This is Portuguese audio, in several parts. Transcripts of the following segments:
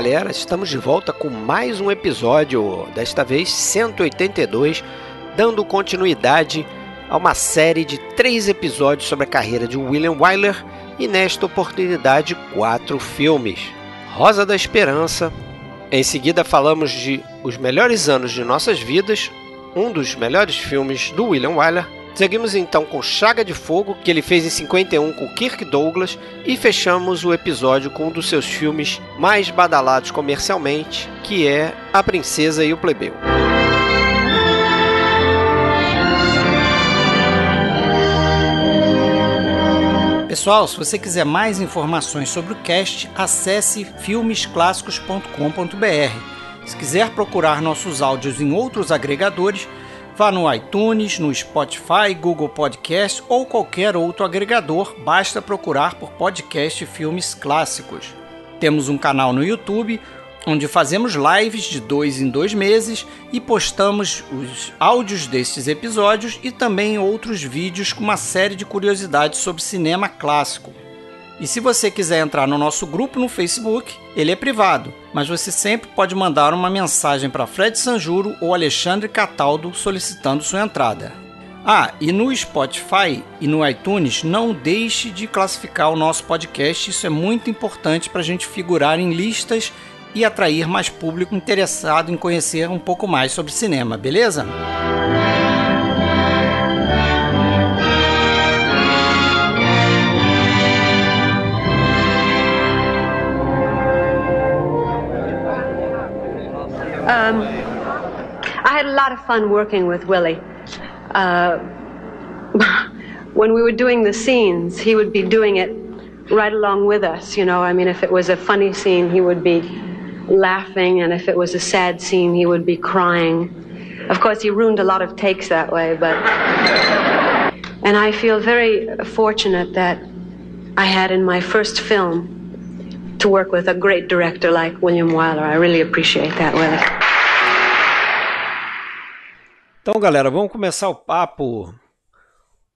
galera, estamos de volta com mais um episódio, desta vez 182, dando continuidade a uma série de três episódios sobre a carreira de William Wyler e nesta oportunidade quatro filmes. Rosa da Esperança, em seguida falamos de Os Melhores Anos de Nossas Vidas, um dos melhores filmes do William Wyler, Seguimos então com Chaga de Fogo, que ele fez em 51 com Kirk Douglas, e fechamos o episódio com um dos seus filmes mais badalados comercialmente, que é A Princesa e o Plebeu. Pessoal, se você quiser mais informações sobre o cast, acesse filmesclassicos.com.br. Se quiser procurar nossos áudios em outros agregadores, Vá no iTunes, no Spotify, Google Podcast ou qualquer outro agregador, basta procurar por podcast Filmes Clássicos. Temos um canal no YouTube onde fazemos lives de dois em dois meses e postamos os áudios destes episódios e também outros vídeos com uma série de curiosidades sobre cinema clássico. E se você quiser entrar no nosso grupo no Facebook, ele é privado, mas você sempre pode mandar uma mensagem para Fred Sanjuro ou Alexandre Cataldo solicitando sua entrada. Ah, e no Spotify e no iTunes, não deixe de classificar o nosso podcast, isso é muito importante para a gente figurar em listas e atrair mais público interessado em conhecer um pouco mais sobre cinema, beleza? Um, I had a lot of fun working with Willie. Uh, when we were doing the scenes, he would be doing it right along with us. You know, I mean, if it was a funny scene, he would be laughing, and if it was a sad scene, he would be crying. Of course, he ruined a lot of takes that way, but. And I feel very fortunate that I had in my first film to work with a great director like William Wyler. I really appreciate that, Willie. Então, galera, vamos começar o papo.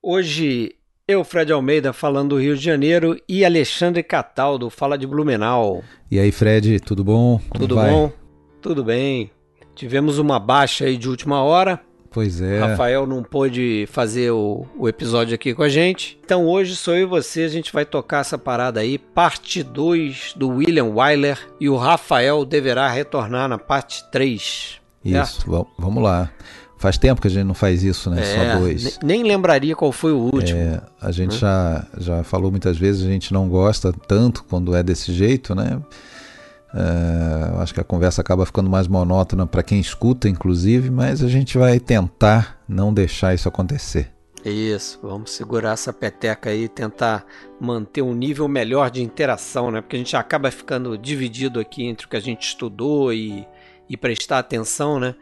Hoje eu, Fred Almeida, falando do Rio de Janeiro e Alexandre Cataldo fala de Blumenau. E aí, Fred, tudo bom? Como tudo vai? bom? Tudo bem. Tivemos uma baixa aí de última hora. Pois é. Rafael não pôde fazer o, o, episódio aqui com a gente. Então hoje sou eu e você, a gente vai tocar essa parada aí, parte 2 do William Wyler e o Rafael deverá retornar na parte 3. Isso, vamos lá. Faz tempo que a gente não faz isso, né? É, Só dois. Nem lembraria qual foi o último. É, a gente hum? já, já falou muitas vezes, a gente não gosta tanto quando é desse jeito, né? Uh, acho que a conversa acaba ficando mais monótona para quem escuta, inclusive, mas a gente vai tentar não deixar isso acontecer. Isso, vamos segurar essa peteca aí e tentar manter um nível melhor de interação, né? Porque a gente acaba ficando dividido aqui entre o que a gente estudou e, e prestar atenção, né?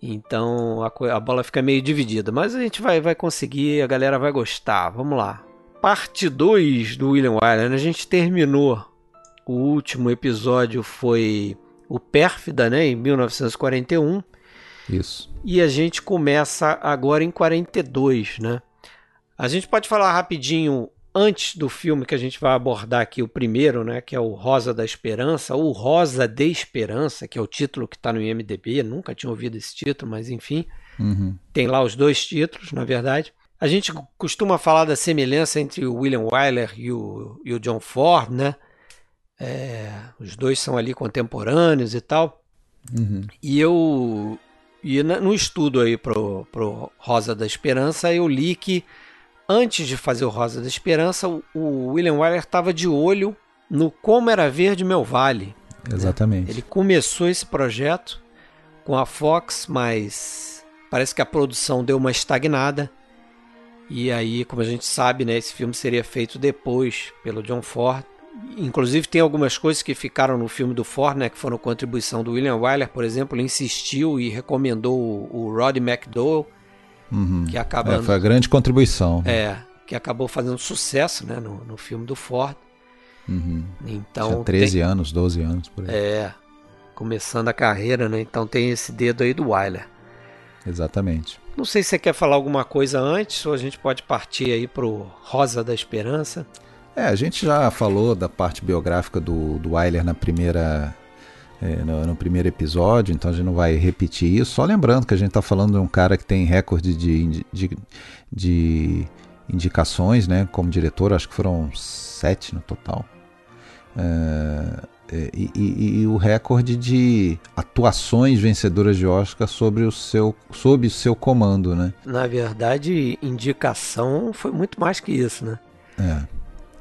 Então a, a bola fica meio dividida, mas a gente vai, vai conseguir, a galera vai gostar. Vamos lá. Parte 2 do William Wyler, né? a gente terminou o último episódio foi o Pérfida, né, em 1941. Isso. E a gente começa agora em 42, né? A gente pode falar rapidinho antes do filme que a gente vai abordar aqui, o primeiro, né, que é o Rosa da Esperança, ou Rosa de Esperança, que é o título que está no IMDb. Nunca tinha ouvido esse título, mas enfim. Uhum. Tem lá os dois títulos, na verdade. A gente costuma falar da semelhança entre o William Wyler e o, e o John Ford, né? É, os dois são ali contemporâneos e tal. Uhum. E eu. E no estudo aí pro, pro Rosa da Esperança, eu li que antes de fazer o Rosa da Esperança, o William Wyler estava de olho no Como Era Verde Meu Vale. Né? Exatamente. Né? Ele começou esse projeto com a Fox, mas parece que a produção deu uma estagnada. E aí, como a gente sabe, né, esse filme seria feito depois pelo John Ford. Inclusive tem algumas coisas que ficaram no filme do Ford, né, que foram contribuição do William Wyler, por exemplo, ele insistiu e recomendou o, o Roddy McDowell, uhum. que acaba é, foi a grande contribuição. É, que acabou fazendo sucesso, né, no, no filme do Ford. Uhum. Então Tinha 13 tem, anos, 12 anos por aí. É, começando a carreira, né? Então tem esse dedo aí do Wyler. Exatamente. Não sei se você quer falar alguma coisa antes ou a gente pode partir aí pro Rosa da Esperança. É, a gente já falou da parte biográfica do, do Wyler na primeira, é, no, no, primeiro episódio, então a gente não vai repetir isso. Só lembrando que a gente está falando de um cara que tem recorde de, de, de indicações né, como diretor, acho que foram sete no total. É, e, e, e, o recorde de atuações vencedoras de Oscar sobre o seu, sob o seu comando, né? Na verdade, indicação foi muito mais que isso, né? É.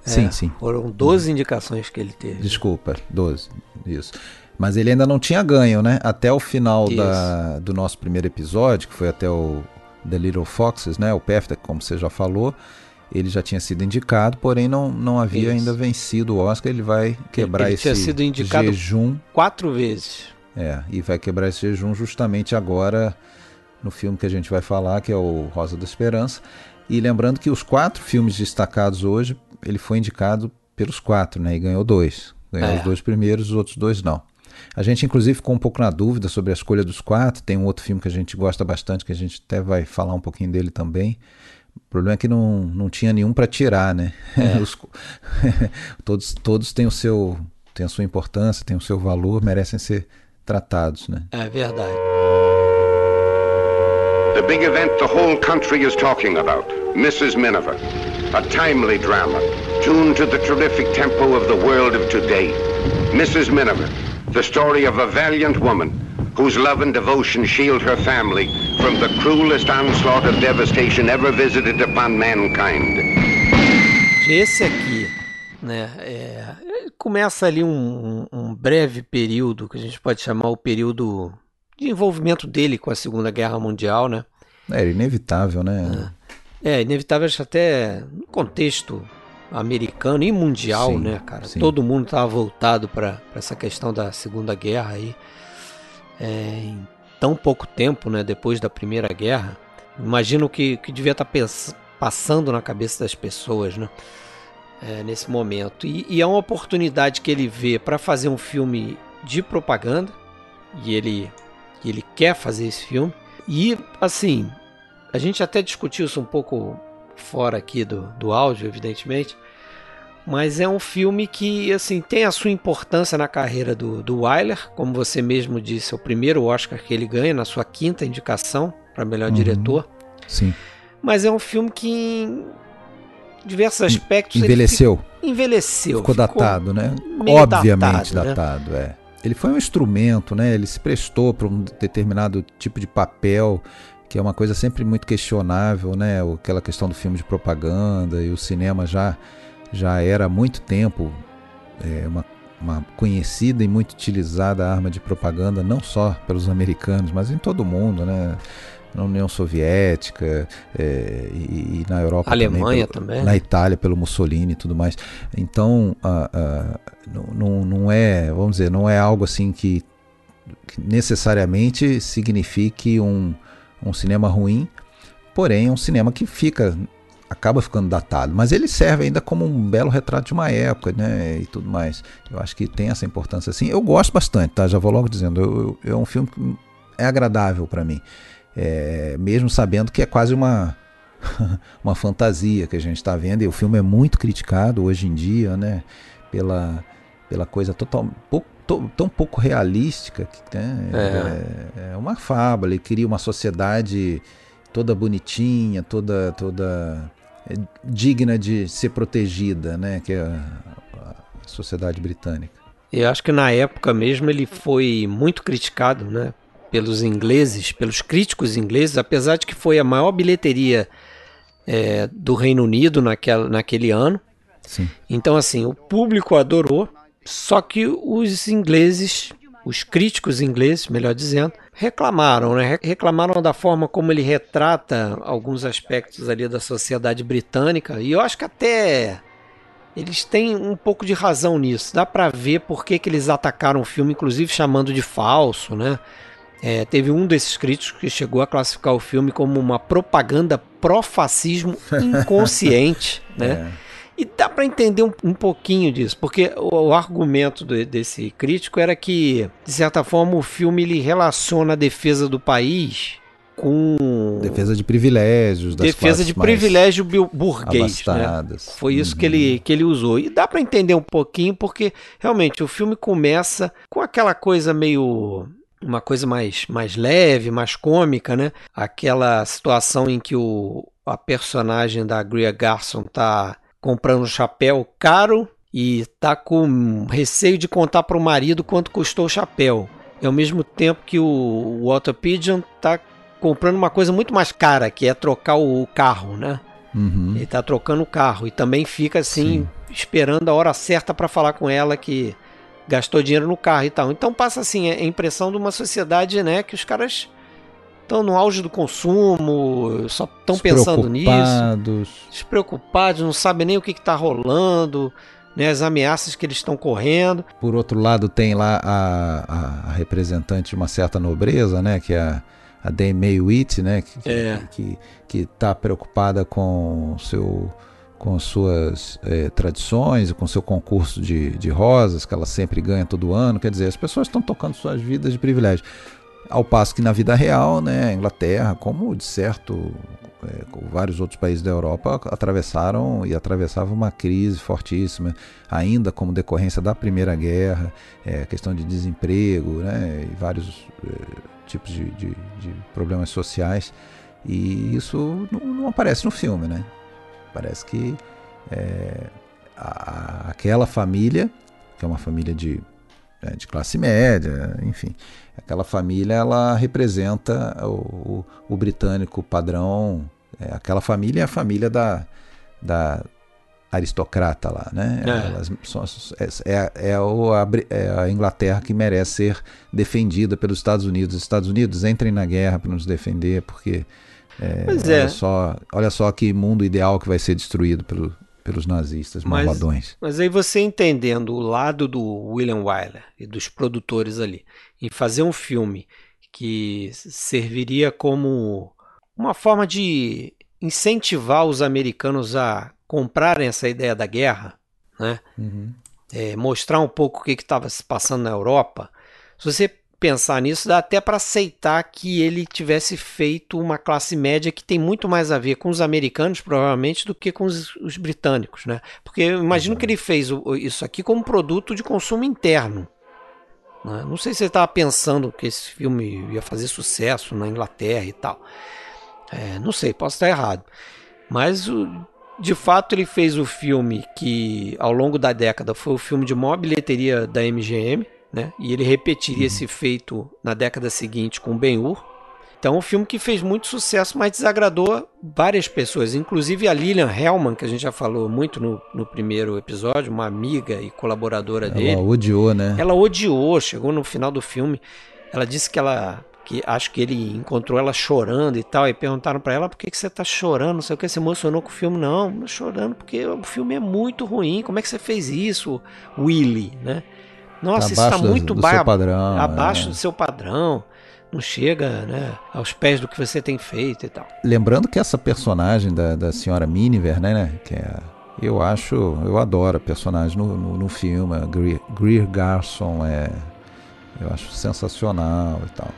Sim, é, sim. Foram 12 indicações que ele teve. Desculpa, 12. Isso. Mas ele ainda não tinha ganho, né? Até o final da, do nosso primeiro episódio, que foi até o The Little Foxes, né? O PEFTA, como você já falou, ele já tinha sido indicado, porém não, não havia Isso. ainda vencido o Oscar. Ele vai quebrar ele, ele esse sido indicado jejum. Quatro vezes. É, e vai quebrar esse jejum justamente agora no filme que a gente vai falar, que é o Rosa da Esperança. E lembrando que os quatro filmes destacados hoje, ele foi indicado pelos quatro, né? E ganhou dois. Ganhou é. os dois primeiros, os outros dois não. A gente, inclusive, ficou um pouco na dúvida sobre a escolha dos quatro. Tem um outro filme que a gente gosta bastante, que a gente até vai falar um pouquinho dele também. O problema é que não, não tinha nenhum para tirar, né? É. Os, todos, todos têm o seu têm a sua importância, têm o seu valor, merecem ser tratados, né? É verdade. The big event the whole country is talking about, Mrs. Miniver. A timely drama, tuned to the terrific tempo of the world of today. Mrs. Miniver, the story of a valiant woman whose love and devotion shield her family from the cruelest onslaught of devastation ever visited upon mankind. Esse aqui, né, é, começa ali um, um, breve período que a gente pode chamar o período de envolvimento dele com a Segunda Guerra Mundial, né? É inevitável, né? É, é inevitável até no contexto americano e mundial, sim, né, cara? Sim. Todo mundo estava voltado para essa questão da Segunda Guerra aí. É, em tão pouco tempo, né, depois da Primeira Guerra. Imagino que, que devia estar tá passando na cabeça das pessoas, né? É, nesse momento. E, e, é uma oportunidade que ele vê para fazer um filme de propaganda. E ele, ele quer fazer esse filme. E, assim, a gente até discutiu isso um pouco fora aqui do, do áudio, evidentemente. Mas é um filme que assim tem a sua importância na carreira do, do Wyler, como você mesmo disse, é o primeiro Oscar que ele ganha, na sua quinta indicação para melhor uhum. diretor. Sim. Mas é um filme que em diversos aspectos envelheceu. envelheceu. Ficou, ficou datado, né? Obviamente datado, datado né? é. Ele foi um instrumento, né? Ele se prestou para um determinado tipo de papel que é uma coisa sempre muito questionável, né? Aquela questão do filme de propaganda e o cinema já já era há muito tempo é, uma, uma conhecida e muito utilizada arma de propaganda, não só pelos americanos, mas em todo o mundo, né? na União Soviética é, e, e, na Europa Alemanha também, pelo, também, na né? Itália pelo Mussolini e tudo mais. Então, não, não é, vamos dizer, não é algo assim que, que necessariamente signifique um, um cinema ruim, porém é um cinema que fica acaba ficando datado, mas ele serve ainda como um belo retrato de uma época, né, e tudo mais. Eu acho que tem essa importância assim. Eu gosto bastante, tá? Já vou logo dizendo, eu, eu, é um filme que é agradável para mim, é, mesmo sabendo que é quase uma uma fantasia que a gente está vendo. E o filme é muito criticado hoje em dia, né, pela pela coisa total pouco tão pouco realística que né? é. é, uma fábula. Ele cria uma sociedade toda bonitinha, toda toda é digna de ser protegida, né? Que é a, a sociedade britânica. Eu acho que na época mesmo ele foi muito criticado, né? Pelos ingleses, pelos críticos ingleses, apesar de que foi a maior bilheteria é, do Reino Unido naquela, naquele ano. Sim. Então, assim, o público adorou, só que os ingleses, os críticos ingleses, melhor dizendo, reclamaram, né? Reclamaram da forma como ele retrata alguns aspectos ali da sociedade britânica. E eu acho que até eles têm um pouco de razão nisso. Dá para ver por que, que eles atacaram o filme, inclusive chamando de falso, né? É, teve um desses críticos que chegou a classificar o filme como uma propaganda pró-fascismo inconsciente, né? É. E dá para entender um, um, pouquinho disso, porque o, o argumento do, desse crítico era que, de certa forma, o filme ele relaciona a defesa do país com defesa de privilégios, das defesa de privilégio burguês, né? Foi isso uhum. que ele que ele usou e dá para entender um pouquinho porque realmente o filme começa com aquela coisa meio uma coisa mais mais leve, mais cômica, né? Aquela situação em que o a personagem da Greer Garson tá comprando um chapéu caro e tá com receio de contar para o marido quanto custou o chapéu. Ao mesmo tempo que o Walter Pigeon tá comprando uma coisa muito mais cara, que é trocar o carro, né? Uhum. Ele tá trocando o carro e também fica assim, Sim. esperando a hora certa para falar com ela que gastou dinheiro no carro e tal. Então passa assim a impressão de uma sociedade, né, que os caras estão no auge do consumo, só estão pensando nisso. Despreocupados, não sabem nem o que está rolando né, as ameaças que eles estão correndo. Por outro lado, tem lá a, a, representante de uma certa nobreza, né, que é a, a Dame Witt, né, que é. está preocupada com seu com suas é, tradições, com seu concurso de, de rosas que ela sempre ganha todo ano. Quer dizer, as pessoas estão tocando suas vidas de privilégio. Ao passo que na vida real, né, a Inglaterra, como de certo é, vários outros países da Europa atravessaram e atravessavam uma crise fortíssima, ainda como decorrência da Primeira Guerra, é, questão de desemprego, né, e vários é, tipos de, de, de, problemas sociais. E isso não, não, aparece no filme, né? Parece que é, a, aquela família, que é uma família de, é, de classe média, enfim, aquela família ela representa o, o, o britânico padrão é, aquela família é a família da, da aristocrata lá, né? É. Elas são, é, é, é, o, a, é a Inglaterra que merece ser defendida pelos Estados Unidos. Os Estados Unidos entrem na guerra para nos defender, porque é, olha, é. só, olha só que mundo ideal que vai ser destruído pelo, pelos nazistas malvadões. Mas, mas aí você entendendo o lado do William Wyler e dos produtores ali, fazer um filme que serviria como uma forma de incentivar os americanos a comprarem essa ideia da guerra, né? Uhum. É, mostrar um pouco o que estava se passando na Europa. Se você pensar nisso, dá até para aceitar que ele tivesse feito uma classe média que tem muito mais a ver com os americanos, provavelmente, do que com os, os britânicos, né? Porque eu imagino uhum. que ele fez isso aqui como produto de consumo interno. Né? Não sei se ele estava pensando que esse filme ia fazer sucesso na Inglaterra e tal. É, não sei, posso estar errado. Mas de fato ele fez o filme que ao longo da década foi o filme de maior bilheteria da MGM, né? E ele repetiria uhum. esse feito na década seguinte com Ben-Hur. Então, um filme que fez muito sucesso, mas desagradou várias pessoas, inclusive a Lilian Hellman, que a gente já falou muito no, no primeiro episódio, uma amiga e colaboradora ela dele. Ela odiou, né? Ela odiou, chegou no final do filme. Ela disse que ela que acho que ele encontrou ela chorando e tal, e perguntaram para ela por que, que você tá chorando, não sei o que, se emocionou com o filme, não, chorando porque o filme é muito ruim, como é que você fez isso, Willy, né? Nossa, isso está muito do, do seu padrão, abaixo é. do seu padrão, não chega né, aos pés do que você tem feito e tal. Lembrando que essa personagem da, da senhora Miniver, né, né que é eu acho, eu adoro a personagem no, no, no filme, Greer, Greer Garson é, eu acho sensacional e tal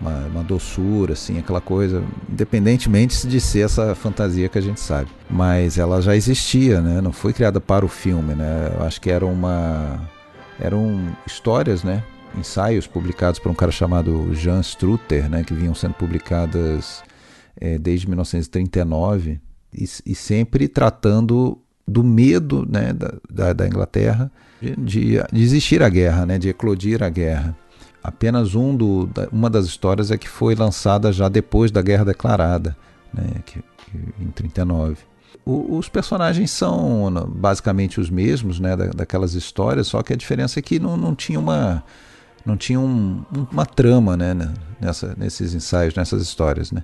uma, uma, doçura, assim, aquela coisa, independentemente de ser essa fantasia que a gente sabe. Mas ela já existia, né? Não foi criada para o filme, né? Eu acho que era uma, eram histórias, né? Ensaios publicados por um cara chamado Jean Strutter, né? Que vinham sendo publicadas é, desde 1939 e, e, sempre tratando do medo, né? Da, da, Inglaterra de, de, existir a guerra, né? De eclodir a guerra. Apenas um do, da, uma das histórias é que foi lançada já depois da Guerra Declarada, né, que, que, em 39. O, os personagens são basicamente os mesmos né, da, daquelas histórias, só que a diferença é que não, não tinha uma não tinha um, uma trama né, nessa, nesses ensaios, nessas histórias. Né?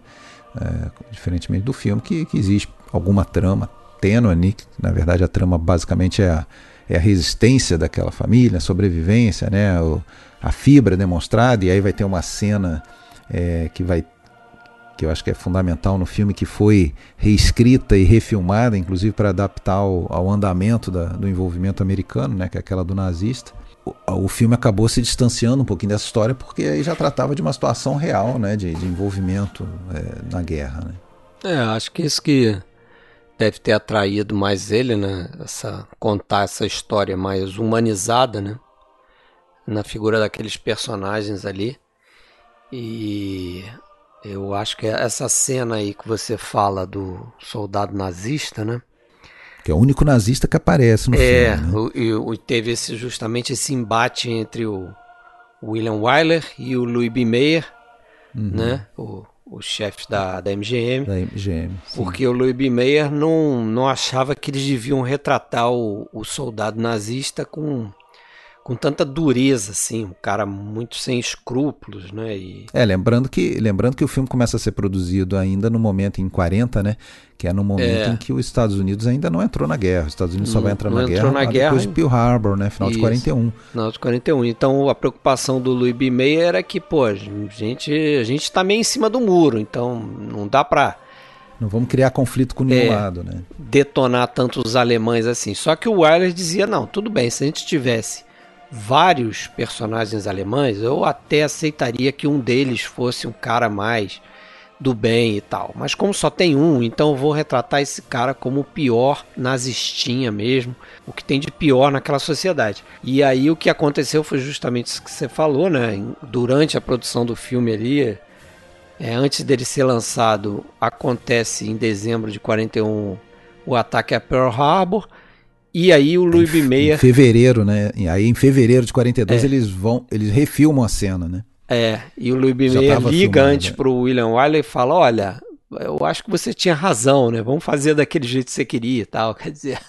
É, diferentemente do filme, que, que existe alguma trama tênue, na verdade a trama basicamente é a, é a resistência daquela família, a sobrevivência, né? O, a fibra demonstrada, e aí vai ter uma cena é, que vai que eu acho que é fundamental no filme, que foi reescrita e refilmada, inclusive para adaptar ao, ao andamento da, do envolvimento americano, né, que é aquela do nazista. O, filme acabou se distanciando um pouquinho dessa história porque aí já tratava de uma situação real, né, de, de envolvimento é, na guerra, né? É, acho que isso que deve ter atraído mais ele, né? Essa, contar essa história mais humanizada, né? Na figura daqueles personagens ali. E eu acho que essa cena aí que você fala do soldado nazista, né? Que é o único nazista que aparece no é, filme. É, né? e teve esse, justamente esse embate entre o William Wyler e o Louis B. Mayer, uhum. né? O, os chefes da, da MGM. Da MGM. Porque o Louis B. Mayer não, não achava que eles deviam retratar o, o soldado nazista com com tanta dureza, assim, um cara muito sem escrúpulos, né? E... É, lembrando que, lembrando que o filme começa a ser produzido ainda no momento em 40, né? Que é no momento é. em que os Estados Unidos ainda não entrou na guerra. Os Estados Unidos não, só vai entrar na guerra, na guerra depois de Pearl Harbor, né? Final Isso. de 41. Final de 41. Então a preocupação do Louis B. Mayer era que, pô, a gente, a gente tá meio em cima do muro, então não dá pra não vamos criar conflito com nenhum é, lado, né? Detonar tanto os alemães assim. Só que o Wyler dizia: não, tudo bem, se a gente tivesse vários personagens alemães, eu até aceitaria que um deles fosse um cara mais do bem e tal. Mas como só tem um, então eu vou retratar esse cara como o pior nazistinha mesmo, o que tem de pior naquela sociedade. E aí o que aconteceu foi justamente isso que você falou, né? Durante a produção do filme ali, é, antes dele ser lançado, acontece em dezembro de 41 o ataque a Pearl Harbor. E aí o Louis B. Mayer... Em fevereiro, né? Aí em fevereiro de 42 é. eles vão, eles refilmam a cena, né? É, e o Louis B. Mayer liga antes né? pro William Wyler e fala, olha, eu acho que você tinha razão, né? Vamos fazer daquele jeito que você queria e tal, quer dizer...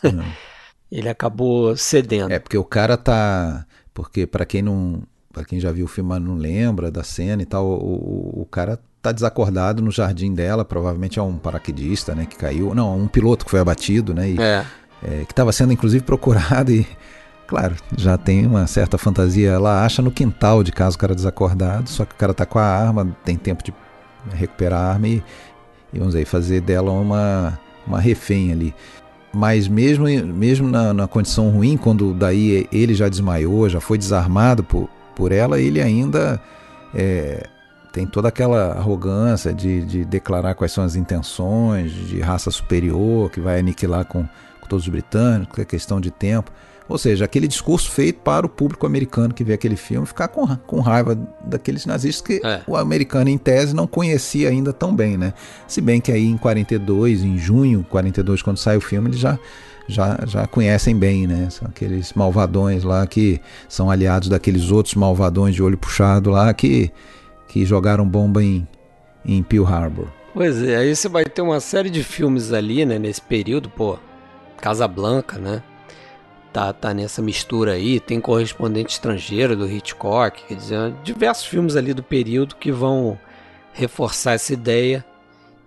ele acabou cedendo. É, porque o cara tá... Porque para quem não... para quem já viu o filme não lembra da cena e tal, o, o cara tá desacordado no jardim dela, provavelmente é um paraquedista, né, que caiu. Não, um piloto que foi abatido, né? E, é é, que estava sendo inclusive procurado e, claro, já tem uma certa fantasia. Ela acha no quintal de caso o cara desacordado, só que o cara tá com a arma, tem tempo de recuperar a arma e, e vamos aí, fazer dela uma, uma refém ali. Mas mesmo, mesmo na, na, condição ruim, quando daí ele já desmaiou, já foi desarmado por, por ela, ele ainda é, tem toda aquela arrogância de, de declarar quais são as intenções, de raça superior, que vai aniquilar com, com todos os britânicos, é questão de tempo. Ou seja, aquele discurso feito para o público americano que vê aquele filme ficar com, com raiva daqueles nazistas que é. o americano, em tese, não conhecia ainda tão bem, né? Se bem que aí em 42, em junho 42, quando sai o filme, eles já, já, já conhecem bem, né? São aqueles malvadões lá que são aliados daqueles outros malvadões de olho puxado lá que, que jogaram bomba em, em Pearl Harbor. Pois é, aí você vai ter uma série de filmes ali, né, nesse período, pô. Casablanca, né? Tá, tá nessa mistura aí. Tem correspondente estrangeiro do Hitchcock, quer dizer, diversos filmes ali do período que vão reforçar essa ideia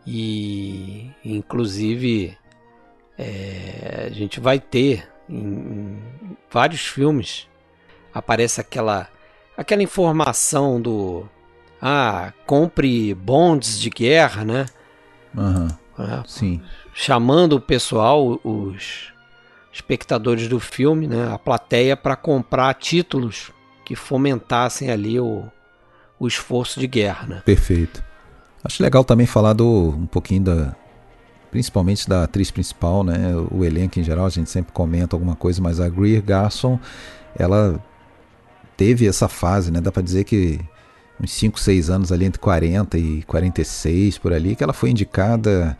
e, inclusive, é, a gente vai ter em, em vários filmes aparece aquela aquela informação do ah compre bonds de guerra, né? Uhum. Sim chamando o pessoal, os espectadores do filme, né, a plateia, para comprar títulos que fomentassem ali o, o esforço de guerra. Né? Perfeito. Acho legal também falar do, um pouquinho da. Principalmente da atriz principal, né? O elenco em geral, a gente sempre comenta alguma coisa, mas a Greer Garson, ela teve essa fase, né? Dá para dizer que uns 5, 6 anos ali entre 40 e 46 por ali, que ela foi indicada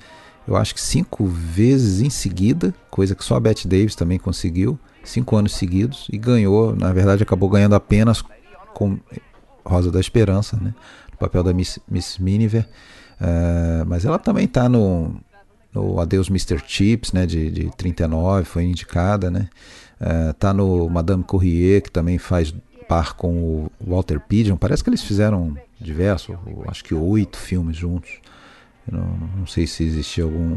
eu acho que cinco vezes em seguida, coisa que só a Bette Davis também conseguiu, cinco anos seguidos, e ganhou, na verdade acabou ganhando apenas com Rosa da Esperança, né, no papel da Miss, Miss Miniver, uh, mas ela também está no, no Adeus Mr. Chips, né, de, de 39, foi indicada, né, uh, tá no Madame Courrier, que também faz par com o Walter Pidgeon, parece que eles fizeram diversos, acho que oito filmes juntos, não, não sei se existia algum,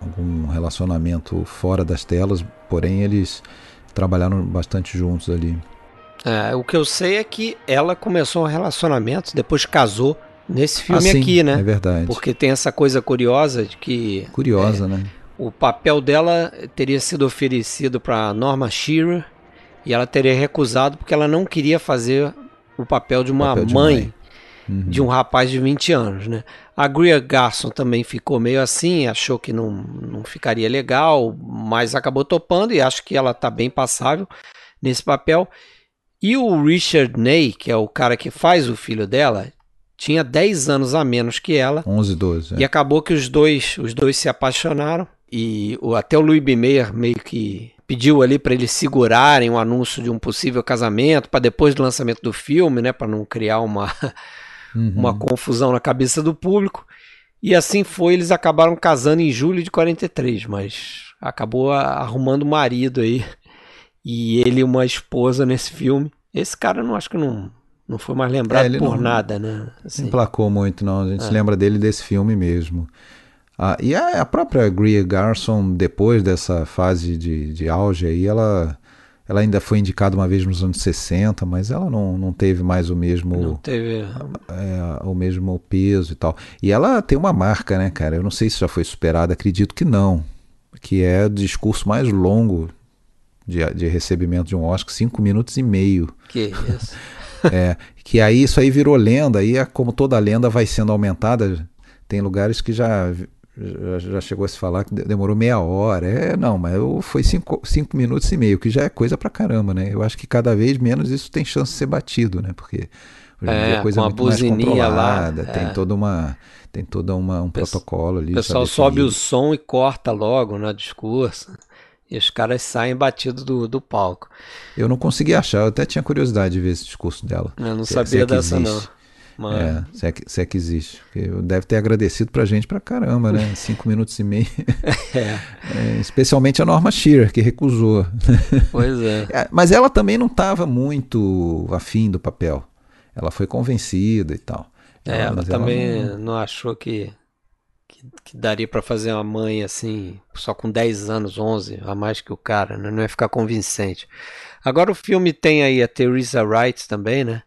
algum relacionamento fora das telas, porém eles trabalharam bastante juntos ali. É, o que eu sei é que ela começou um relacionamento, depois casou nesse filme ah, sim, aqui, né? É verdade. Porque tem essa coisa curiosa de que. Curiosa, é, né? O papel dela teria sido oferecido para Norma Shearer E ela teria recusado porque ela não queria fazer o papel de uma Papel de mãe, mãe. Uhum. de um rapaz de 20 anos, né? A Greer Garson também ficou meio assim, achou que não, não ficaria legal, mas acabou topando e acho que ela tá bem passável nesse papel. E o Richard Ney, que é o cara que faz o filho dela, tinha 10 anos a menos que ela. 11, 12. é. E acabou que os dois, os dois se apaixonaram e o, até o Louis B. Mayer meio que pediu ali para eles segurarem o anúncio de um possível casamento para depois do lançamento do filme, né, para não criar uma Uhum. uma confusão na cabeça do público. E assim foi, eles acabaram casando em julho de 43, mas acabou arrumando marido aí e ele uma esposa nesse filme. Esse cara não acho que não não foi mais lembrado É, ele por não- nada, né? Não Assim. emplacou muito, não. A gente É. se lembra dele desse filme mesmo. Ah, e a, a própria Greer Garson, depois dessa fase de, de auge aí, ela, ela ainda foi indicada uma vez nos anos 60, mas ela não, não teve mais o mesmo, Não teve é, o mesmo peso e tal. E ela tem uma marca, né, cara? Eu não sei se já foi superada, acredito que não. Que é o discurso mais longo de, de recebimento de um Oscar, cinco minutos e meio. que isso. É, que aí isso aí virou lenda, aí é como toda lenda vai sendo aumentada, tem lugares que já, já, chegou a se falar que de- demorou meia hora. É, não, mas foi cinco, cinco minutos e meio, que já é coisa pra caramba, né? Eu acho que cada vez menos isso tem chance de ser batido, né? Porque hoje em É, dia a coisa é muito mais buzininha lá, controlada, é. tem toda uma tem uma, um protocolo ali. O pessoal sobe o som e corta logo no discurso. E os caras saem batidos do, do palco. Eu não consegui achar, eu até tinha curiosidade de ver esse discurso dela. Eu não Se- se sabia é que dessa, não. Mas, É, se é, que, se é que existe. Porque deve ter agradecido pra gente pra caramba, né? Cinco minutos e meio. é, É, especialmente a Norma Shearer, que recusou. pois é. É, Mas ela também não estava muito afim do papel. Ela foi convencida e tal. É, ela também não- não... achou que, que, que daria pra fazer uma mãe assim, só com 10 anos, 11, a mais que o cara, né? Não ia ficar convincente. Agora o filme tem aí a Teresa Wright também, né?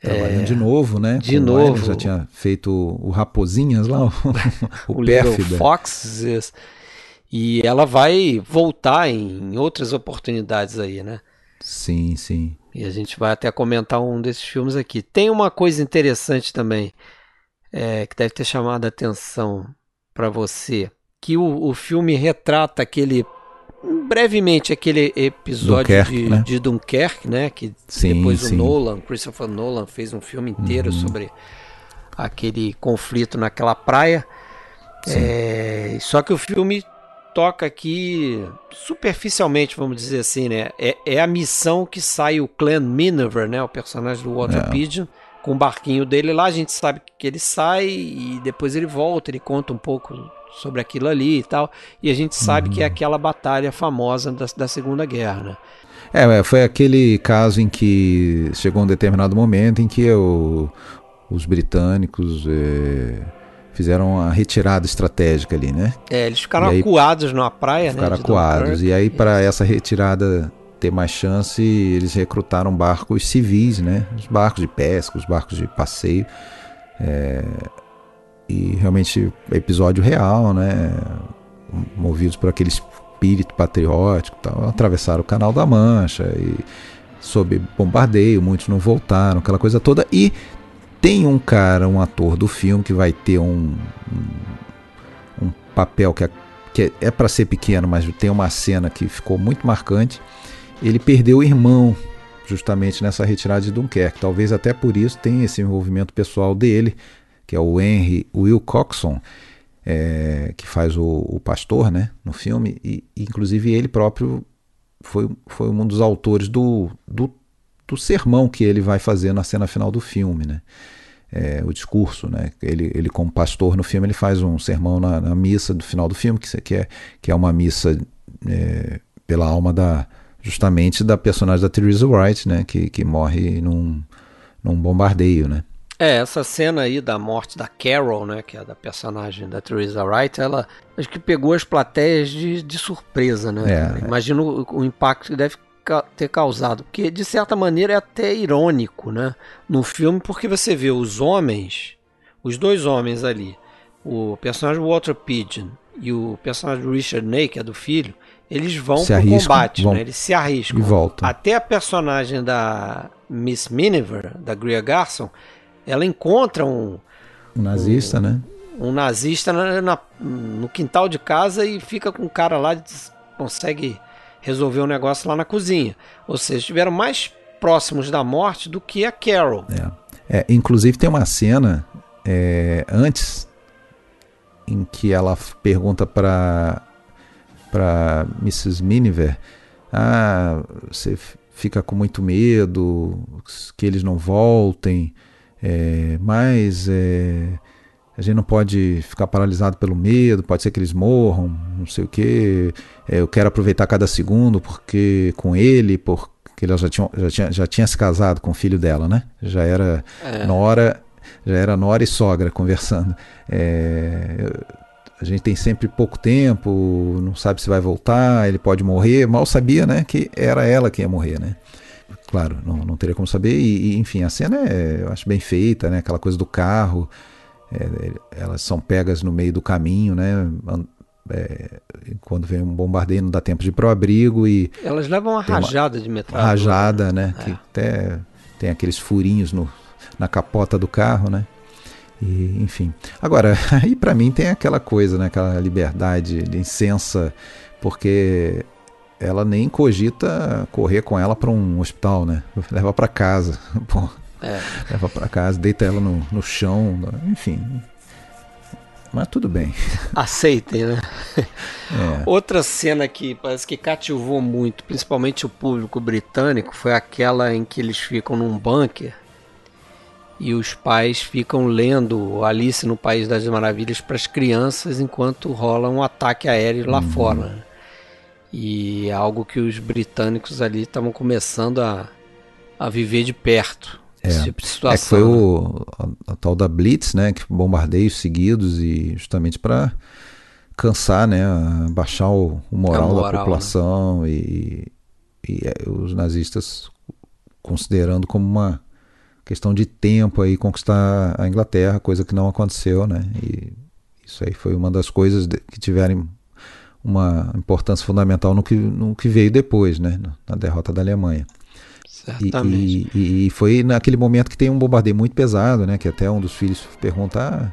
Trabalhando de novo, né? É. de novo. Wine, Já tinha feito o Raposinhas lá, o, o, o Pérfida. Fox. isso. E ela vai voltar em outras oportunidades aí, né? Sim, sim. E a gente vai até comentar um desses filmes aqui. Tem uma coisa interessante também, é, que deve ter chamado a atenção para você, que o, o filme retrata aquele brevemente aquele episódio Dunkerque, de, né? de Dunkerque, né? Que Sim, depois sim. o Nolan, Christopher Nolan fez um filme inteiro Uhum. sobre aquele conflito naquela praia. É, só que o filme toca aqui superficialmente, vamos dizer assim, né? É, é a missão que sai o Clan Miniver, né? O personagem do Walter É. Pigeon, com o barquinho dele lá. A gente sabe que ele sai e depois ele volta, ele conta um pouco sobre aquilo ali e tal. E a gente sabe Uhum. que é aquela batalha famosa da, da Segunda Guerra, né? É, é, foi aquele caso em que chegou um determinado momento em que o- os britânicos eh, fizeram a retirada estratégica ali, né? É, eles ficaram E aí- acuados numa praia, Ficaram né? de acuados. E aí, para essa retirada ter mais chance, eles recrutaram barcos civis, né? Os barcos de pesca, os barcos de passeio. É, E realmente, episódio real, né? Movidos por aquele espírito patriótico tal. Atravessaram o Canal da Mancha e sob bombardeio, muitos não voltaram, aquela coisa toda. E tem um cara, um ator do filme que vai ter um, um, um papel que é, que é para ser pequeno, mas tem uma cena que ficou muito marcante. Ele perdeu o irmão justamente nessa retirada de Dunkerque. Talvez até por isso tenha esse envolvimento pessoal dele, que é o Henry Will Coxon, é, que faz o, o pastor né, no filme, e inclusive ele próprio foi, foi um dos autores do, do, do sermão que ele vai fazer na cena final do filme, né? É, o discurso, né? Ele, ele como pastor no filme ele faz um sermão na, na missa do final do filme que, que, é, que é uma missa é, pela alma da justamente da personagem da Theresa Wright, né? Que, que morre num, num bombardeio, né? É, essa cena aí da morte da Carol, né, que é da personagem da Teresa Wright, ela acho que pegou as plateias de, de surpresa, né? É, Imagino o, o impacto que deve ter causado, porque de certa maneira é até irônico, né, no filme, porque você vê os homens, os dois homens ali, o personagem Walter Pigeon e o personagem Richard Ney, que é do filho, eles vão se pro arriscam, combate, vão, né? Eles se arriscam. E voltam. Até a personagem da Miss Miniver, da Greer Garson, ela encontra um... Um nazista, um, né? Um nazista na, na, no quintal de casa e fica com um cara lá, consegue resolver o um negócio lá na cozinha. Ou seja, estiveram mais próximos da morte do que a Carol. É. é inclusive tem uma cena é, antes em que ela pergunta para para Mrs. Miniver, ah, você fica com muito medo que eles não voltem, é, mas é, a gente não pode ficar paralisado pelo medo, pode ser que eles morram, não sei o que. É, eu quero aproveitar cada segundo porque com ele, porque ela já tinha, já tinha, já tinha se casado com o filho dela, né? Já era é. nora já era nora e sogra conversando. É, a gente tem sempre pouco tempo, não sabe se vai voltar, ele pode morrer. Mal sabia, né, que era ela que ia morrer, né? Claro, não, não teria como saber. E, e, enfim, a cena é, eu acho bem feita, né? Aquela coisa do carro, é, elas são pegas no meio do caminho, né? É, quando vem um bombardeio não dá tempo de ir pro abrigo e elas levam uma rajada uma, de metralha rajada né é. que até tem aqueles furinhos no, na capota do carro né e, enfim. Agora, aí para mim tem aquela coisa, né, aquela liberdade licença, porque ela nem cogita correr com ela para um hospital, né? Leva para casa. Pô, é. Leva para casa, deita ela no, no chão, enfim. Mas tudo bem. Aceitem, né? É. Outra cena que parece que cativou muito, principalmente o público britânico, foi aquela em que eles ficam num bunker e os pais ficam lendo Alice no País das Maravilhas para as crianças enquanto rola um ataque aéreo lá uhum. fora. E é algo que os britânicos ali estavam começando a, a viver de perto. É, tipo de situação. É que foi o, a, a, tal da Blitz, né? Que bombardeios seguidos e justamente para cansar, né? Baixar o, o moral, moral, da né? população né? e, e é, os nazistas considerando como uma questão de tempo aí conquistar a Inglaterra, coisa que não aconteceu, né? E isso aí foi uma das coisas que tiveram uma importância fundamental no que, no que veio depois, né? Na derrota da Alemanha. Certamente. E, e, e, foi naquele momento que tem um bombardeio muito pesado, né? Que até um dos filhos pergunta, ah,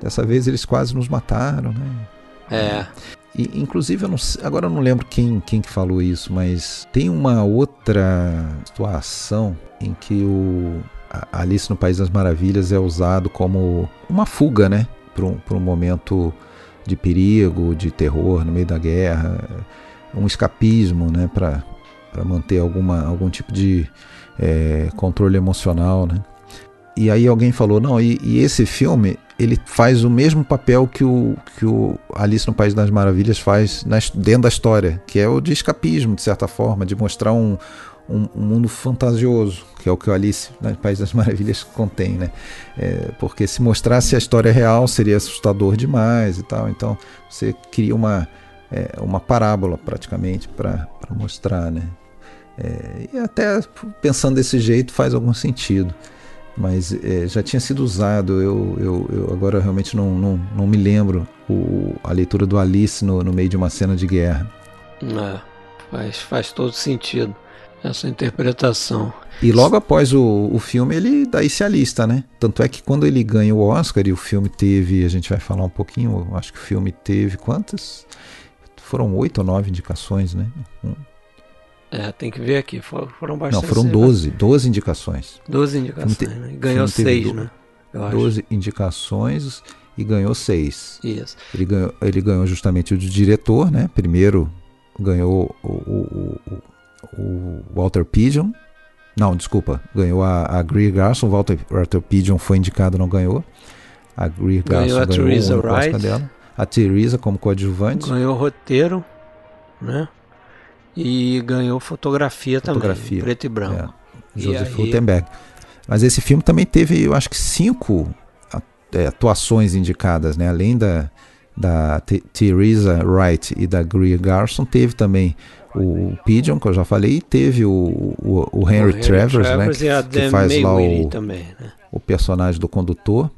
dessa vez eles quase nos mataram, né? É. E, inclusive, eu não, agora eu não lembro quem, quem que falou isso, mas tem uma outra situação em que o, Alice no País das Maravilhas é usado como uma fuga, né? Para um, um momento de perigo, de terror no meio da guerra, um escapismo, né? Para manter alguma, algum tipo de é, controle emocional, né? E aí alguém falou, não, e, e, esse filme ele faz o mesmo papel que o, que o Alice no País das Maravilhas faz dentro da história, que é o de escapismo, de certa forma, de mostrar um, um, um, mundo fantasioso, que é o que o Alice no País das Maravilhas contém, né? É, porque se mostrasse a história real seria assustador demais e tal. Então você cria uma, é, uma parábola praticamente para mostrar, né? É, e até pensando desse jeito faz algum sentido. Mas é, já tinha sido usado, eu, eu, eu agora realmente não, não, não me lembro o, a leitura do Alice no, no meio de uma cena de guerra. É, faz, faz todo sentido essa interpretação. E logo após o, o filme ele daí se alista, né? Tanto é que quando ele ganha o Oscar e o filme teve, a gente vai falar um pouquinho, acho que o filme teve quantas? Foram oito ou nove indicações, né? É, tem que ver aqui, foram bastante. Não, foram doze, doze indicações. Doze indicações, te, né? Ganhou seis, né? Doze indicações e ganhou seis. Isso. Ele ganhou, ele ganhou justamente o de diretor, né? Primeiro ganhou o, o, o o Walter Pigeon. Não, desculpa, ganhou a, a Greer Garson. O Walter, Walter Pigeon foi indicado, não ganhou. A Greer Garson ganhou a ganhou Theresa Wright. dela. A Teresa como coadjuvante. Ganhou roteiro, né? E ganhou fotografia, fotografia também, preto e branco. É, Joseph Rutenberg. Mas esse filme também teve, eu acho que cinco é, atuações indicadas, né? Além da, da Teresa Wright e da Greer Garson, teve também o Pigeon, que eu já falei, e teve o, o, o Henry, Henry Travers, né, que, que faz lá o, também, né? o personagem do condutor.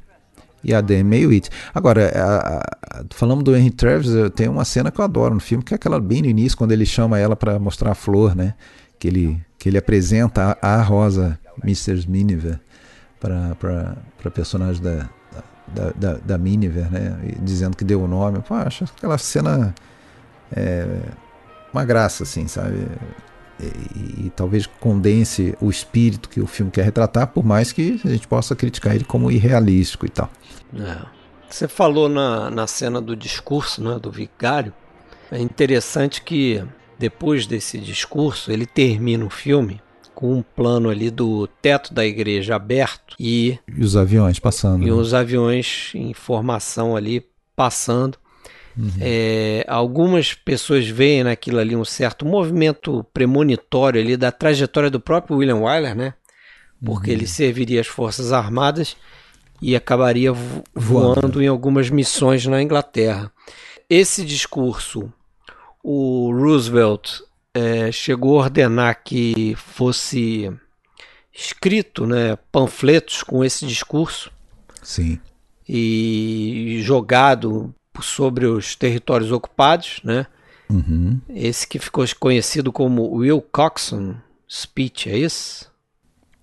e a Dame Maywitt. Agora, a, a, falando do Henry Travis, tem uma cena que eu adoro no filme, que é aquela bem no início, quando ele chama ela para mostrar a flor, né? Que ele, que ele apresenta a, a Rosa, Mr. Miniver, para a personagem da, da, da, da Miniver, né? E dizendo que deu o nome. Pô, acho aquela cena é, uma graça, assim, sabe? E, e, talvez condense o espírito que o filme quer retratar, por mais que a gente possa criticar ele como irrealístico e tal. É. Você falou na, na cena do discurso né, do vigário. É interessante que depois desse discurso ele termina o filme com um plano ali do teto da igreja aberto e, e os aviões passando. E né? os aviões em formação ali passando. Uhum. É, algumas pessoas veem naquilo ali um certo movimento premonitório ali da trajetória do próprio William Wyler, né? Porque uhum. ele serviria as Forças Armadas e acabaria vo voando. voando em algumas missões na Inglaterra. Esse discurso, o Roosevelt é, chegou a ordenar que fosse escrito né, panfletos com esse discurso. Sim. E jogado sobre os territórios ocupados, né? Uhum. Esse que ficou conhecido como Will Coxon Speech, é isso?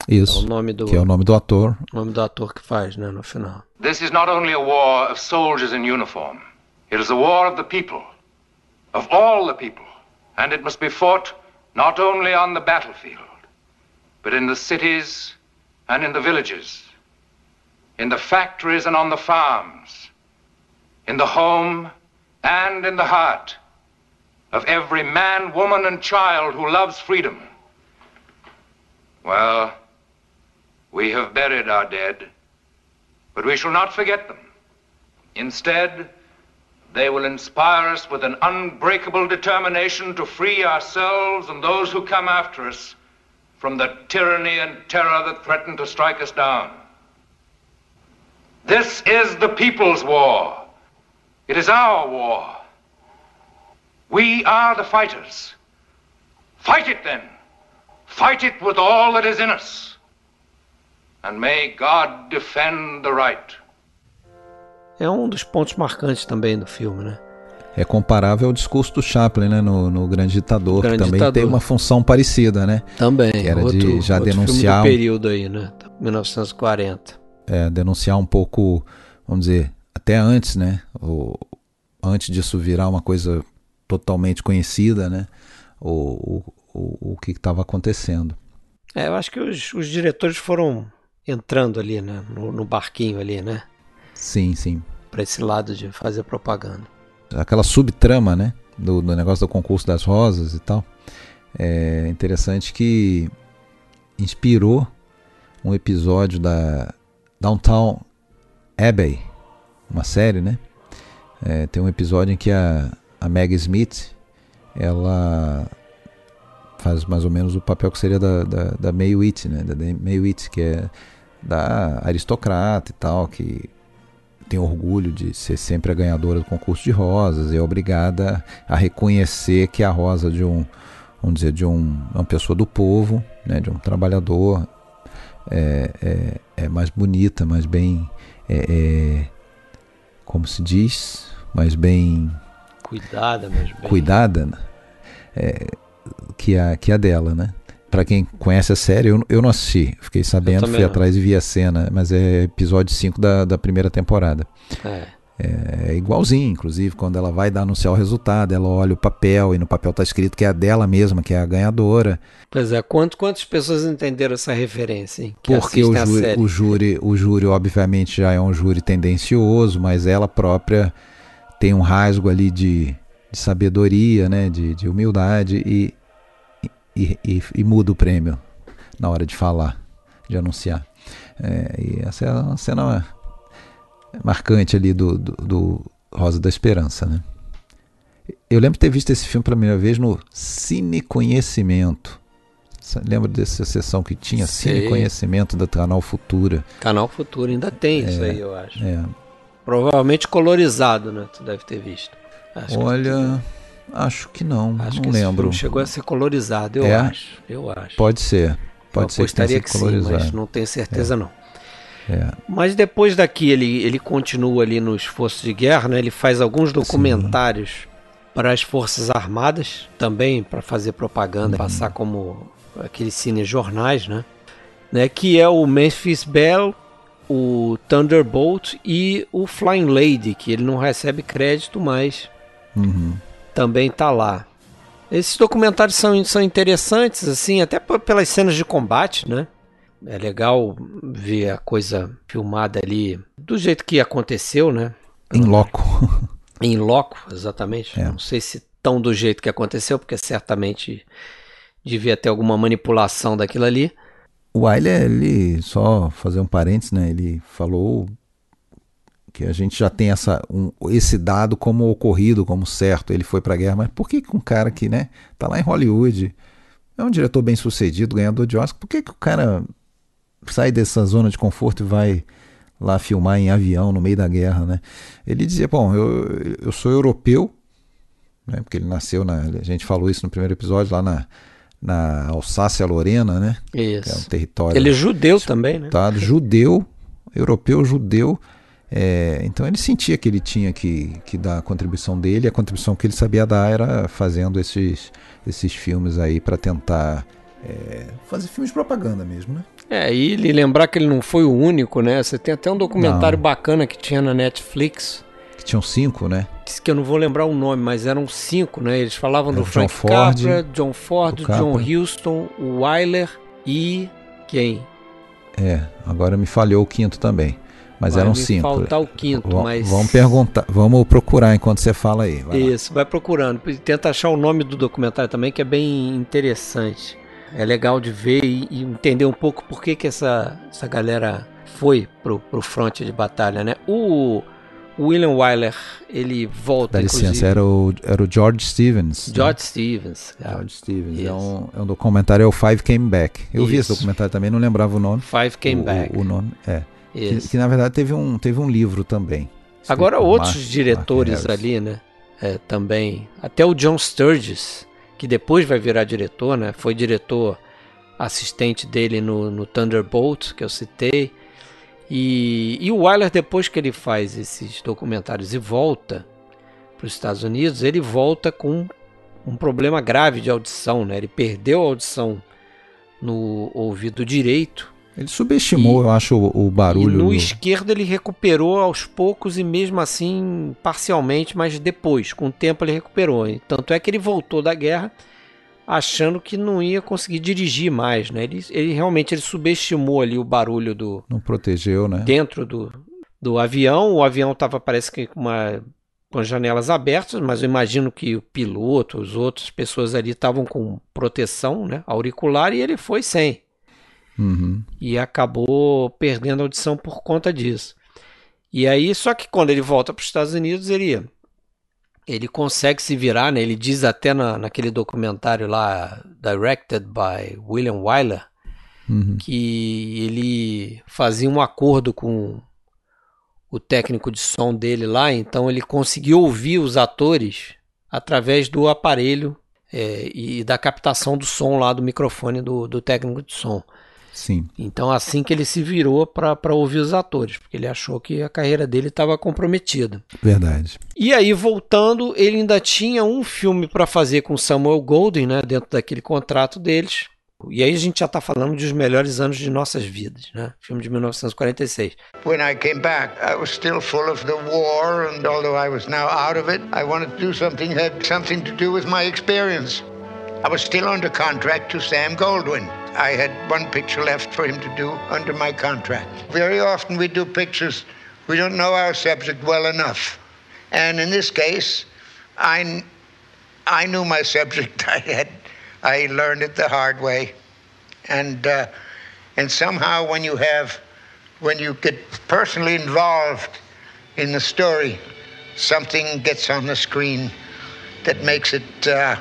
Isso. É o nome do, que é o nome do ator. O nome do ator que faz, né, no final. This is not only a war of soldiers in uniform. It is a war of the people. Of all the people. And it must be fought not only on the battlefield, but in the cities and in the villages, in the factories and on the farms, in the home and in the heart of every man, woman, and child who loves freedom. Well, we have buried our dead, but we shall not forget them. Instead, they will inspire us with an unbreakable determination to free ourselves and those who come after us from the tyranny and terror that threaten to strike us down. This is the people's war. It is our war. We are the fighters. Fight it then. Fight it with all that is in us. And may God defend the right. É um dos pontos marcantes também do filme, né? É comparável ao discurso do Chaplin, né, no, no Grande Ditador, Grande que também Ditador. tem uma função parecida, né? Também. Que era outro, de já denunciar. Filme do período aí, né? 1940. É, denunciar um pouco, vamos dizer, até antes, né? O, antes disso virar uma coisa totalmente conhecida, né? O, o, o que estava acontecendo. É, eu acho que os, os diretores foram entrando ali, né? No, no barquinho ali, né? Sim, sim. Para esse lado de fazer propaganda. Aquela subtrama, né? Do, do negócio do concurso das rosas e tal. É interessante que inspirou um episódio da Downtown Abbey, uma série, né? É, tem um episódio em que a, a Meg Smith ela faz mais ou menos o papel que seria da, da, da May Witt, né? Da May Witt, que é da aristocrata e tal, que tem orgulho de ser sempre a ganhadora do concurso de rosas e é obrigada a reconhecer que a rosa de um, vamos dizer, de um, uma pessoa do povo, né? De um trabalhador é, é, é mais bonita, mais bem é, é como se diz, mais bem cuidada, mais bem cuidada né? é, que a que a dela, né? Para quem conhece a série, eu, eu não assisti, fiquei sabendo, fui não. atrás e vi a cena, mas é episódio 5 da, da primeira temporada. É. É, é igualzinho, inclusive, quando ela vai dar anunciar o resultado, ela olha o papel e no papel está escrito que é a dela mesma, que é a ganhadora. Pois é, quanto, quantas pessoas entenderam essa referência? Hein, Porque o júri, o júri, o júri, obviamente, já é um júri tendencioso, mas ela própria tem um rasgo ali de, de sabedoria, né, de, de humildade e, e, e, e, muda o prêmio na hora de falar, de anunciar. É, e essa é uma cena marcante ali do, do, do Rosa da Esperança, né? Eu lembro de ter visto esse filme pela primeira vez no Cine Conhecimento. Lembra dessa sessão que tinha Sei. Cine Conhecimento da Canal Futura? Canal Futura ainda tem é, isso aí, eu acho. É. Provavelmente colorizado, né? Tu deve ter visto. Acho Olha, que acho que não. Acho não que lembro. chegou a ser colorizado, eu é? acho. Eu acho. Pode ser. Pode eu ser que tenha sido que sim, mas não tenho certeza é. não. É. Mas depois daqui ele, ele continua ali nos Forças de Guerra, né? Ele faz alguns documentários para as Forças Armadas, também para fazer propaganda, uhum. passar como aqueles cinejornais, né? né? Que é o Memphis Bell, o Thunderbolt e o Flying Lady, que ele não recebe crédito, mas uhum. também tá lá. Esses documentários são, são interessantes, assim, até pelas cenas de combate, né? É legal ver a coisa filmada ali do jeito que aconteceu, né? Em loco. Em loco, exatamente. É. Não sei se tão do jeito que aconteceu, porque certamente devia ter alguma manipulação daquilo ali. O Wyler, ele, só fazer um parênteses, né? Ele falou que a gente já tem essa, um, esse dado como ocorrido, como certo. Ele foi para a guerra, mas por que, que um cara que né, tá lá em Hollywood, é um diretor bem sucedido, ganhador de Oscar, por que, que o cara sai dessa zona de conforto e vai lá filmar em avião no meio da guerra, né? Ele dizia, bom, eu, eu sou europeu, né? Porque ele nasceu na, a gente falou isso no primeiro episódio lá na na Alsácia-Lorena, né? Isso. é um território. Ele é judeu também, né? Judeu, europeu, judeu. É, então ele sentia que ele tinha que, que dar a contribuição dele, e a contribuição que ele sabia dar era fazendo esses, esses filmes aí para tentar é, fazer filmes de propaganda mesmo, né? É, e lembrar que ele não foi o único, né? Você tem até um documentário não. bacana que tinha na Netflix. Que tinham cinco, né? Que eu não vou lembrar o nome, mas eram cinco, né? Eles falavam do Frank John Capra, John Ford, John Huston, o Wyler e quem? É, agora me falhou o quinto também. Mas vai eram cinco. faltar o quinto, v mas... Vamos perguntar, vamos procurar enquanto você fala aí. Vai Isso, lá. vai procurando. Tenta achar o nome do documentário também, que é bem interessante é legal de ver e, e, entender um pouco por que, que essa, essa galera foi pro, pro fronte de batalha, né? O, William Wyler, ele volta, Dá licença, era o, era o George Stevens. Né? George né? Stevens. Cara. George Stevens. É um, é um documentário, é o Five Came Back. Eu vi esse documentário também, não lembrava o nome. Five Came o, Back. O, o nome, é. Que, que, na verdade teve um, teve um livro também. Agora outros Mark, diretores Mark ali, né? É, também. Até o John Sturges que depois vai virar diretor, né? Foi diretor assistente dele no, no Thunderbolt, que eu citei. E, e o Wyler, depois que ele faz esses documentários e volta para os Estados Unidos, ele volta com um problema grave de audição, né? Ele perdeu a audição no ouvido direito. Ele subestimou, e, eu acho, o, o barulho. E no esquerdo ele recuperou aos poucos e mesmo assim parcialmente, mas depois, com o tempo ele recuperou. Tanto é que ele voltou da guerra achando que não ia conseguir dirigir mais, né? Ele, ele realmente ele subestimou ali o barulho do não protegeu, né? Dentro do, do avião, o avião estava parece que com uma com as janelas abertas, mas eu imagino que o piloto, os outras pessoas ali estavam com proteção, né, auricular e ele foi sem. Uhum. E acabou perdendo a audição por conta disso. E aí, só que quando ele volta para os Estados Unidos, ele, ele consegue se virar, né? Ele diz até na, naquele documentário lá, directed by William Wyler, uhum. que ele fazia um acordo com o técnico de som dele lá, então ele conseguiu ouvir os atores através do aparelho é, e da captação do som lá do microfone do, do técnico de som. Sim. Então, assim que ele se virou para ouvir os atores, porque ele achou que a carreira dele estava comprometida. Verdade. E aí, voltando, ele ainda tinha um filme para fazer com Samuel Golden, né, dentro daquele contrato deles. E aí a gente já está falando dos melhores anos de nossas vidas, né? Filme de 1946. When I came back, I was still full of the war, and although I was now out of it, I wanted to do something that had something to do with my experience. I was still under contract to Sam Goldwyn. I had one picture left for him to do under my contract. Very often we do pictures, we don't know our subject well enough. And in this case, I, I knew my subject. I had, I learned it the hard way. And, uh, and somehow when you have, when you get personally involved in the story, something gets on the screen that makes it uh,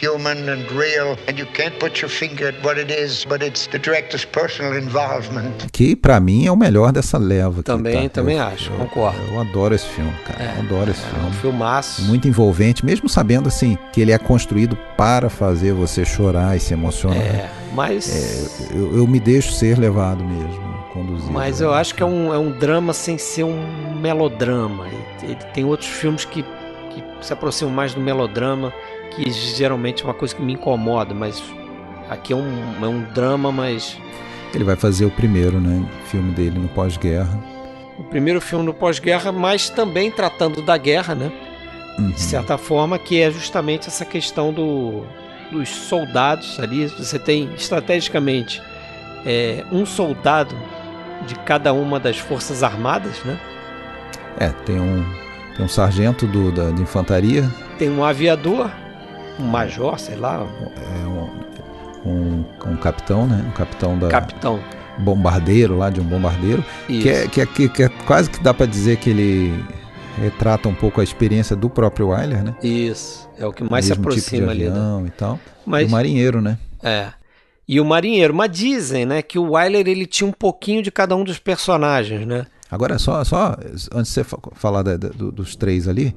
human and real, and you can't put your finger at what it is, but it's the director's personal involvement. Que para mim é o melhor dessa leva. Também, tá. também eu, acho, eu, concordo. Eu, adoro esse filme, cara. É, eu adoro esse é, filme. É um filmaço. Muito envolvente, mesmo sabendo assim que ele é construído para fazer você chorar e se emocionar. É, mas é, eu, eu me deixo ser levado mesmo conduzido. Mas eu acho que é um, é um drama sem ser um melodrama. Ele, ele tem outros filmes que, que se aproximam mais do melodrama, que geralmente é uma coisa que me incomoda, mas aqui é um, é um drama, mas. Ele vai fazer o primeiro, né? Filme dele no pós-guerra. O primeiro filme no pós-guerra, mas também tratando da guerra, né? Uhum. De certa forma, que é justamente essa questão do, dos soldados ali. Você tem estrategicamente é, um soldado de cada uma das forças armadas, né? É, tem um, tem um sargento do, da, de infantaria. Tem um aviador, um major, sei lá. É um, um, um capitão, né? Um capitão da. Capitão. Bombardeiro lá, de um bombardeiro. Que é, que, é, que, é quase que dá para dizer que ele retrata um pouco a experiência do próprio Wyler, né? Isso, é o que mais Mesmo se aproxima tipo de avião ali. Né? e tal. Mas, e o marinheiro, né? É. E o marinheiro, mas dizem, né, que o Wyler ele tinha um pouquinho de cada um dos personagens, né? Agora, só, só antes de você falar da, da, dos três ali,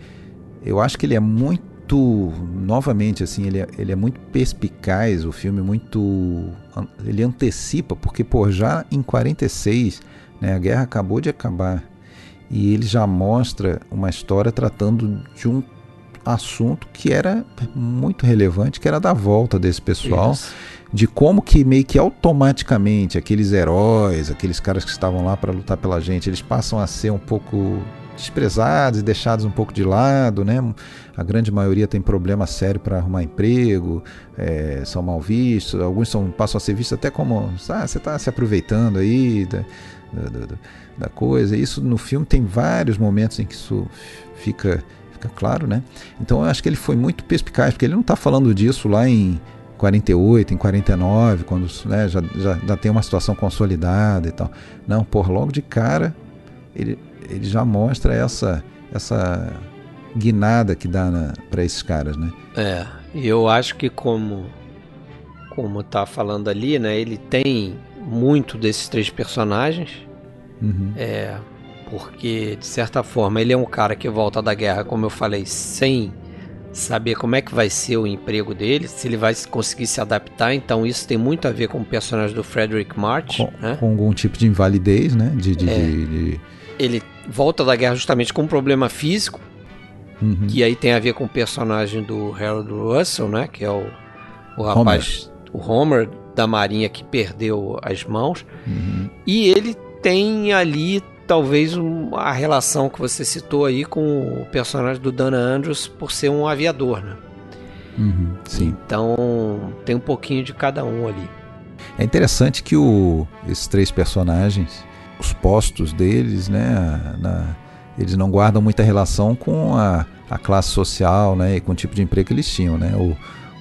eu acho que ele é muito, novamente, assim, ele é, ele é muito perspicaz, o filme muito, ele antecipa, porque, pô, já em 46, né, a guerra acabou de acabar, e ele já mostra uma história tratando de um assunto que era muito relevante, que era da volta desse pessoal. Isso de como que meio que automaticamente aqueles heróis, aqueles caras que estavam lá para lutar pela gente, eles passam a ser um pouco desprezados e deixados um pouco de lado, né? A grande maioria tem problema sério para arrumar emprego, é, são mal vistos, alguns são, passam a ser vistos até como, ah, você está se aproveitando aí da, da, da, coisa. Isso no filme tem vários momentos em que isso fica, fica claro, né? Então eu acho que ele foi muito perspicaz, porque ele não está falando disso lá em 48, em 49, quando né, já, já, já, tem uma situação consolidada e tal. Não, por logo de cara, ele, ele já mostra essa, essa guinada que dá para esses caras, né? É, e eu acho que como como tá falando ali, né, ele tem muito desses três personagens. Uhum. É, porque de certa forma ele é um cara que volta da guerra, como eu falei, sem saber como é que vai ser o emprego dele, se ele vai conseguir se adaptar. Então isso tem muito a ver com o personagem do Frederick March, com, né? com algum tipo de invalidez, né? De, de, é. de, de, Ele volta da guerra justamente com um problema físico, uhum. que aí tem a ver com o personagem do Harold Russell, né? Que é o, o rapaz, Homer. o Homer da Marinha que perdeu as mãos. Uhum. E ele tem ali talvez um, a relação que você citou aí com o personagem do Dana Andrews por ser um aviador, né? Uhum, sim. Então tem um pouquinho de cada um ali. É interessante que o, esses três personagens, os postos deles, né, na, eles não guardam muita relação com a, a, classe social, né, e com o tipo de emprego que eles tinham, né. O,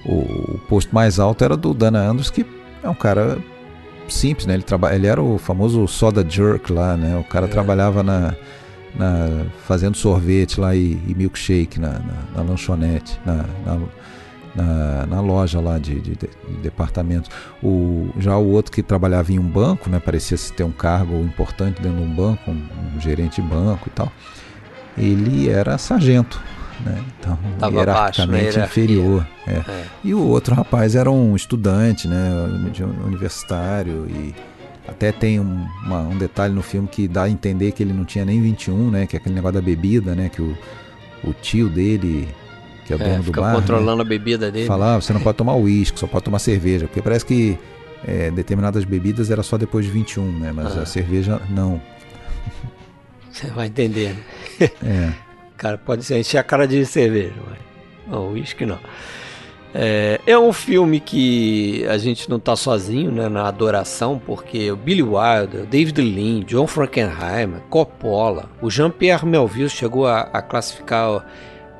o, o posto mais alto era do Dana Andrews, que é um cara simples, né? Ele, traba... ele era o famoso soda jerk lá, né? O cara é. trabalhava na, na, fazendo sorvete lá e, e milkshake na, na, na lanchonete, na, na, na, loja lá de, de, de, departamentos. O, já o outro que trabalhava em um banco, né? Parecia se ter um cargo importante dentro de um banco, um, um gerente de banco e tal. Ele era sargento, né? Então, Tava hierarquicamente baixo, inferior. É. É. E o outro rapaz era um estudante, né? Universitário e até tem um, uma, um, detalhe no filme que dá a entender que ele não tinha nem 21, né? Que é aquele negócio da bebida, né? Que o, o tio dele, que é é, dono do bar, controlando né? a bebida dele. Falava, ah, você não pode tomar uísque, só pode tomar cerveja, porque parece que é, determinadas bebidas era só depois de 21, né? Mas ah. a cerveja não. Você vai entender. Né? É. Cara, pode ser encher a cara de cerveja, mas. Uísque não. É, é, um filme que a gente não está sozinho né, na adoração, porque o Billy Wilder, David Lean, John Frankenheimer, Coppola, o Jean-Pierre Melville chegou a, a classificar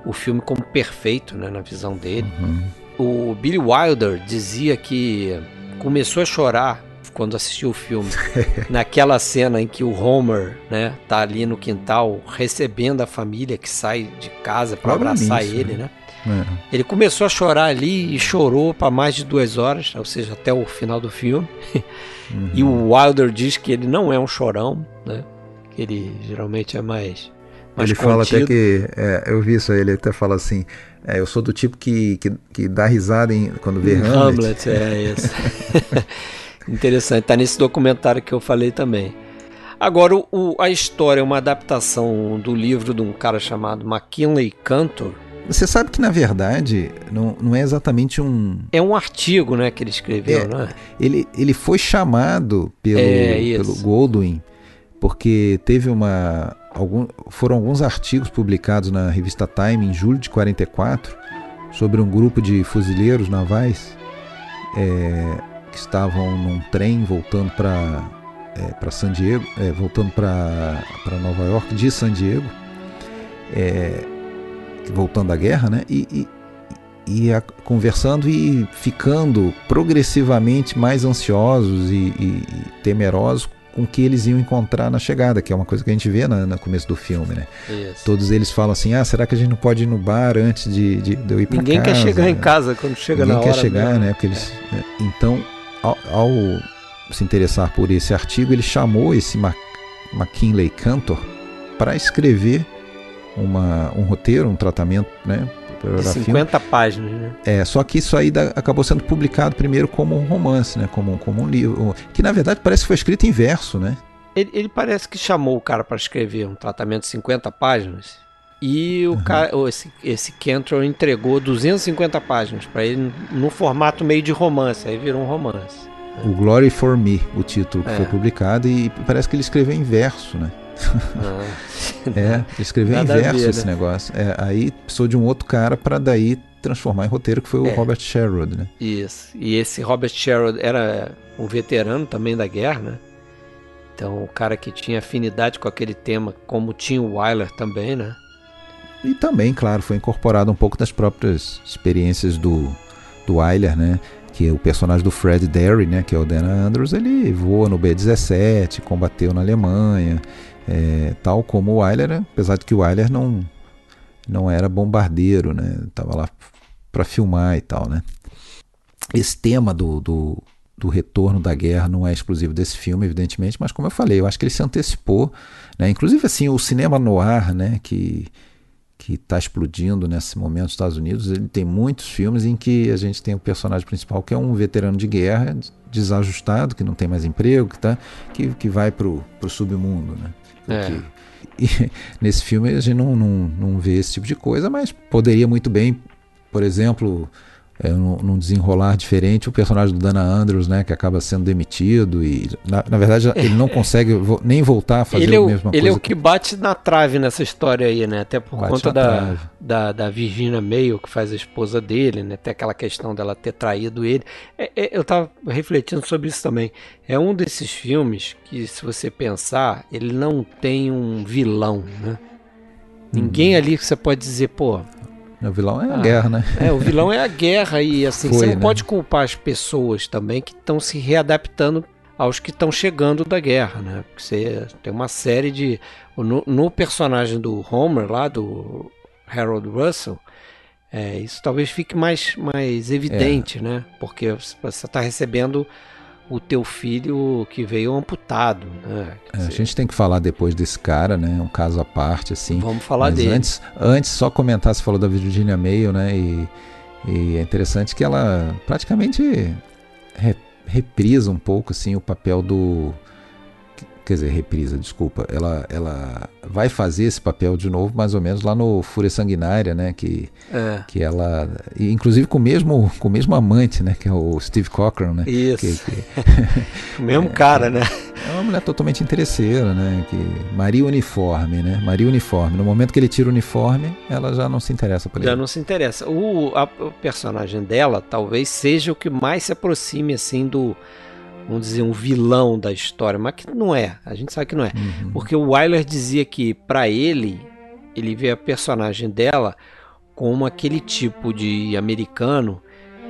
o, filme como perfeito né, na visão dele. Uhum. O Billy Wilder dizia que começou a chorar quando assistiu o filme, naquela cena em que o Homer, né, tá ali no quintal recebendo a família que sai de casa para abraçar ele, né? né? É. Ele começou a chorar ali e chorou para mais de duas horas, ou seja, até o final do filme. Uhum. E o Wilder diz que ele não é um chorão, né? Que ele geralmente é mais. Mais ele contido. fala até que. É, eu vi isso aí, ele até fala assim. É, eu sou do tipo que, que, que dá risada em, quando vê Hamlet. Hamlet, é isso. Interessante, tá nesse documentário que eu falei também. Agora, o, a história é uma adaptação do livro de um cara chamado McKinley Cantor. Você sabe que, na verdade, não, não é exatamente um. É um artigo né, que ele escreveu, é, né? Ele, ele foi chamado pelo, é, pelo Goldwyn, porque teve uma. Algum, foram alguns artigos publicados na revista Time em julho de 44 sobre um grupo de fuzileiros navais é, que estavam num trem voltando para é, para San Diego, é, voltando para Nova York de San Diego, é, voltando da guerra, né? E, e, e a, conversando e ficando progressivamente mais ansiosos e, e, e temerosos com o que eles iam encontrar na chegada, que é uma coisa que a gente vê na, no começo do filme, né? Isso. Todos eles falam assim, ah, será que a gente não pode ir no bar antes de, de, de eu ir para casa? Ninguém quer chegar né? em casa quando chega Ninguém na hora. Ninguém quer chegar, mesmo. né? Porque eles, é. né? Então, ao, ao, se interessar por esse artigo, ele chamou esse McKinley Cantor para escrever uma, um roteiro, um tratamento, né? De 50 filme. páginas, né? É, só que isso aí da, acabou sendo publicado primeiro como um romance, né? Como, como um livro. Que na verdade parece que foi escrito em verso, né? Ele, ele parece que chamou o cara para escrever um tratamento de 50 páginas. E o uhum. cara, esse, esse Cantor entregou 250 páginas para ele no formato meio de romance, aí virou um romance. O Glory for Me, o título que é. foi publicado, e parece que ele escreveu em verso, né? É, escreveu em verso ver, esse né? negócio. É, aí precisou de um outro cara para daí transformar em roteiro, que foi o é. Robert Sherwood, né? Isso. E esse Robert Sherwood era um veterano também da guerra, né? Então, o cara que tinha afinidade com aquele tema, como tinha o Wyler também, né? E também, claro, foi incorporado um pouco das próprias experiências do, do Wyler, né? que o personagem do Fred Derry, né, que é o Dan Andrews, ele voa no B-17, combateu na Alemanha, é, tal como o Wyler, apesar de que o Wyler não, não era bombardeiro, né, tava lá para filmar e tal, né. Esse tema do, do, do, retorno da guerra não é exclusivo desse filme, evidentemente, mas como eu falei, eu acho que ele se antecipou, né, inclusive assim, o cinema noir, né, que que está explodindo nesse momento nos Estados Unidos, ele tem muitos filmes em que a gente tem o personagem principal que é um veterano de guerra, desajustado, que não tem mais emprego, que, tá, que, que vai para o submundo. Né? É. e, nesse filme a gente não, não, não vê esse tipo de coisa, mas poderia muito bem, por exemplo, é, num, num, desenrolar diferente, o personagem do Dana Andrews, né, que acaba sendo demitido e na, na verdade ele não consegue vo nem voltar a fazer ele é o, a mesma ele coisa. Ele é o que bate na trave nessa história aí, né, até por bate conta da, da, da, Virginia Mayo, que faz a esposa dele, né, até aquela questão dela ter traído ele. É, é, eu tava refletindo sobre isso também. É um desses filmes que, se você pensar, ele não tem um vilão, né? Ninguém uhum. ali que você pode dizer, pô, o vilão é a ah, guerra, né? É, o vilão é a guerra e assim, Foi, você não né? pode culpar as pessoas também que estão se readaptando aos que estão chegando da guerra, né? Porque você tem uma série de no, no personagem do Homer lá do Harold Russell, é, isso talvez fique mais mais evidente, é. né? Porque você está recebendo o teu filho que veio amputado. Né? É, a gente tem que falar depois desse cara, né? Um caso à parte, assim. Vamos falar Mas dele. Antes, antes, só comentar, você falou da Virginia Mayo, né? E, e é interessante que ela praticamente re, reprisa um pouco assim, o papel do quer dizer, reprisa, desculpa, ela, ela vai fazer esse papel de novo mais ou menos lá no Fúria Sanguinária, né, que, é. que ela, inclusive com o mesmo, com o mesmo amante, né, que é o Steve Cochran, né. Isso. Que, que, o mesmo é, cara, né. É uma mulher totalmente interesseira, né, que Maria Uniforme, né, Maria Uniforme, no momento que ele tira o uniforme, ela já não se interessa por ele. Já não se interessa. O, a, o personagem dela talvez seja o que mais se aproxime, assim, do vamos dizer, um vilão da história, mas que não é. A gente sabe que não é. Uhum. Porque o Wyler dizia que, para ele, ele vê a personagem dela como aquele tipo de americano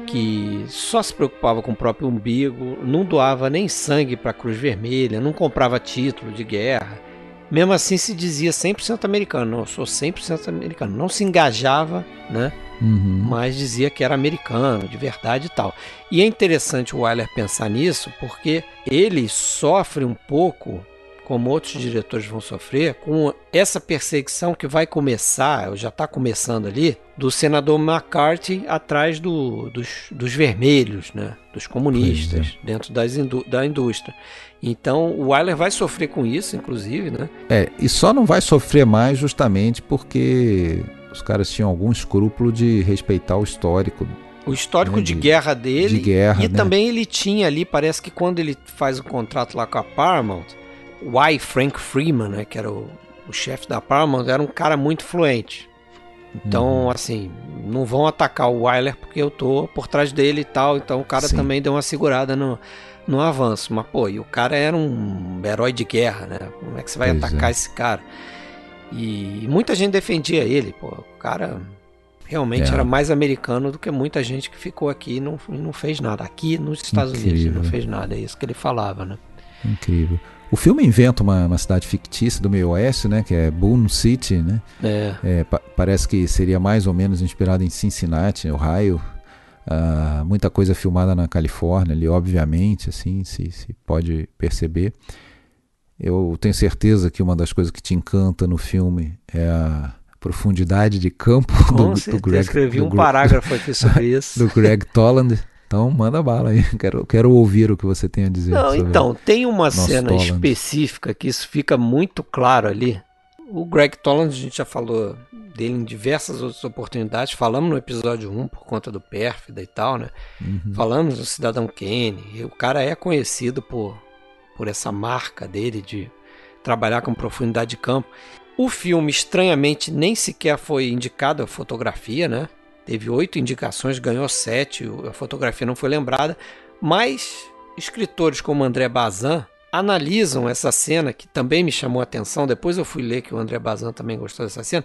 que só se preocupava com o próprio umbigo, não doava nem sangue para a Cruz Vermelha, não comprava título de guerra. Mesmo assim se dizia 100% americano, não, eu sou 100% americano. Não se engajava, né? Uhum. Mas dizia que era americano, de verdade e tal. E é interessante o Wyler pensar nisso porque ele sofre um pouco como outros diretores vão sofrer, com essa perseguição que vai começar, já está começando ali, do senador McCarthy atrás do, dos, dos vermelhos, né? dos comunistas, é. dentro das indú da indústria. Então o Wyler vai sofrer com isso, inclusive, né? É, e só não vai sofrer mais justamente porque os caras tinham algum escrúpulo de respeitar o histórico o histórico né, de, de, guerra dele. De guerra, e né? também ele tinha ali, parece que quando ele faz o contrato lá com a Paramount, o Y. Frank Freeman, né, que era o, o chefe da Paramount, era um cara muito fluente. Então, uhum. assim, não vão atacar o Wyler porque eu tô por trás dele e tal. Então o cara Sim. também deu uma segurada no, no avanço. Mas, pô, e o cara era um herói de guerra, né? Como é que você vai pois atacar é. esse cara? E muita gente defendia ele, pô. O cara realmente é. era mais americano do que muita gente que ficou aqui e não, não fez nada. Aqui nos Estados Incrível. Unidos não fez nada, é isso que ele falava, né? Incrível. O filme inventa uma, uma, cidade fictícia do meio oeste, né? Que é Boone City, né? É. é pa parece que seria mais ou menos inspirado em Cincinnati, Ohio. Uh, muita coisa filmada na Califórnia ali, obviamente, assim, se, se pode perceber. Eu tenho certeza que uma das coisas que te encanta no filme é a profundidade de campo Com do, do Greg. escrevi do, um parágrafo aqui sobre isso. do Greg Toland. Então manda bala aí, quero, quero ouvir o que você tem a dizer. Não, então, tem uma cena Toland. específica que isso fica muito claro ali. O Greg Toland, a gente já falou dele em diversas outras oportunidades. Falamos no episódio 1 por conta do Pérfida e tal, né? Uhum. Falamos do Cidadão Kane. O cara é conhecido por, por essa marca dele de trabalhar com profundidade de campo. O filme, estranhamente, nem sequer foi indicado a fotografia, né? Teve oito indicações, ganhou sete, a fotografia não foi lembrada, mas escritores como André Bazin analisam essa cena que também me chamou a atenção. Depois eu fui ler que o André Bazin também gostou dessa cena,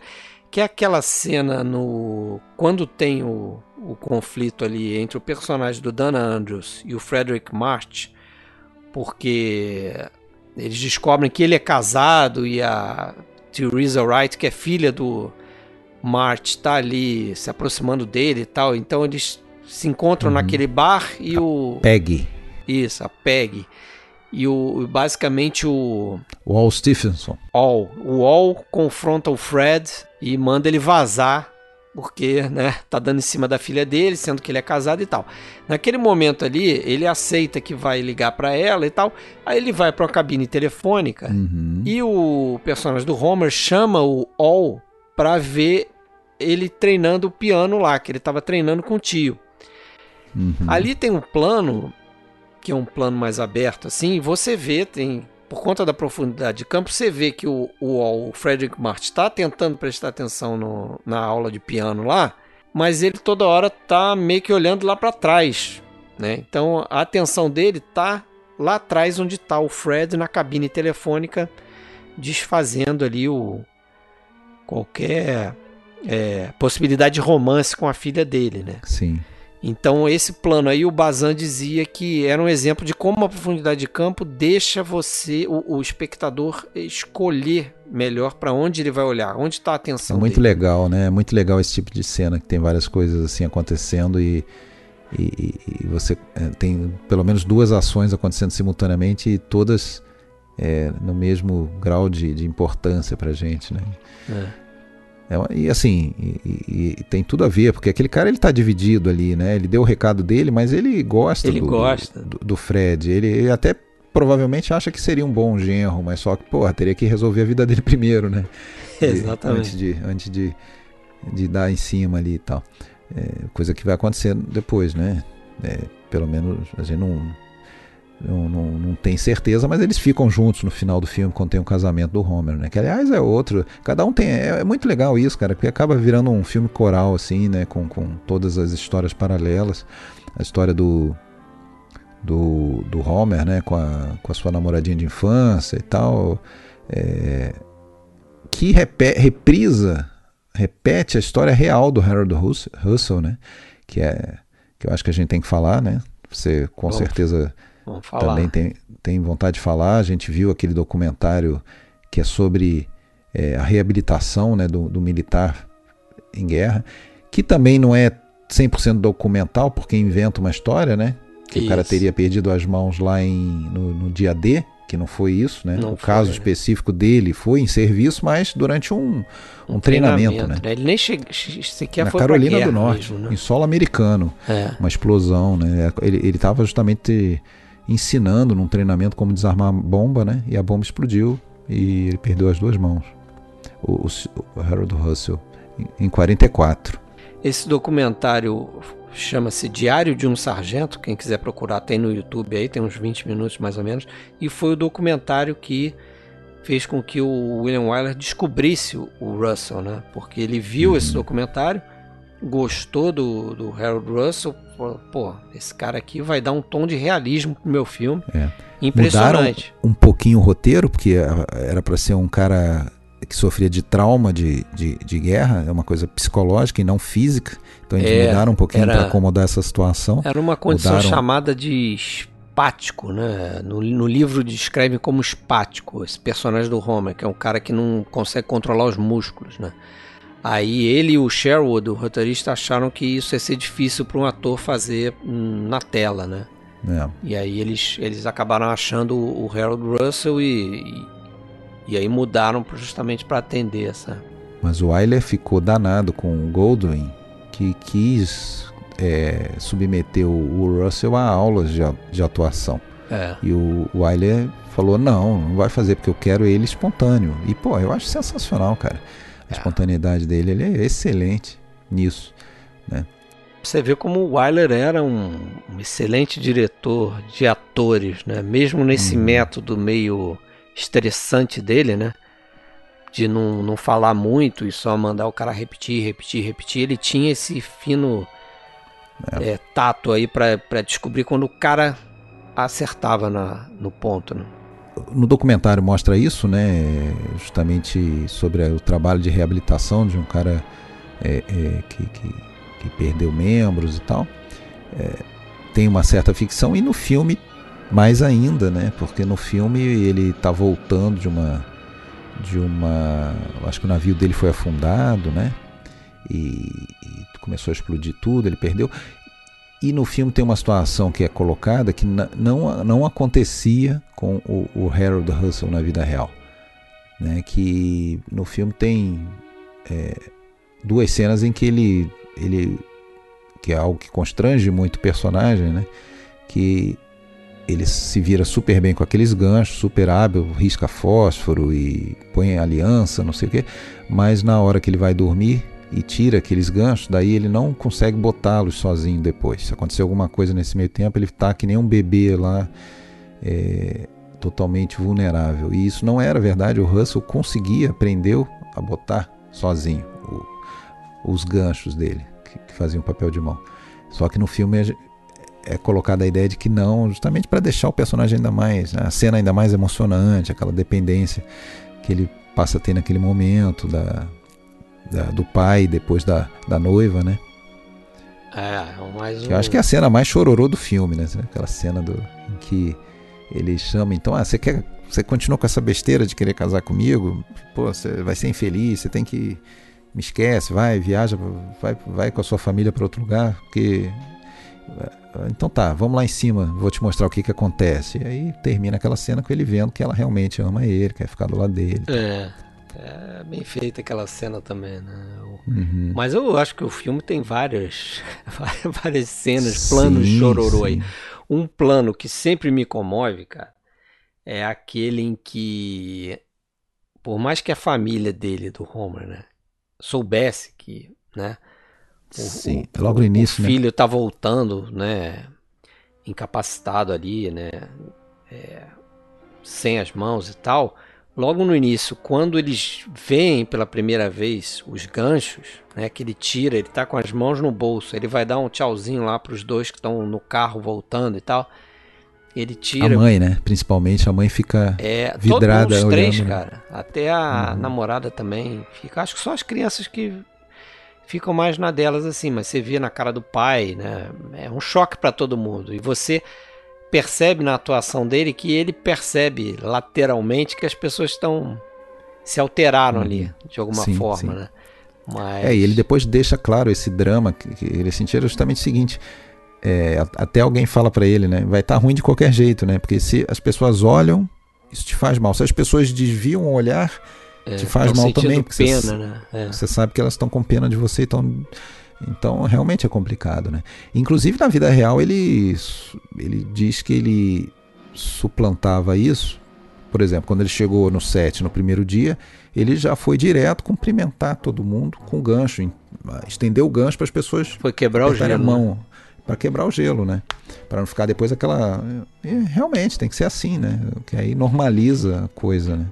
que é aquela cena no quando tem o, o conflito ali entre o personagem do Dana Andrews e o Frederick March, porque eles descobrem que ele é casado e a Theresa Wright, que é filha do Marte tá ali se aproximando dele e tal. Então eles se encontram uhum. naquele bar e a o. Peg. Isso, a Peg. E o basicamente o. O Al Stephenson. Al. O Al confronta o Fred e manda ele vazar. Porque, né, tá dando em cima da filha dele, sendo que ele é casado e tal. Naquele momento ali, ele aceita que vai ligar para ela e tal. Aí ele vai para uma cabine telefônica uhum. e o personagem do Homer chama o All para ver ele treinando o piano lá, que ele estava treinando com o tio. Uhum. Ali tem um plano, que é um plano mais aberto, assim, você vê, tem, por conta da profundidade de campo, você vê que o, o, o Frederick Martin está tentando prestar atenção no, na aula de piano lá, mas ele toda hora tá meio que olhando lá para trás, né? Então a atenção dele tá lá atrás onde está o Fred na cabine telefônica desfazendo ali o qualquer é, possibilidade de romance com a filha dele, né? Sim. Então esse plano aí o Bazan dizia que era um exemplo de como a profundidade de campo deixa você, o, o espectador, escolher melhor para onde ele vai olhar, onde está a atenção. É muito dele. legal, né? É muito legal esse tipo de cena que tem várias coisas assim acontecendo e, e, e você é, tem pelo menos duas ações acontecendo simultaneamente e todas é, no mesmo grau de, de importância para gente, né? É. É, e assim, e, e, tem tudo a ver, porque aquele cara ele tá dividido ali, né? Ele deu o recado dele, mas ele gosta, ele do, gosta. Do, do, Fred. Ele, ele, até provavelmente acha que seria um bom genro, mas só que, porra, teria que resolver a vida dele primeiro, né? Exatamente. Antes de, antes de, de dar em cima ali e tal. É, coisa que vai acontecer depois, né? É, pelo menos a gente não não, não, não, tem certeza, mas eles ficam juntos no final do filme quando tem o casamento do Homer, né? Que aliás é outro. Cada um tem. É, é, muito legal isso, cara, porque acaba virando um filme coral, assim, né? Com, com todas as histórias paralelas. A história do. Do, do Homer, né? Com a, com a sua namoradinha de infância e tal. É, que repé, reprisa, repete a história real do Harold Russell, né? Que é. Que eu acho que a gente tem que falar, né? Você com Bom. certeza também tem, tem vontade de falar. A gente viu aquele documentário que é sobre é, a reabilitação né, do, do, militar em guerra, que também não é 100% documental, porque inventa uma história, né? Que Isso. o cara teria perdido as mãos lá em, no, no dia D, que não foi isso, né? Não o foi, caso né? específico dele foi em serviço, mas durante um, um, um treinamento, treinamento, né? Ele nem che sequer Na foi Carolina do Norte, mesmo, né? em solo americano, é. uma explosão, né? Ele estava justamente ensinando num treinamento como desarmar bomba, né? E a bomba explodiu e ele perdeu as duas mãos. O, o, Harold Russell em, em 44. Esse documentário chama-se Diário de um Sargento, quem quiser procurar tem no YouTube aí, tem uns 20 minutos mais ou menos, e foi o documentário que fez com que o William Wyler descobrisse o Russell, né? Porque ele viu uhum. esse documentário, gostou do, do Harold Russell, falou, pô, esse cara aqui vai dar um tom de realismo pro meu filme. É. Impressionante. Mudaram um pouquinho o roteiro, porque era para ser um cara que sofria de trauma de, de, de, guerra, é uma coisa psicológica e não física. Então eles é, mudaram um pouquinho para acomodar essa situação. Era uma condição mudaram... chamada de espático, né? No, no livro descreve como espático, esse personagem do Homer, que é um cara que não consegue controlar os músculos, né? Aí ele e o Sherwood, o roteirista, acharam que isso ia ser difícil para um ator fazer na tela, né? É. E aí eles, eles acabaram achando o Harold Russell e, e aí mudaram justamente para atender essa. Mas o Wyler ficou danado com o Goldwyn, que quis é, submeter o, Russell a aulas de, de atuação. É. E o Wyler falou: não, não vai fazer porque eu quero ele espontâneo. E pô, eu acho sensacional, cara. A espontaneidade dele, ele é excelente nisso, né? Você vê como o Wyler era um, um excelente diretor de atores, né? Mesmo nesse hum. método meio estressante dele, né? De não, não falar muito e só mandar o cara repetir, repetir, repetir. Ele tinha esse fino é. É, tato aí para descobrir quando o cara acertava na, no ponto. Né? No documentário mostra isso, né? Justamente sobre o trabalho de reabilitação de um cara é, é que, que, que, perdeu membros e tal. É, tem uma certa ficção e no filme mais ainda, né? Porque no filme ele está voltando de uma de uma, acho que o navio dele foi afundado, né? E, e começou a explodir tudo, ele perdeu. E no filme tem uma situação que é colocada que não, não acontecia com o, o Harold Russell na vida real. Né? Que no filme tem é, duas cenas em que ele, ele. que é algo que constrange muito o personagem, né? Que ele se vira super bem com aqueles ganchos, super hábil, risca fósforo e põe aliança, não sei o quê, mas na hora que ele vai dormir e tira aqueles ganchos, daí ele não consegue botá-los sozinho depois. Se acontecer alguma coisa nesse meio tempo, ele está que nem um bebê lá, é, totalmente vulnerável. E isso não era verdade, o Russell conseguia, aprendeu a botar sozinho o, os ganchos dele, que, que faziam papel de mão. Só que no filme é colocada a ideia de que não, justamente para deixar o personagem ainda mais, né, a cena ainda mais emocionante, aquela dependência que ele passa a ter naquele momento da, da do pai depois da, da noiva, né? É, mais um... Eu acho que é a cena mais chororô do filme, né? Aquela cena do, em que ele chama, então, ah, você quer, você continua com essa besteira de querer casar comigo? Pô, você vai ser infeliz, você tem que me esquece, vai, viaja, vai, vai com a sua família para outro lugar, porque então tá, vamos lá em cima, vou te mostrar o que que acontece. E aí termina aquela cena com ele vendo que ela realmente ama ele, quer ficar do lado dele. É, é bem feita aquela cena também, né? Uhum. Mas eu acho que o filme tem várias, várias cenas, planos sim, chororô aí. Um plano que sempre me comove, cara, é aquele em que, por mais que a família dele, do Homer, né, soubesse que, né, Sim, o, logo no início, o né? filho tá voltando, né? Incapacitado ali, né? É, sem as mãos e tal. Logo no início, quando eles veem pela primeira vez os ganchos, né? Que ele tira, ele tá com as mãos no bolso. Ele vai dar um tchauzinho lá pros dois que estão no carro voltando e tal. Ele tira. A mãe, né? Principalmente a mãe fica é, vidrada. Todos os três, olhando. cara. Até a uhum. namorada também fica. Acho que só as crianças que ficam mais na delas assim, mas você vê na cara do pai, né? É um choque para todo mundo. E você percebe na atuação dele que ele percebe lateralmente que as pessoas estão se alteraram ali uhum. de alguma sim, forma, sim. né? Mas... É, e ele depois deixa claro esse drama que, que ele sentia justamente o seguinte. É, até alguém fala para ele, né? Vai estar tá ruim de qualquer jeito, né? Porque se as pessoas olham isso te faz mal. Se as pessoas desviam o olhar, É, te faz tão mal também. Porque pena, você, né? É. você sabe que elas estão com pena de você, então, então realmente é complicado, né? Inclusive na vida real ele, ele diz que ele suplantava isso. Por exemplo, quando ele chegou no set no primeiro dia, ele já foi direto cumprimentar todo mundo com gancho, em- estendeu o gancho para as pessoas Foi quebrar o gelo. a né? mão para quebrar o gelo, né? Para não ficar depois aquela. realmente tem que ser assim, né? Que aí normaliza a coisa, né?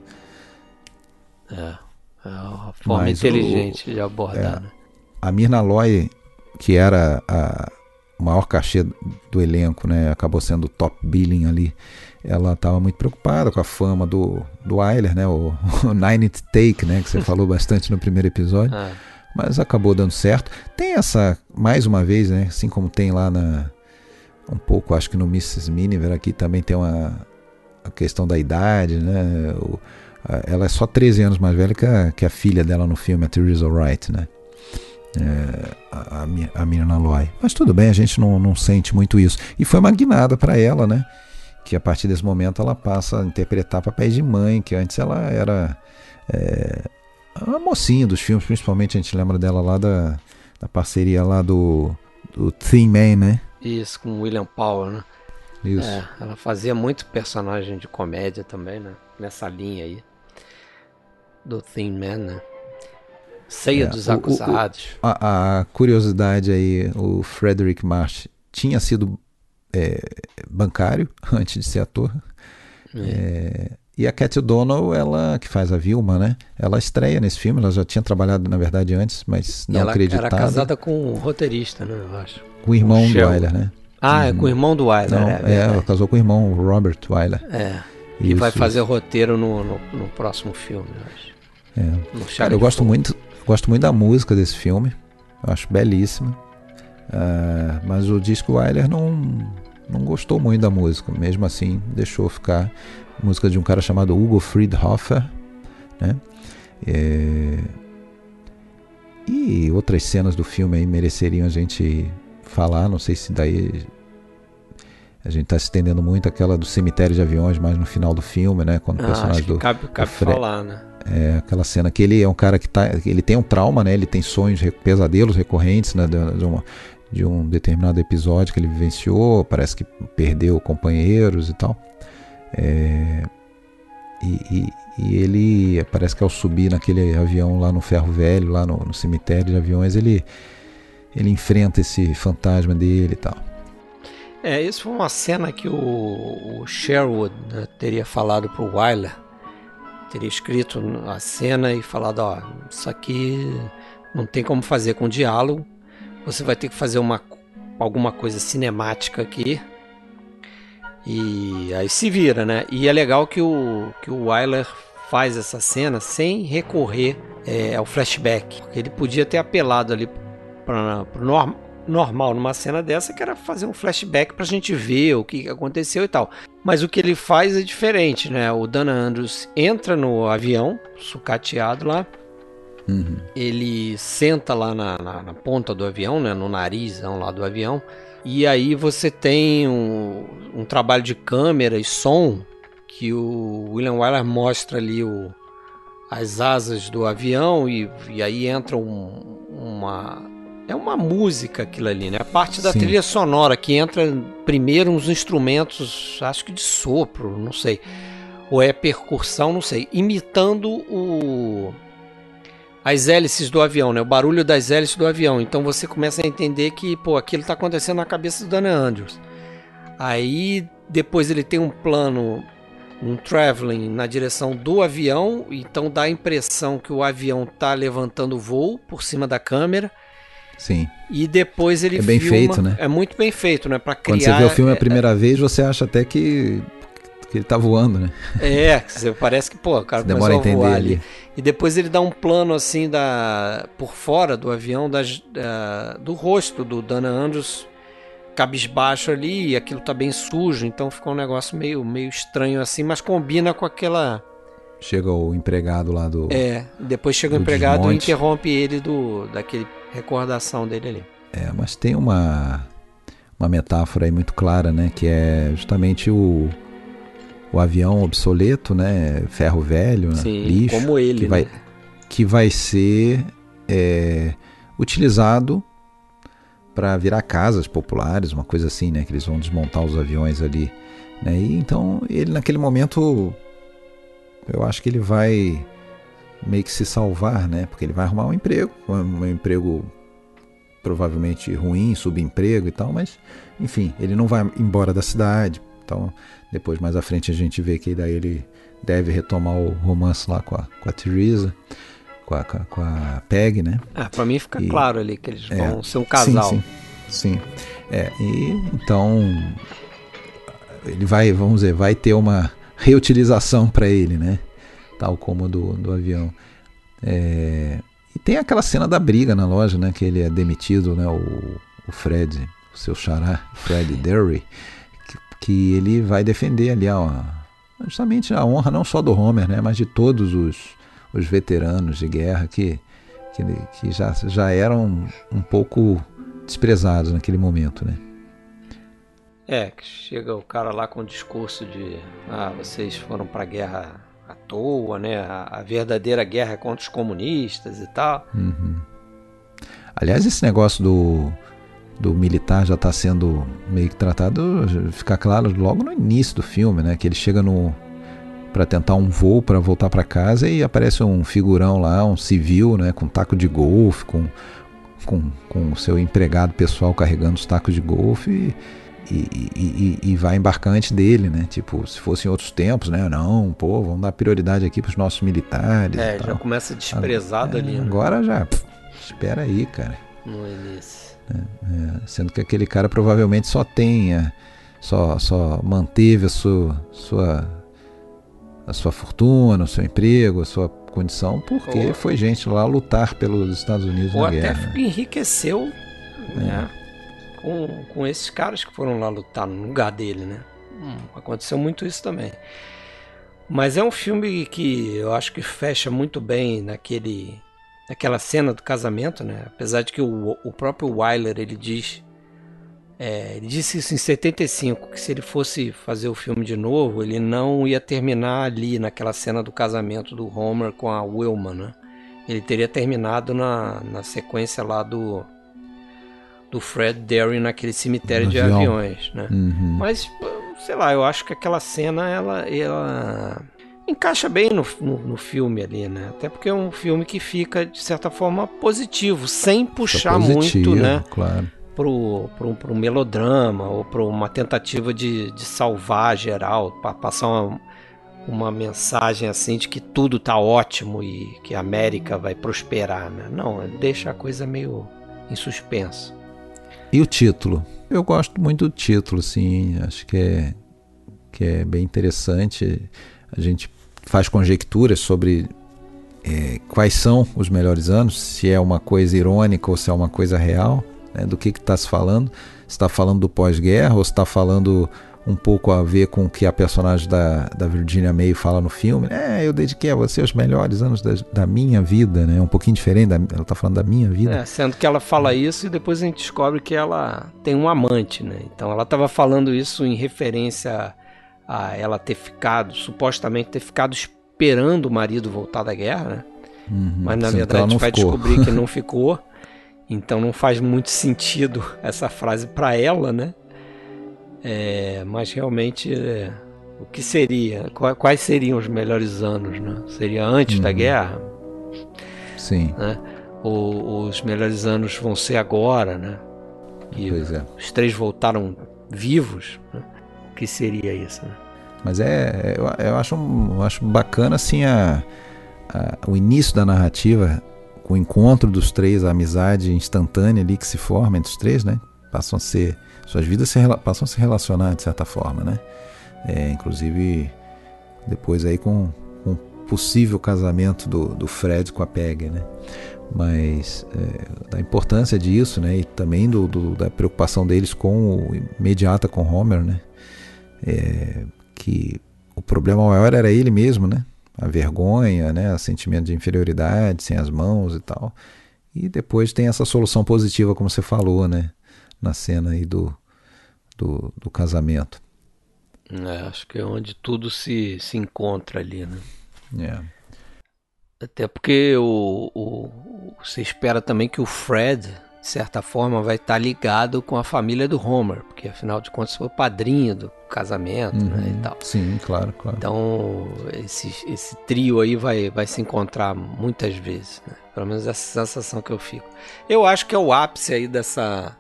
É. É uma forma Mas o- inteligente de abordar, é. né? A Mirna Loy, que era a o maior cachê do elenco, né? Acabou sendo o top billing ali. Ela estava muito preocupada com a fama do, do Wyler, né? O, o Nine It Take, né? Que você falou bastante no primeiro episódio. É. Mas acabou dando certo. Tem essa, mais uma vez, né? Assim como tem lá na. Um pouco, acho que no Mrs. Miniver aqui também tem uma. A questão da idade, né? O- ela é só 13 anos mais velha que a, que a filha dela no filme, a Theresa Wright, né? É, a, a, a Mirna Loy. Mas tudo bem, a gente não, não sente muito isso. E foi uma guinada para ela, né? Que a partir desse momento ela passa a interpretar papéis de mãe, que antes ela era. É, a mocinha dos filmes, principalmente a gente lembra dela lá da, da parceria lá do, do Theme Man, né? Isso, com William Powell, né? Isso. É, ela fazia muito personagem de comédia também, né? Nessa linha aí. Do Thin Man, né? Ceia É, dos o- o- Acusados. A, a curiosidade aí, o Frederick March tinha sido é, bancário antes de ser ator. É, e a Cat O'Donnell, ela que faz a Vilma, né? Ela estreia nesse filme, ela já tinha trabalhado na verdade antes, mas E não ela acreditada. era casada com um roteirista, né? Eu acho. com o irmão com do. Wyler, né? Ah, é com o irmão do Wyler, Não, é, é, verdade. ela casou com o irmão, o Robert Wyler. É. E Isso, vai fazer roteiro no, no, no próximo filme, eu acho. É. No Cara, eu gosto muito, gosto muito da música desse filme. Eu acho belíssima. Ah, mas o disco Wyler não, não gostou muito da música. Mesmo assim, deixou ficar. Música de um cara chamado Hugo Friedhofer. Né? É, E outras cenas do filme aí mereceriam a gente falar. Não sei se daí. A gente está se estendendo muito aquela do cemitério de aviões, mais no final do filme, né? Quando o Ah, personagem acho que do, cabe, cabe Fre- falar, né? É aquela cena que ele é um cara que tá, ele tem um trauma, né? Ele tem sonhos, pesadelos recorrentes, né? De, de uma- de um determinado episódio que ele vivenciou, parece que perdeu companheiros e tal. É, e, e- e ele parece que ao subir naquele avião lá no ferro velho, lá no, no cemitério de aviões, ele ele enfrenta esse fantasma dele e tal. É, isso foi uma cena que o, o Sherwood né, teria falado pro Wyler. Teria escrito a cena e falado, ó, isso aqui não tem como fazer com diálogo. Você vai ter que fazer uma, alguma coisa cinemática aqui. E aí se vira, né? E é legal que o, que o Wyler faz essa cena sem recorrer é, ao flashback. Ele podia ter apelado ali para o norm, normal numa cena dessa, que era fazer um flashback pra gente ver o que aconteceu e tal. Mas o que ele faz é diferente, né? O Dana Andrews entra no avião, sucateado lá, Uhum. ele senta lá na, na- na ponta do avião, né, no narizão lá do avião, e aí você tem um, um trabalho de câmera e som que o William Wyler mostra ali o, as asas do avião e, e aí entra um- uma é uma música aquilo ali, né? A parte da Sim. trilha sonora que entra primeiro uns instrumentos, acho que de sopro, não sei, ou é percussão, não sei, imitando o as hélices do avião, né? O barulho das hélices do avião. Então você começa a entender que, pô, aquilo tá acontecendo na cabeça do Dana Andrews. Aí depois ele tem um plano, um traveling na direção do avião, então dá a impressão que o avião tá levantando voo por cima da câmera. Sim. E depois ele É bem filma- feito, né? É muito bem feito, né? Para criar. Quando você vê o filme a é- primeira vez, você acha até que, que ele tá voando, né? É, parece que, pô, o cara Você a começou a entender voar ali. ali. E depois ele dá um plano assim da por fora do avião das, da- do rosto do Dana Andrews cabisbaixo ali e aquilo tá bem sujo, então ficou um negócio meio meio estranho assim, mas combina com aquela Chega o empregado lá do. é, depois chega o Do empregado e desmonte. interrompe ele do daquele recordação dele ali. É, mas tem uma, uma metáfora aí muito clara, né? Que é justamente o, o avião obsoleto, né? Ferro velho, Sim, lixo. como ele, que vai, né? que vai ser é, utilizado para virar casas populares, uma coisa assim, né? Que eles vão desmontar os aviões ali. Né? E então ele naquele momento eu acho que ele vai meio que se salvar, né? Porque ele vai arrumar um emprego, um, emprego provavelmente ruim, subemprego e tal, mas enfim, ele não vai embora da cidade. Então, depois mais à frente a gente vê que daí ele deve retomar o romance lá com a, com a Teresa, com a, com a Peg, né? Ah, pra mim fica E- claro ali que eles É. vão ser um casal. Sim, sim. sim. É, e então ele vai, vamos dizer, vai ter uma reutilização para ele, né? Tal como do, do avião. É, e tem aquela cena da briga na loja, né? Que ele é demitido, né? O, o Fred, o seu xará, Fred Derry, que, que ele vai defender ali justamente a honra não só do Homer, né? Mas de todos os, os veteranos de guerra que, que, que já, já eram um pouco desprezados naquele momento, né? É, que chega o cara lá com o discurso de ah, vocês foram pra guerra à toa, né? A, a verdadeira guerra contra os comunistas e tal. Uhum. Aliás, esse negócio do, do militar já está sendo meio que tratado, fica claro logo no início do filme, né? Que ele chega no para tentar um voo para voltar para casa e aparece um figurão lá, um civil, né? Com taco de golfe, com com, com o seu empregado pessoal carregando os tacos de golfe e, e, e, e vai embarcante dele, né? Tipo, se fosse em outros tempos, né? Não, pô, vamos dar prioridade aqui para os nossos militares. É, já começa desprezado É, ali né? Agora já, pff, espera aí, cara. no início. É, sendo que aquele cara provavelmente só tenha, só, só manteve a sua, sua, a sua fortuna, o seu emprego, a sua condição, porque Ou- foi gente lá lutar pelos Estados Unidos Ou na até guerra. enriqueceu né, com, com esses caras que foram lá lutar no lugar dele, né? Hum, aconteceu muito isso também. Mas é um filme que eu acho que fecha muito bem naquele, naquela cena do casamento, né? Apesar de que o, o próprio Wyler ele diz, é, ele disse isso em 75 que se ele fosse fazer o filme de novo, ele não ia terminar ali naquela cena do casamento do Homer com a Wilma, né? Ele teria terminado na, na sequência lá do do Fred Derry naquele cemitério de avião. aviões, né? Uhum. Mas, sei lá, eu acho que aquela cena, ela, ela encaixa bem no, no, no filme ali, né? Até porque é um filme que fica, de certa forma, positivo, sem puxar positivo, muito, né? Claro. Pro, pro, pro melodrama ou para uma tentativa de, de salvar geral, para passar uma, uma mensagem assim de que tudo tá ótimo e que a América vai prosperar, né? Não, deixa a coisa meio em suspenso. E o título? Eu gosto muito do título, sim. Acho que é, que é bem interessante. A gente faz conjecturas sobre é, quais são os melhores anos, se é uma coisa irônica ou se é uma coisa real, né, do que está se falando. Se está falando do pós-guerra ou se está falando um pouco a ver com o que a personagem da, da Virginia May fala no filme. É, eu dediquei a você os melhores anos da, da minha vida, né? Um pouquinho diferente, da, ela está falando da minha vida. É, sendo que ela fala isso e depois a gente descobre que ela tem um amante, né? Então ela estava falando isso em referência a ela ter ficado, supostamente ter ficado esperando o marido voltar da guerra, né? Uhum, Mas na verdade não vai ficou. descobrir que não ficou. Então não faz muito sentido essa frase para ela, né? É, mas realmente é, o que seria? Qua- Quais seriam os melhores anos, né? Seria antes da Uhum. guerra? Sim, né? Ou os melhores anos vão ser agora, né? E pois é. os três voltaram vivos, né? O que seria isso, né? Mas é, eu, eu acho, eu acho bacana assim a, a- o início da narrativa, com o encontro dos três, a amizade instantânea ali que se forma entre os três, né? Passam a ser, suas vidas se, passam a se relacionar de certa forma, né? É, inclusive depois aí com, o possível casamento do, do Fred com a Peg, né? Mas é, da importância disso, né? E também do, do- da preocupação deles com o imediata com Homer, né? É, que o problema maior era ele mesmo, né? A vergonha, né? O sentimento de inferioridade, sem as mãos e tal. E depois tem essa solução positiva, como você falou, né? Na cena aí do, do, do casamento. É, acho que é onde tudo se, se encontra ali, né? Yeah. Até porque o, o, você espera também que o Fred, de certa forma, vai estar ligado com a família do Homer, porque afinal de contas foi o padrinho do casamento Uhum. né, e tal. Sim, claro, claro. Então, esse, esse trio aí vai, vai se encontrar muitas vezes, né? Pelo menos essa sensação que eu fico. Eu acho que é o ápice aí dessa,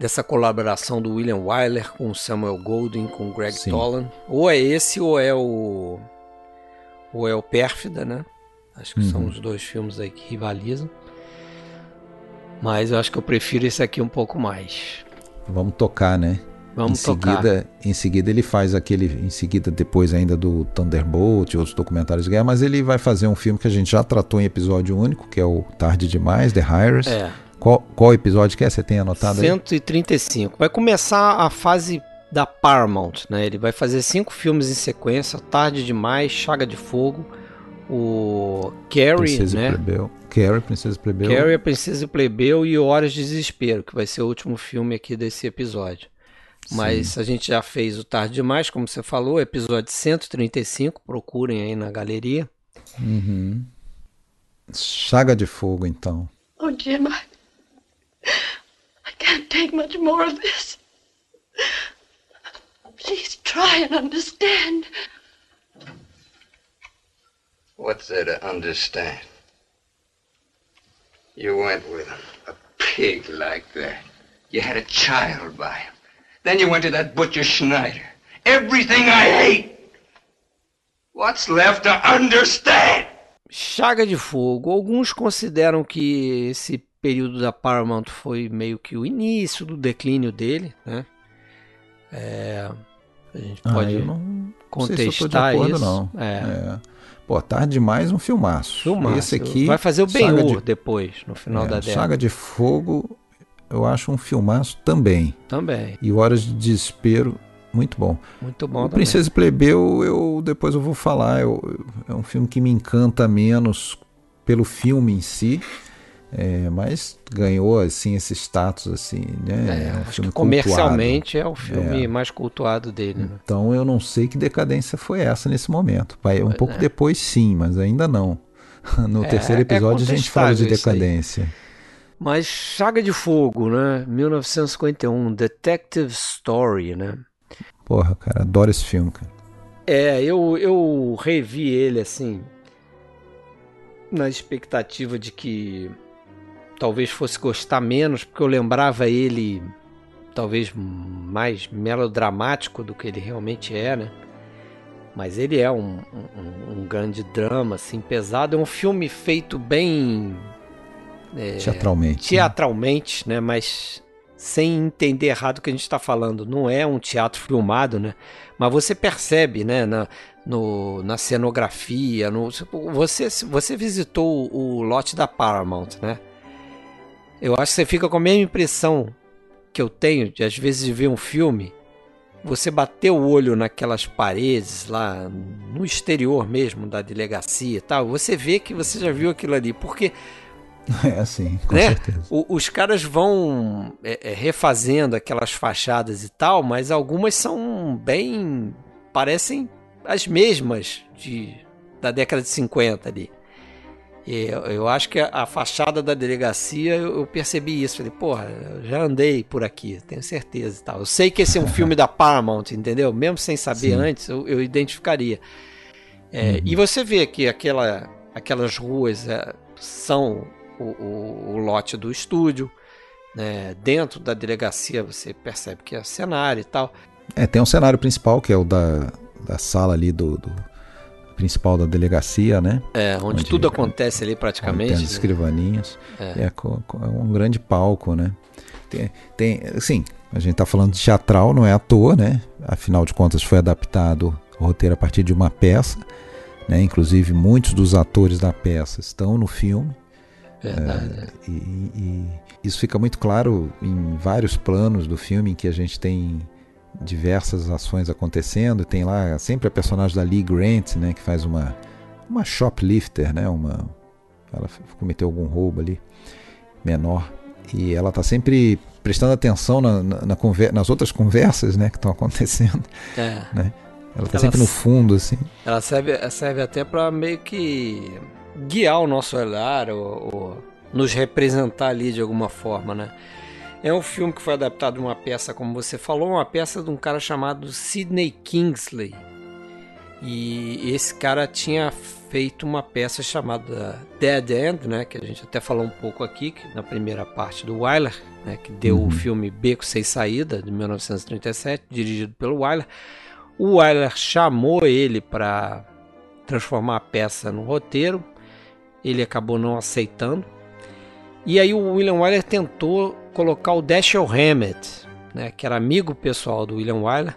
dessa colaboração do William Wyler com Samuel Goldwyn, com Greg Sim. Tolan. Ou é esse ou é o ou é o Pérfida, né? Acho que são Uhum. os dois filmes aí que rivalizam. Mas eu acho que eu prefiro esse aqui um pouco mais. Vamos tocar, né? Vamos em tocar. seguida, em seguida ele faz aquele, em seguida depois ainda do Thunderbolt e outros documentários de guerra, mas ele vai fazer um filme que a gente já tratou em episódio único, que é o Tarde Demais, The Hires. É. Qual, qual episódio que é? Você tem anotado aí? 135. Vai começar a fase da Paramount, né? Ele vai fazer cinco filmes em sequência: Tarde Demais, Chaga de Fogo, o Carrie, Princesa e né? Plebeu. Carrie, Princesa e Plebeu. Carrie, a Princesa e Plebeu e Horas de Desespero, que vai ser o último filme aqui desse episódio. Mas a gente já fez o Tarde Demais, como você falou, episódio 135, procurem aí na galeria. Uhum. Chaga de Fogo, então. Oh, Jim, I, I can't take much more of this. Please try and understand. What's there to understand? You went with him, a pig like that. You had a child by him. Then you went to that butcher Schneider. Everything I hate. What's left to understand? Chaga de Fogo. Alguns consideram que esse período da Paramount foi meio que o início do declínio dele, né? É, a gente Ah, pode eu não, não sei se contestar acordo, isso. não. É. É. Pô, Tarde Demais, um filmaço. Filmaço. Esse aqui... vai fazer o Saga Ben-Hur de- depois, no final é, da década. Saga de Fogo, eu acho um filmaço também. Também. E Horas de Desespero, muito bom. Muito bom o também. Princesa e Plebeu, eu depois eu vou falar. eu- é um filme que me encanta menos pelo filme em si. É, mas ganhou assim esse status assim, né? É, um acho filme que comercialmente é o cultuado. filme É. mais cultuado dele. Né? Então eu não sei que decadência foi essa nesse momento. Vai, um pouco é. depois sim, mas ainda não. No É, terceiro é episódio a gente fala de decadência. Mas Chaga de Fogo, né? 1951, Detective Story, né? Porra, cara, adoro esse filme, cara. É, eu, eu revi ele assim, na expectativa de que talvez fosse gostar menos, porque eu lembrava ele talvez mais melodramático do que ele realmente é, né? Mas ele é um, um, um grande drama, assim, pesado. É um filme feito bem Teatralmente. teatralmente, né? Mas sem entender errado o que a gente está falando. Não é um teatro filmado, né? Mas você percebe, né? Na, no, na cenografia, no, você, você visitou o lote da Paramount, né? Eu acho que você fica com a mesma impressão que eu tenho de às vezes ver um filme, você bater o olho naquelas paredes lá no exterior mesmo da delegacia e tal, você vê que você já viu aquilo ali, porque É assim, com né? certeza. O- os caras vão é, é, refazendo aquelas fachadas e tal, mas algumas são bem. parecem as mesmas de, da década de 50 ali. Eu, eu acho que a, a fachada da delegacia eu, eu percebi isso. Falei, porra, já andei por aqui, tenho certeza e tal. Eu sei que esse é um filme da Paramount, entendeu? Mesmo sem saber Sim. antes, eu, eu identificaria. É, E você vê que aquela, aquelas ruas é, são o, o- o lote do estúdio. né? Dentro da delegacia você percebe que é cenário e tal. É, tem um cenário principal, que é o da, da sala ali do, do- principal da delegacia, né? É, onde, Onde- tudo acontece ali praticamente. tem as né? escrivaninhas. É. É, é um grande palco, né? Tem, tem, assim, a gente tá falando de teatral, não é à toa, né? Afinal de contas, foi adaptado o roteiro a partir de uma peça, né? Inclusive, muitos dos atores da peça estão no filme. Verdade. E, e isso fica muito claro em vários planos do filme em que a gente tem diversas ações acontecendo. Tem lá sempre a personagem da Lee Grant, né, que faz uma uma shoplifter, né, uma ela cometeu algum roubo ali menor e ela tá sempre prestando atenção na, na, na conver, nas outras conversas, né, que estão acontecendo. É. Né? Ela tá ela sempre no fundo, assim. Ela serve, serve até para meio que guiar o nosso olhar ou, ou, nos representar ali de alguma forma, né? É um filme que foi adaptado de uma peça, como você falou, uma peça de um cara chamado Sidney Kingsley. E esse cara tinha feito uma peça chamada Dead End, né, que a gente até falou um pouco aqui na primeira parte do Wyler, né, que deu uhum. o filme Beco Sem Saída, de 1937, dirigido pelo Wyler. O Wyler chamou ele para transformar a peça no roteiro, ele acabou não aceitando. E aí o William Wyler tentou colocar o Dashiell Hammett, né, que era amigo pessoal do William Wyler,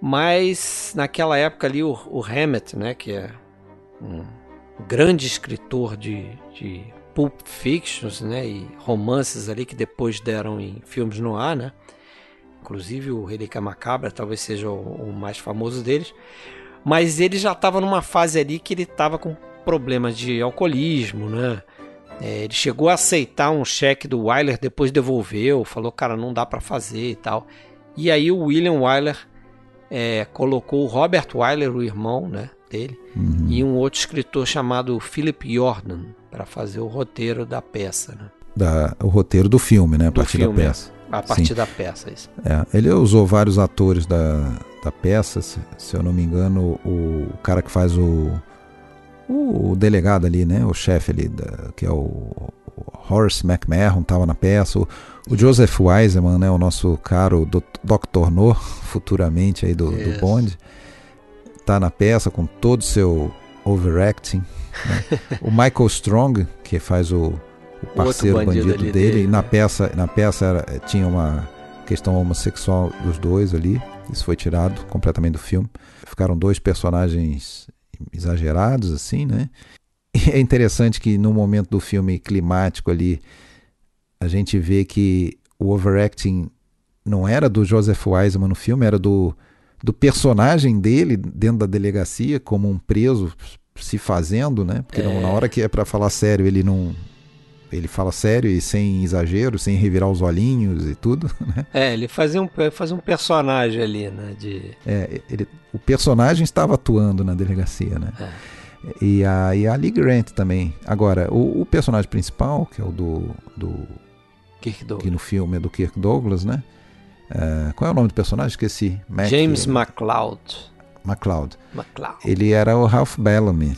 mas naquela época ali o, o Hammett, né, que é um grande escritor de, de pulp fictions, né, e romances ali que depois deram em filmes no ar, né, inclusive o Relíquia Macabra talvez seja o, o mais famoso deles, mas ele já estava numa fase ali que ele estava com problemas de alcoolismo, né, é, ele chegou a aceitar um cheque do Wyler, depois devolveu, falou, cara, não dá para fazer e tal. E aí o William Wyler é, colocou o Robert Wyler, o irmão né, dele, uhum. e um outro escritor chamado Philip Jordan para fazer o roteiro da peça. Né? Da, o roteiro do filme, né? A partir filme, da peça. A partir Sim. da peça, isso. É, ele usou vários atores da, da peça, se, se eu não me engano, o, o cara que faz o, o, delegado ali, né? O chefe ali, da, que é o, Horace McMahon, estava na peça. O, o, Joseph Wiseman, né? O nosso caro Dr. No, futuramente aí do, do Bond, tá na peça com todo o seu overacting. Né? o Michael Strong, que faz o, o parceiro o bandido, bandido dele, dele, na né? peça, na peça era, tinha uma questão homossexual dos dois ali. Isso foi tirado completamente do filme. Ficaram dois personagens exagerados, assim, né? E é interessante que no momento do filme climático ali, a gente vê que o overacting não era do Joseph Wiseman no filme, era do, do personagem dele dentro da delegacia, como um preso se fazendo, né? Porque é. na hora que é para falar sério, ele não. Ele fala sério e sem exagero, sem revirar os olhinhos e tudo, né? É, ele fazia um, fazia um personagem ali, né? De... É, ele, o personagem estava atuando na delegacia, né? É. E a, e a Lee Grant também. Agora, o, o, personagem principal, que é o do. do Kirk Douglas. Que no filme é do Kirk Douglas, né? Uh, qual é o nome do personagem? Esqueci. Mac, James McLeod. McLeod. McLeod. Ele era o Ralph Bellamy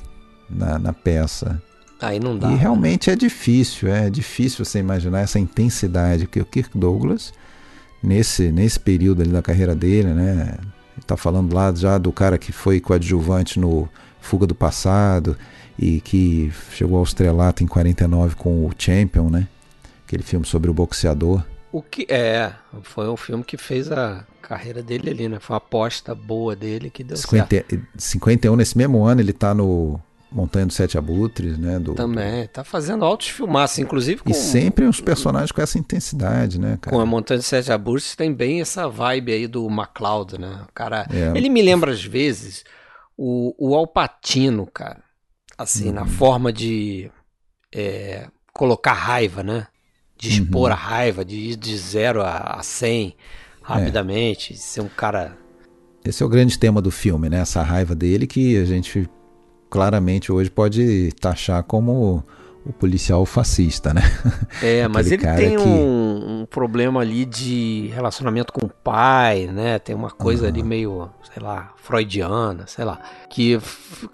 na, na peça. Aí não dá. E realmente né? é difícil, é difícil você imaginar essa intensidade que o Kirk Douglas, nesse, nesse período ali da carreira dele, né? Está falando lá já do cara que foi coadjuvante no Fuga do Passado e que chegou ao estrelato em 49 com o Champion, né? Aquele filme sobre o boxeador. O que é, foi um filme que fez a carreira dele ali, né? Foi uma aposta boa dele que deu 50, certo. 51 nesse mesmo ano ele tá no Montanha dos Sete Abutres, né? Do, Também, tá fazendo altos filmaços, inclusive com... E sempre uns personagens com essa intensidade, né, cara? Com a Montanha dos Sete Abutres tem bem essa vibe aí do MacLeod, né? O cara, é. ele me lembra às vezes o, o Alpatino, cara. Assim, uhum. na forma de é, colocar raiva, né? De expor uhum. a raiva, de ir de zero a, a 100 rapidamente, é. ser um cara... Esse é o grande tema do filme, né? Essa raiva dele que a gente claramente hoje pode taxar como o policial fascista, né? É, mas ele tem que... um, um, problema ali de relacionamento com o pai, né? Tem uma coisa uhum. ali meio, sei lá, freudiana, sei lá, que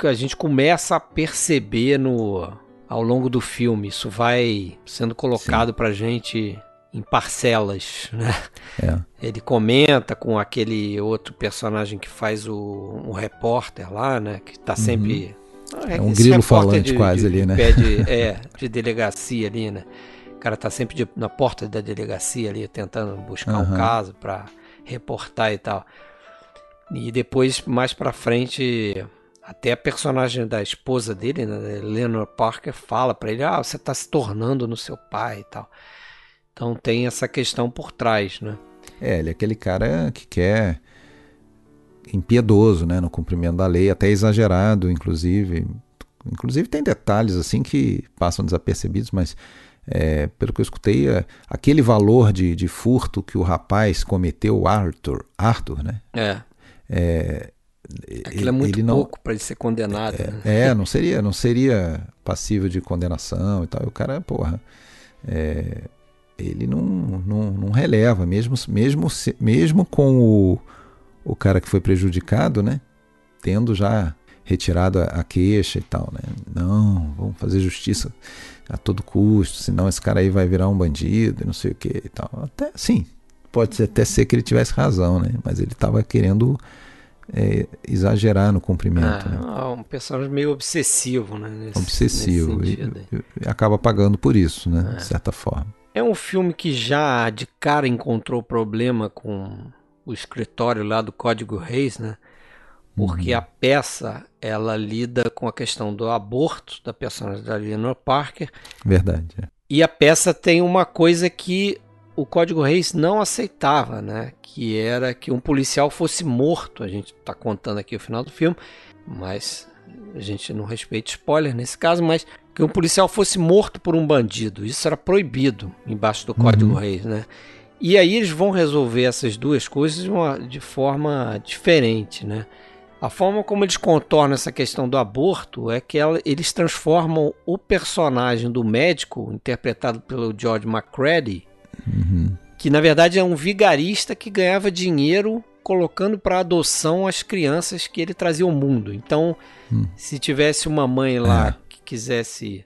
a gente começa a perceber no ao longo do filme. Isso vai sendo colocado Sim. pra gente em parcelas, né? É. Ele comenta com aquele outro personagem que faz o um repórter lá, né? Que tá sempre uhum é, um grilo falante de, quase de, ali, né? De, é, de delegacia ali, né? O cara tá sempre de, na porta da delegacia ali, tentando buscar uhum. um caso para reportar e tal. E depois, mais pra frente, até a personagem da esposa dele, né, Eleanor Parker, fala para ele: Ah, você tá se tornando no seu pai e tal. Então tem essa questão por trás, né? É, ele é aquele cara que quer impiedoso né, no cumprimento da lei, até exagerado, inclusive. Inclusive tem detalhes assim que passam desapercebidos, mas É, pelo que eu escutei, é, aquele valor de, de furto que o rapaz cometeu, Arthur, Arthur, né? É. É, Aquilo é muito não, pouco para ele ser condenado. É, né? é, não seria, não seria passível de condenação e tal. E o cara, porra, é, ele não, não, não releva, mesmo, mesmo, mesmo com o, o cara que foi prejudicado, né? Tendo já retirado a, a queixa e tal, né? Não, vamos fazer justiça a todo custo, senão esse cara aí vai virar um bandido e não sei o que e tal. Até sim, pode até ser que ele tivesse razão, né? Mas ele estava querendo é, exagerar no cumprimento. É, né? um personagem meio obsessivo, né? Nesse, obsessivo. Nesse e, e, acaba pagando por isso, né? É. De certa forma. É um filme que já de cara encontrou problema com o escritório lá do Código Reis, né? Porque uhum. a peça ela lida com a questão do aborto da personagem da Eleanor Parker. Verdade. É. E a peça tem uma coisa que o Código Reis não aceitava, né? Que era que um policial fosse morto. A gente está contando aqui o final do filme, mas a gente não respeita spoiler nesse caso, mas que um policial fosse morto por um bandido. Isso era proibido embaixo do Código uhum. Reis, né? E aí eles vão resolver essas duas coisas de, uma, de forma diferente, né? A forma como eles contornam essa questão do aborto é que ela, eles transformam o personagem do médico, interpretado pelo George McCready, Uhum. Que na verdade é um vigarista que ganhava dinheiro colocando para adoção as crianças que ele trazia ao mundo. Então, uhum. se tivesse uma mãe lá é. que quisesse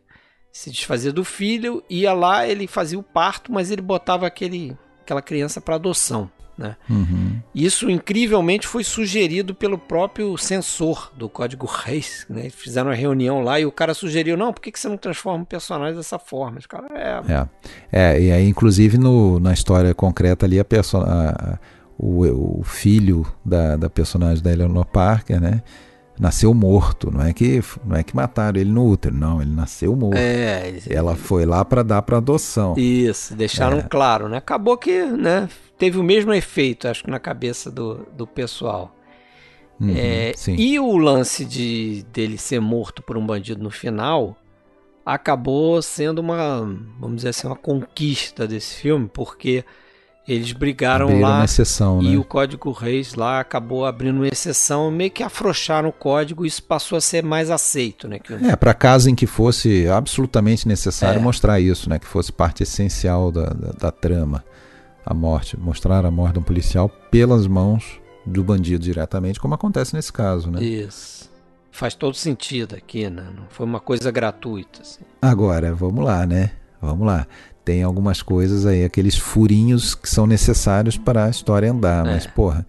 se desfazer do filho, ia lá, ele fazia o parto, mas ele botava aquele, aquela criança para adoção. Né? Uhum. Isso incrivelmente foi sugerido pelo próprio censor do Código Reis. Né? Fizeram uma reunião lá e o cara sugeriu: não, por que, que você não transforma o personagem dessa forma? Os cara, é... é. É, e aí, inclusive, no, na história concreta ali, a person... A, o, o filho da, da personagem da Eleanor Parker, né? Nasceu morto, não é que não é que mataram ele no útero, não, ele nasceu morto. É, ela foi lá para dar para adoção. Isso, deixaram é. claro, né? Acabou que, né, teve o mesmo efeito, acho que na cabeça do, do pessoal. Uhum, é, e o lance de dele ser morto por um bandido no final acabou sendo uma, vamos dizer assim, uma conquista desse filme, porque eles brigaram lá exceção, e né? o Código Reis lá acabou abrindo uma exceção, meio que afrouxaram o código e isso passou a ser mais aceito, né? Que... É, para caso em que fosse absolutamente necessário é. mostrar isso, né? Que fosse parte essencial da, da, da, trama, a morte, mostrar a morte de um policial pelas mãos do bandido diretamente, como acontece nesse caso, né? Isso. Faz todo sentido aqui, né? Não foi uma coisa gratuita. Assim. Agora, vamos lá, né? Vamos lá tem algumas coisas aí, aqueles furinhos que são necessários para a história andar. É. Mas, porra,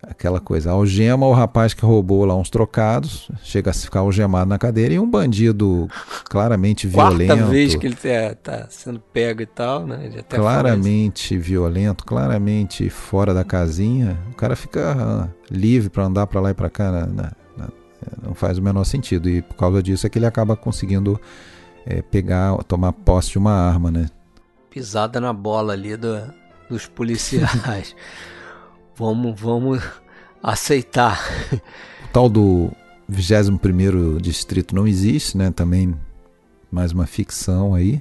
aquela coisa, algema o rapaz que roubou lá uns trocados, chega a ficar algemado na cadeira, e um bandido claramente violento. Quarta vez que ele está sendo pego e tal, né? claramente violento, claramente fora da casinha, o cara fica ah, livre para andar para lá e para cá. Na, na, na, não faz o menor sentido. E por causa disso é que ele acaba conseguindo é, pegar, tomar posse de uma arma, né? Pisada na bola ali do, dos policiais. vamos, vamos aceitar. O tal do 21 Distrito não existe, né? Também mais uma ficção aí.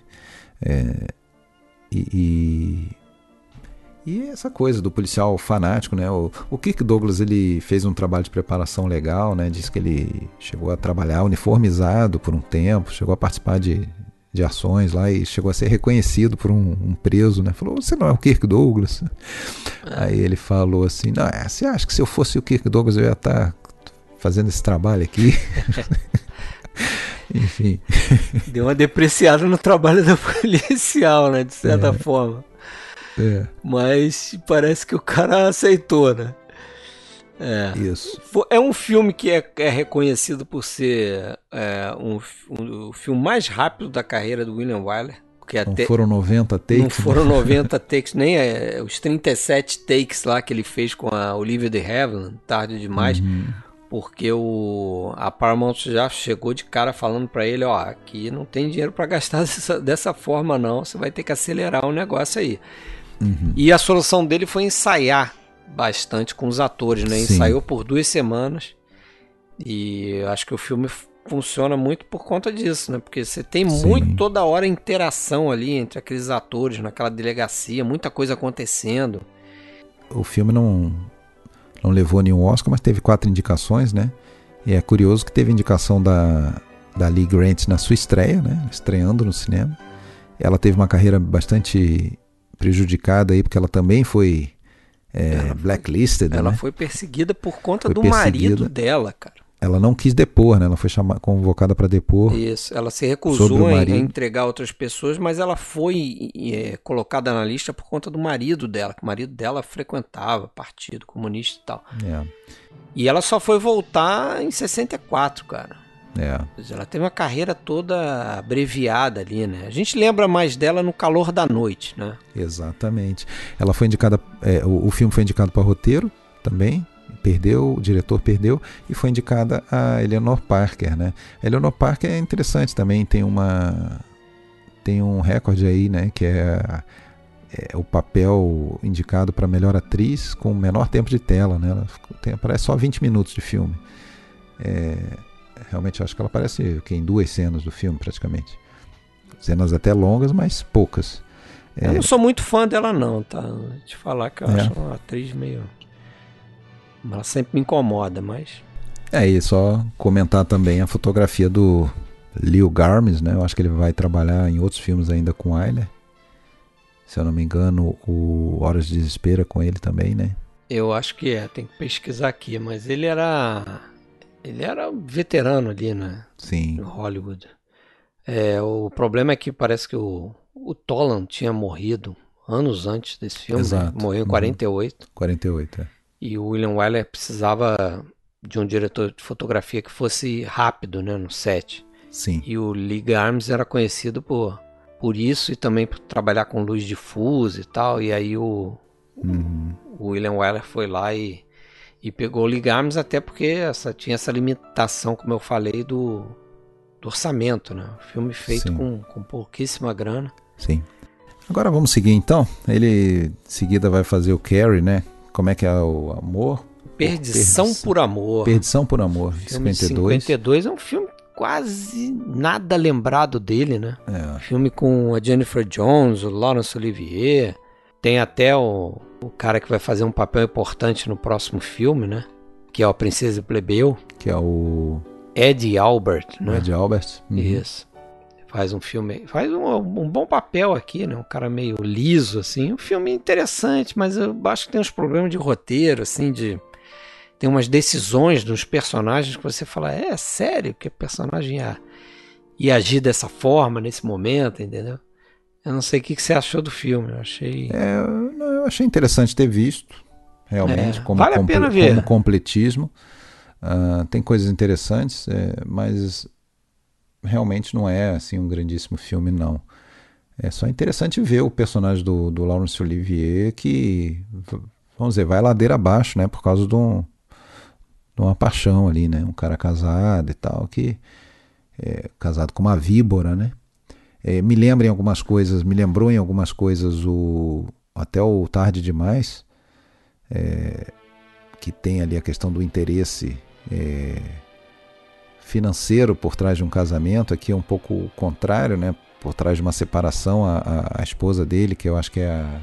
É, e, e, e, essa coisa do policial fanático, né? O, o Kirk Douglas ele fez um trabalho de preparação legal, né? Diz que ele chegou a trabalhar uniformizado por um tempo, chegou a participar de, de ações lá e chegou a ser reconhecido por um, um preso, né? Falou, você não é o Kirk Douglas? É. Aí ele falou assim, não, é, você acha que se eu fosse o Kirk Douglas eu ia estar tá fazendo esse trabalho aqui? Enfim. Deu uma depreciada no trabalho do policial, né? De certa é. forma. É. Mas parece que o cara aceitou, né? É. Isso. É um filme que é, é reconhecido por ser é, um, um, o filme mais rápido da carreira do William Wyler. Que até, não foram 90 takes? Não foram 90 takes, nem é, os 37 takes lá que ele fez com a Olivia de Havilland, tarde demais. Uhum. Porque o, a Paramount já chegou de cara falando para ele, ó, aqui não tem dinheiro para gastar dessa, dessa forma não, você vai ter que acelerar o negócio aí. Uhum. E a solução dele foi ensaiar bastante com os atores, né? Sim. Ensaiou por duas semanas. E acho que o filme funciona muito por conta disso, né? Porque você tem Sim. muito toda hora interação ali entre aqueles atores naquela delegacia, muita coisa acontecendo. O filme não não levou nenhum Oscar, mas teve quatro indicações, né? E é curioso que teve indicação da da Lee Grant na sua estreia, né? Estreando no cinema. Ela teve uma carreira bastante prejudicada aí, porque ela também foi é, ela blacklisted. Ela né? foi perseguida por conta foi do marido dela, cara. Ela não quis depor, né? Ela foi chamada, convocada para depor. Isso, ela se recusou a entregar outras pessoas, mas ela foi é, colocada na lista por conta do marido dela, que o marido dela frequentava partido comunista e tal. É. E ela só foi voltar em 64, cara. É. Ela teve uma carreira toda abreviada ali, né? A gente lembra mais dela no calor da noite, né? Exatamente. Ela foi indicada, é, o, o, filme foi indicado para roteiro também, perdeu, o diretor perdeu e foi indicada a Eleanor Parker, né? A Eleanor Parker é interessante também, tem uma tem um recorde aí, né? Que é, é o papel indicado para melhor atriz com menor tempo de tela, né? Ela tem, parece só 20 minutos de filme. É, realmente acho que ela aparece em duas cenas do filme, praticamente. Cenas até longas, mas poucas. É... Eu não sou muito fã dela, não, tá? Te falar que eu é. acho uma atriz meio. Ela sempre me incomoda, mas. É, e só comentar também a fotografia do Leo Garmes, né? Eu acho que ele vai trabalhar em outros filmes ainda com Ayler. Se eu não me engano, o Horas de Desespero é com ele também, né? Eu acho que é, tem que pesquisar aqui, mas ele era ele era veterano ali, né? Sim. No Hollywood. É, o problema é que parece que o, o Tolan tinha morrido anos antes desse filme. Né? Exato. Né? Morreu em 48. 48, é. E o William Wyler precisava de um diretor de fotografia que fosse rápido, né, no set. Sim. E o Lee Arms era conhecido por, por isso e também por trabalhar com luz difusa e tal. E aí o, uhum. o William Wyler foi lá e e pegou o até porque essa, tinha essa limitação, como eu falei, do, do orçamento, né? Filme feito com, com pouquíssima grana. Sim. Agora vamos seguir então. Ele em seguida vai fazer o Carrie, né? Como é que é o amor? Perdição, Perdição por Amor. Perdição por Amor, filme 52. 52 é um filme quase nada lembrado dele, né? É. Filme com a Jennifer Jones, o Laurence Olivier. Tem até o, o cara que vai fazer um papel importante no próximo filme, né? Que é o Princesa Plebeu. Que é o. Ed Albert, né? Ed Albert. Uhum. Isso. Faz um filme. Faz um, um, bom papel aqui, né? Um cara meio liso, assim. Um filme interessante, mas eu acho que tem uns problemas de roteiro, assim, de. Tem umas decisões dos personagens que você fala, é sério que o personagem ia, ia agir dessa forma nesse momento, entendeu? Eu não sei o que, você achou do filme. Eu achei. É, eu achei interessante ter visto, realmente, é, como, vale a pena ver. como completismo. Uh, tem coisas interessantes, é, mas realmente não é assim um grandíssimo filme, não. É só interessante ver o personagem do, do Laurence Olivier que, vamos dizer, vai ladeira abaixo, né? Por causa de, um, de uma paixão ali, né? Um cara casado e tal, que é casado com uma víbora, né? É, me lembra em algumas coisas, me lembrou em algumas coisas o até o Tarde Demais, é, que tem ali a questão do interesse é, financeiro por trás de um casamento, aqui é um pouco o contrário, né? por trás de uma separação, a, a, a esposa dele, que eu acho que é a,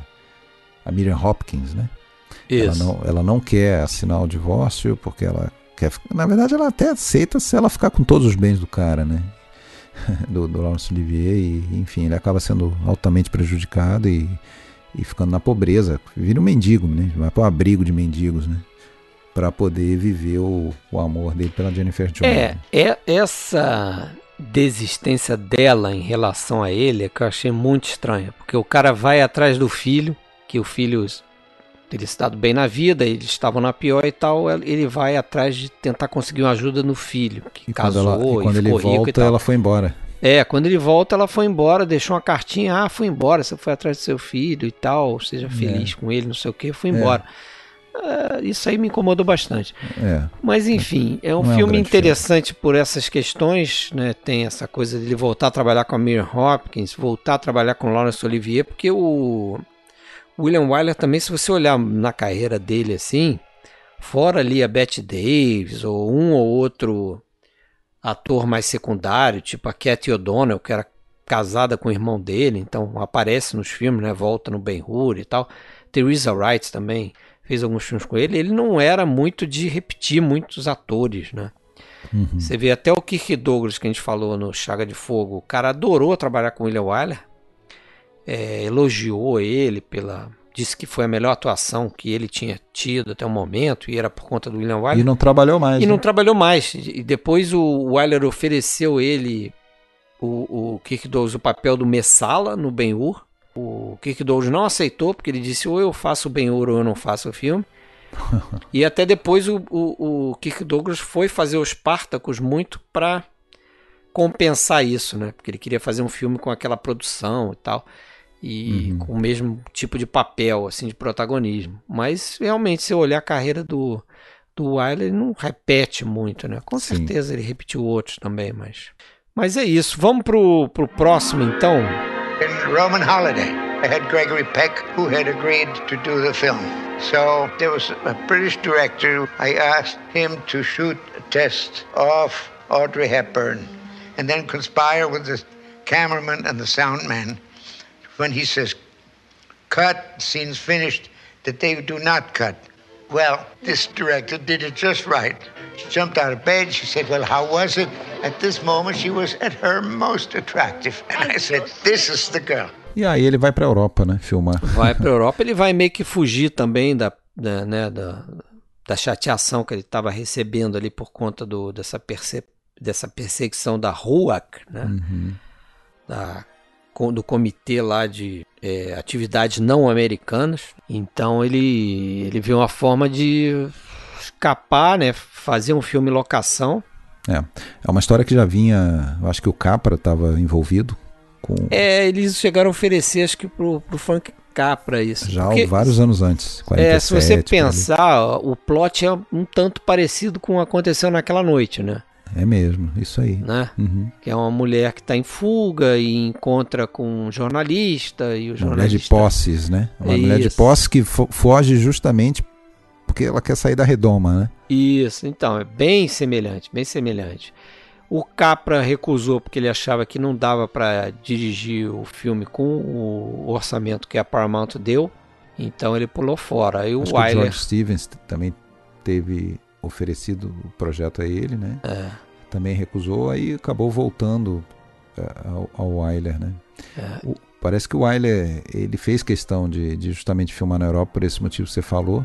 a Miriam Hopkins, né? Isso. Ela não, ela não quer assinar o divórcio porque ela quer. Na verdade, ela até aceita se ela ficar com todos os bens do cara, né? do, do Laurence Olivier e enfim, ele acaba sendo altamente prejudicado e, e ficando na pobreza, vira um mendigo, né? Vai para o abrigo de mendigos, né? Para poder viver o, o amor dele pela Jennifer Jones. É, é essa desistência dela em relação a ele é que eu achei muito estranha, porque o cara vai atrás do filho, que o filho teria estado bem na vida, eles estavam na pior e tal, ele vai atrás de tentar conseguir uma ajuda no filho, que e casou quando ela, e quando ele volta, ela foi embora. É, quando ele volta, ela foi embora, deixou uma cartinha, ah, foi embora, você foi atrás do seu filho e tal, seja feliz é. com ele, não sei o que, foi embora. É. Uh, isso aí me incomodou bastante. É. Mas enfim, é um não filme é um interessante filme. por essas questões, né? Tem essa coisa de ele voltar a trabalhar com a Miriam Hopkins, voltar a trabalhar com Lawrence Olivier, porque o William Wyler também, se você olhar na carreira dele assim, fora ali a Bette Davis ou um ou outro ator mais secundário, tipo a Cat O'Donnell, que era casada com o irmão dele, então aparece nos filmes, né? Volta no Ben-Hur e tal. Teresa Wright também fez alguns filmes com ele. Ele não era muito de repetir muitos atores, né? Uhum. Você vê até o Kirk Douglas que a gente falou no Chaga de Fogo. O cara adorou trabalhar com o William Wyler. É, elogiou ele pela disse que foi a melhor atuação que ele tinha tido até o momento e era por conta do William Wyler. E não trabalhou mais. E né? não trabalhou mais. E depois o Wyler ofereceu ele o, o Kirk Douglas o papel do Messala no Ben-Hur. O Kirk Douglas não aceitou porque ele disse ou eu faço o Ben-Hur ou eu não faço o filme. e até depois o, o, o Kirk Douglas foi fazer os Spartacus muito para compensar isso, né? Porque ele queria fazer um filme com aquela produção e tal e uhum. com o mesmo tipo de papel, assim, de protagonismo. Mas realmente, se eu olhar a carreira do, do Wilder, ele não repete muito, né? Com Sim. certeza ele repetiu outros também, mas. Mas é isso. Vamos pro, pro próximo então. In Roman Holiday, I had Gregory Peck who had agreed to do the film. So there was a British director. I asked him to shoot a test of Audrey Hepburn and then conspire with the cameraman and the sound man when he says, cut, scene's finished, that they do not cut. Well, this director did it just right. She jumped out of bed. She said, Well, how was it? At this moment, she was at her most attractive. And I said, This is the girl. E aí ele vai para a Europa, né? Filmar. Vai para a Europa. Ele vai meio que fugir também da, da, né, da, da chateação que ele estava recebendo ali por conta do, dessa, perse, dessa perseguição da RUAC, né? Uhum. Da do comitê lá de é, atividades não americanas. Então ele, ele viu uma forma de escapar, né? Fazer um filme locação. É, é uma história que já vinha. Acho que o Capra estava envolvido com. É, eles chegaram a oferecer, acho que pro, pro Frank Capra isso. Já Porque, vários anos antes. 47, é, se você pensar, o plot é um tanto parecido com o que aconteceu naquela noite, né? É mesmo, isso aí. Né? Uhum. Que é uma mulher que está em fuga e encontra com um jornalista e o jornalista... Mulher de posses, né? Uma isso. mulher de posses que fo foge justamente porque ela quer sair da redoma, né? Isso, então, é bem semelhante, bem semelhante. O Capra recusou porque ele achava que não dava para dirigir o filme com o orçamento que a Paramount deu, então ele pulou fora. Aí o Acho Wyler... o George Stevens também teve oferecido o projeto a ele, né? É. Também recusou, aí acabou voltando é, ao, ao Wyler, né? É. O, parece que o Wyler ele fez questão de, de, justamente filmar na Europa por esse motivo que você falou,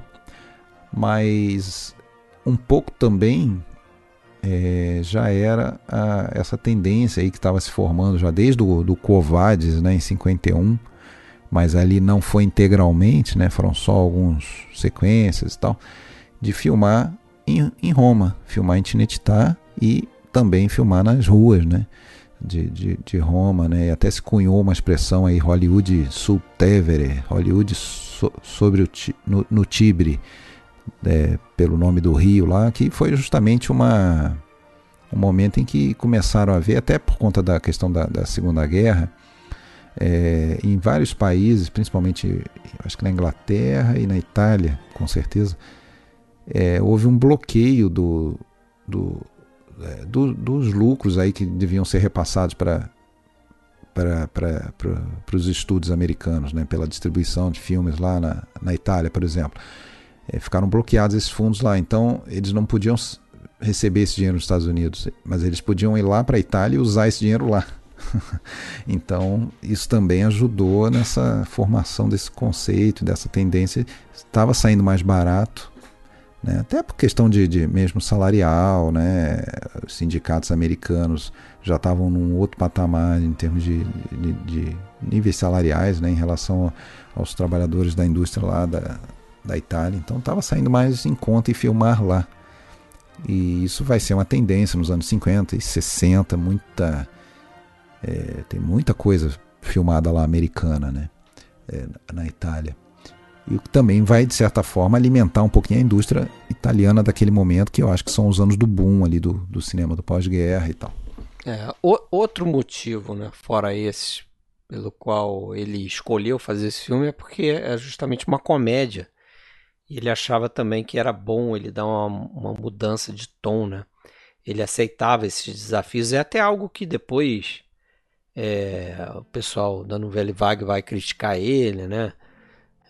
mas um pouco também é, já era a, essa tendência aí que estava se formando já desde o do Covades, né, em 51, mas ali não foi integralmente, né, foram só algumas sequências e tal, de filmar em, em Roma, filmar em Tinetitá e também filmar nas ruas, né? De, de, de, Roma, né? E até se cunhou uma expressão aí, Hollywood sul Tevere, Hollywood so, sobre o, no, no Tibre, é, pelo nome do rio lá, que foi justamente uma, um momento em que começaram a ver, até por conta da questão da, da Segunda Guerra, é, em vários países, principalmente acho que na Inglaterra e na Itália, com certeza, é, houve um bloqueio do, do, é, do, dos lucros aí que deviam ser repassados para para os estúdios americanos, né, pela distribuição de filmes lá na, na Itália, por exemplo. É, ficaram bloqueados esses fundos lá, então eles não podiam receber esse dinheiro nos Estados Unidos, mas eles podiam ir lá para a Itália e usar esse dinheiro lá. então, isso também ajudou nessa formação desse conceito, dessa tendência. Estava saindo mais barato né? Até por questão de, de, mesmo salarial, né? os sindicatos americanos já estavam num outro patamar em termos de, de, de níveis salariais né? em relação aos trabalhadores da indústria lá da, da Itália. Então estava saindo mais em conta e filmar lá. E isso vai ser uma tendência nos anos 50 e 60, muita, é, tem muita coisa filmada lá americana né? É, na Itália e também vai, de certa forma, alimentar um pouquinho a indústria italiana daquele momento, que eu acho que são os anos do boom ali do, do cinema do pós-guerra e tal. É, o, outro motivo, né, fora esse, pelo qual ele escolheu fazer esse filme é porque é justamente uma comédia. E ele achava também que era bom ele dar uma, uma mudança de tom, né? ele aceitava esses desafios. É até algo que depois é, o pessoal dando um velho vague vai criticar ele, né?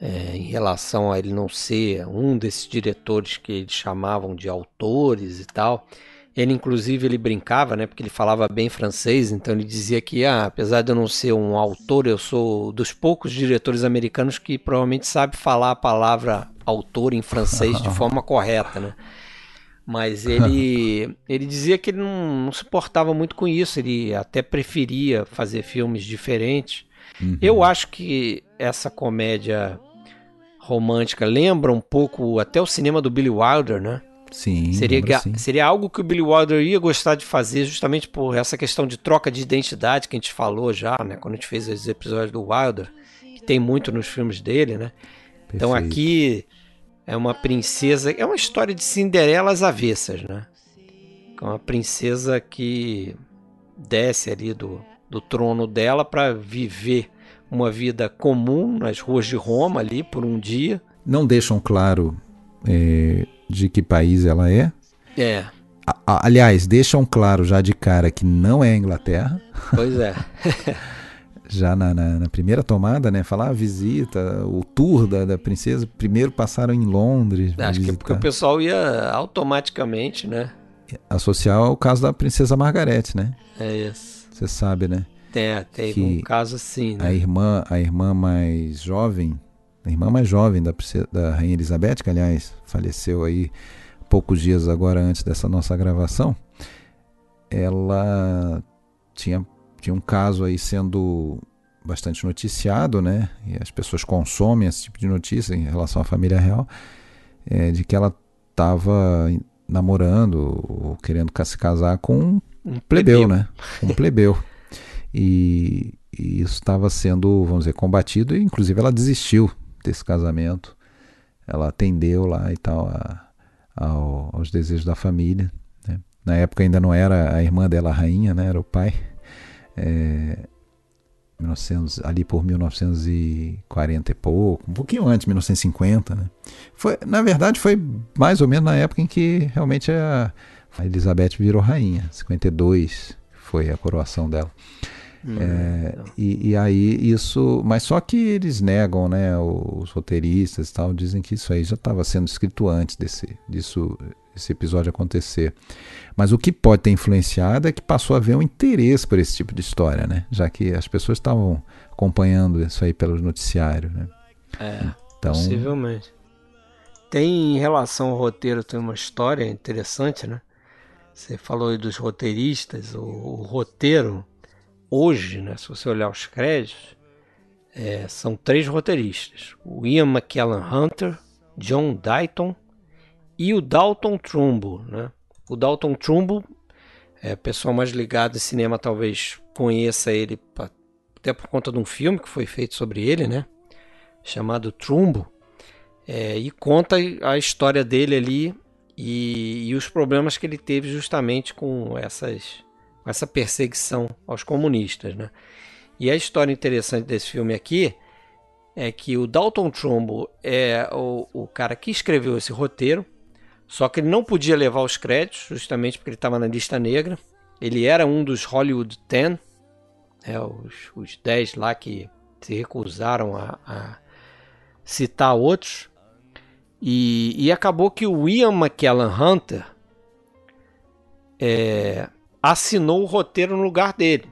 É, em relação a ele não ser um desses diretores que eles chamavam de autores e tal. Ele, inclusive, ele brincava, né? Porque ele falava bem francês, então ele dizia que, ah, apesar de eu não ser um autor, eu sou dos poucos diretores americanos que provavelmente sabe falar a palavra autor em francês de forma correta, né? Mas ele, ele dizia que ele não, não se portava muito com isso, ele até preferia fazer filmes diferentes. Uhum. Eu acho que essa comédia romântica lembra um pouco até o cinema do Billy Wilder, né? Sim. Seria, sim. seria algo que o Billy Wilder ia gostar de fazer, justamente por essa questão de troca de identidade que a gente falou já, né? Quando a gente fez os episódios do Wilder, que tem muito nos filmes dele, né? Perfeito. Então aqui é uma princesa, é uma história de Cinderela às avessas, né? É uma princesa que desce ali do, do trono dela para viver uma vida comum nas ruas de Roma ali por um dia. Não deixam claro é, de que país ela é. É. A, aliás, deixam claro já de cara que não é a Inglaterra. Pois é. já na, na, na, primeira tomada, né? Falar a visita, o tour da, da princesa. Primeiro passaram em Londres. Acho que é porque o pessoal ia automaticamente, né? Associar ao caso da princesa Margaret, né? É isso. Você sabe, né? Tem, tem um caso assim, né? A irmã, a irmã mais jovem, a irmã mais jovem da, da Rainha Elizabeth, que aliás faleceu aí poucos dias agora antes dessa nossa gravação, ela tinha tinha um caso aí sendo bastante noticiado, né? E as pessoas consomem esse tipo de notícia em relação à família real, é, de que ela estava namorando ou querendo se casar com um, um plebeu, plebeu, né? Um plebeu. E, e isso estava sendo, vamos dizer, combatido e inclusive ela desistiu desse casamento. Ela atendeu lá e tal a, ao, aos desejos da família. Né? Na época ainda não era a irmã dela a rainha, né? Era o pai é, 1900, ali por 1940 e pouco, um pouquinho antes, 1950. Né? Foi, na verdade, foi mais ou menos na época em que realmente a, a Elizabeth virou rainha, 52 foi a coroação dela. Hum, é, e, e, aí isso, mas só que eles negam, né? Os roteiristas e tal dizem que isso aí já estava sendo escrito antes desse, disso, esse episódio acontecer. Mas o que pode ter influenciado é que passou a haver um interesse por esse tipo de história, né? Já que as pessoas estavam acompanhando isso aí pelo noticiário, né? É, então, possivelmente. Tem em relação ao roteiro, tem uma história interessante, né? Você falou aí dos roteiristas, o, o roteiro hoje, né? Se você olhar os créditos, é, são três roteiristas: o Ian McKellen Hunter, John Dayton e o Dalton Trumbo, né? O Dalton Trumbo, é, pessoal mais ligado em cinema talvez conheça ele até por conta de um filme que foi feito sobre ele, né? Chamado Trumbo. É, e conta a história dele ali e, e, os problemas que ele teve justamente com essas, essa perseguição aos comunistas, né? E a história interessante desse filme aqui é que o Dalton Trumbo é o, o cara que escreveu esse roteiro, só que ele não podia levar os créditos, justamente porque ele estava na lista negra. Ele era um dos Hollywood Ten, né, os, os 10 lá que se recusaram a, a citar outros. E, e, acabou que o Ian McKellen Hunter é, assinou o roteiro no lugar dele.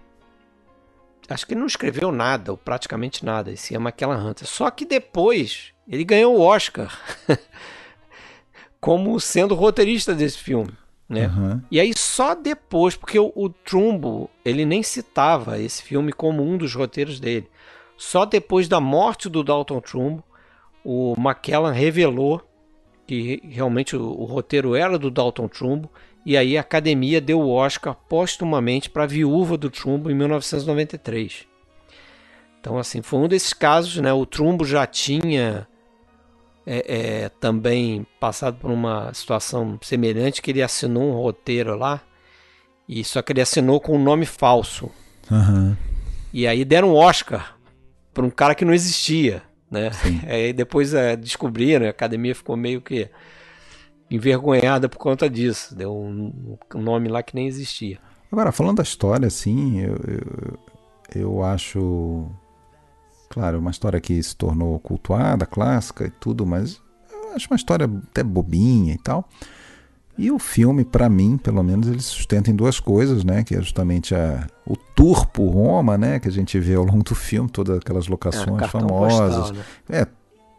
Acho que ele não escreveu nada, ou praticamente nada, esse Ian McKellen Hunter. Só que depois ele ganhou o Oscar como sendo roteirista desse filme. Né? Uhum. E aí só depois, porque o, o, Trumbo ele nem citava esse filme como um dos roteiros dele. Só depois da morte do Dalton Trumbo, o McKellen revelou que realmente o, o roteiro era do Dalton Trumbo e aí a academia deu o Oscar postumamente para a viúva do Trumbo em 1993. Então assim, foi um desses casos, né? O Trumbo já tinha é, é, também passado por uma situação semelhante, que ele assinou um roteiro lá, e só que ele assinou com um nome falso. Uhum. E aí deram um Oscar para um cara que não existia. Né? Aí depois é, descobriram, a academia ficou meio que envergonhada por conta disso. Deu um, um nome lá que nem existia. Agora, falando da história, assim, eu, eu, eu acho. Claro, uma história que se tornou cultuada, clássica e tudo, mas eu acho uma história até bobinha e tal. E o filme, para mim, pelo menos, ele sustenta em duas coisas, né? Que é justamente a, o tour por Roma, né? Que a gente vê ao longo do filme, todas aquelas locações é, famosas. Postal, né? É,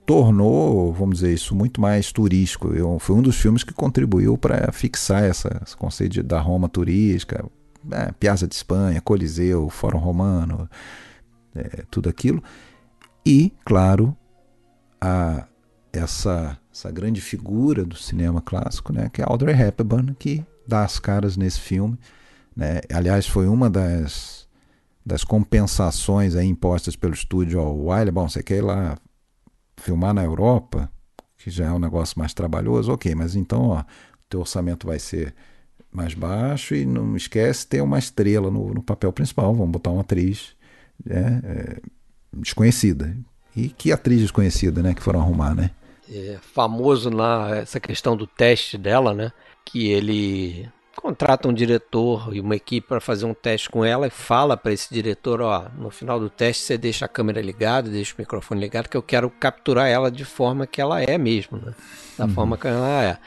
tornou, vamos dizer isso, muito mais turístico. Eu, foi um dos filmes que contribuiu para fixar essa, esse conceito de, da Roma turística, é, Piazza de Espanha, Coliseu, Fórum Romano, é, tudo aquilo. E, claro, a, essa essa grande figura do cinema clássico, né, que é Audrey Hepburn, que dá as caras nesse filme. Né? Aliás, foi uma das, das compensações aí impostas pelo estúdio ao Wiley. Bom, você quer ir lá filmar na Europa, que já é um negócio mais trabalhoso, ok, mas então ó, o teu orçamento vai ser mais baixo e não esquece ter uma estrela no, no papel principal. Vamos botar uma atriz né, é, desconhecida. E que atriz desconhecida, né, que foram arrumar, né? é, famoso na essa questão do teste dela, né? Que ele contrata um diretor e uma equipe para fazer um teste com ela e fala para esse diretor, ó, no final do teste você deixa a câmera ligada, deixa o microfone ligado, que eu quero capturar ela de forma que ela é mesmo, né? Da uhum. forma que ela é.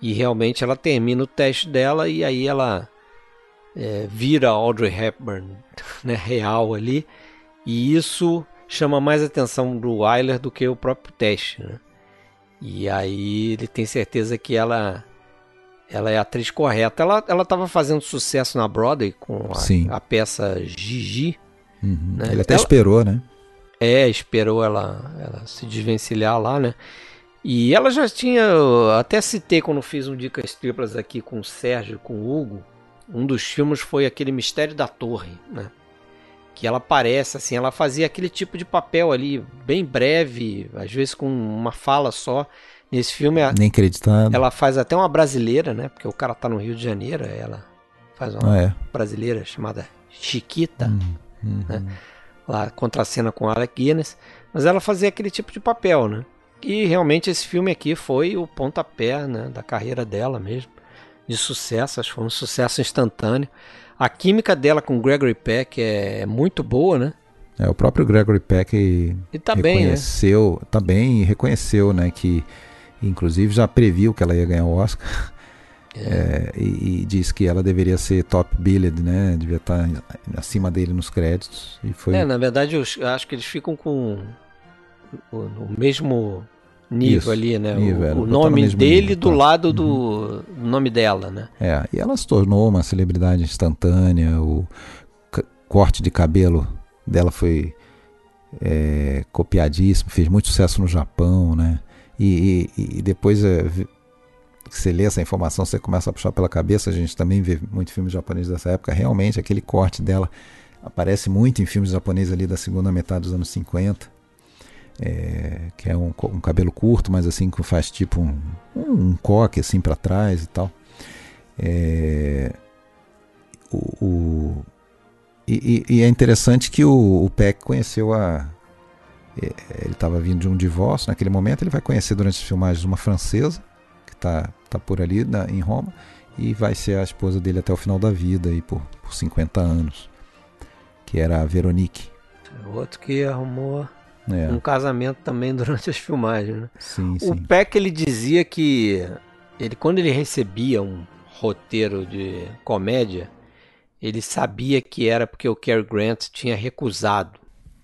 E realmente ela termina o teste dela e aí ela é, vira Audrey Hepburn, né, real ali. E isso chama mais atenção do Wyler do que o próprio teste, né? E aí ele tem certeza que ela ela é a atriz correta. Ela ela estava fazendo sucesso na Broadway com a, a peça Gigi. Uhum. Né? Ele até ela, esperou, né? É, esperou ela, ela se desvencilhar lá, né? E ela já tinha, até citei quando fiz um Dicas Triplas aqui com o Sérgio, com o Hugo, um dos filmes foi aquele Mistério da Torre, né? que ela aparece assim, ela fazia aquele tipo de papel ali, bem breve, às vezes com uma fala só. Nesse filme, nem acreditado. Ela faz até uma brasileira, né? Porque o cara tá no Rio de Janeiro, ela faz uma ah, é. brasileira chamada Chiquita, uhum, uhum. né? Lá contracena com Alec Guinness, mas ela fazia aquele tipo de papel, né? E realmente esse filme aqui foi o pontapé, né, da carreira dela mesmo, de sucesso, acho que foi um sucesso instantâneo. A química dela com Gregory Peck é muito boa, né? É, o próprio Gregory Peck e tá reconheceu, bem, né? tá bem e reconheceu, né, que inclusive já previu que ela ia ganhar o Oscar. É. É, e, e disse que ela deveria ser top billed, né? Devia estar acima dele nos créditos. E foi... É, na verdade, eu acho que eles ficam com o, o mesmo nível Isso, ali, né? Nível, o, o nome dele nível, do tá. lado do, uhum. nome dela, né? É, e ela se tornou uma celebridade instantânea, o corte de cabelo dela foi é, copiadíssimo, fez muito sucesso no Japão, né? E, e, e depois é, você lê essa informação, você começa a puxar pela cabeça, a gente também vê muito filme japonês dessa época, realmente aquele corte dela aparece muito em filmes japoneses ali da segunda metade dos anos 50 é, que é um, um, cabelo curto, mas assim que faz tipo um, um, um coque assim para trás e tal. É, o, o e, e, é interessante que o, o Peck conheceu a. É, ele estava vindo de um divórcio naquele momento. Ele vai conhecer durante as filmagens uma francesa que está tá por ali na, em Roma e vai ser a esposa dele até o final da vida, aí por, por 50 anos, que era a Veronique. Outro que arrumou é. um casamento também durante as filmagens. Né? Sim, o sim. Peck ele dizia que ele quando ele recebia um roteiro de comédia, ele sabia que era porque o Cary Grant tinha recusado.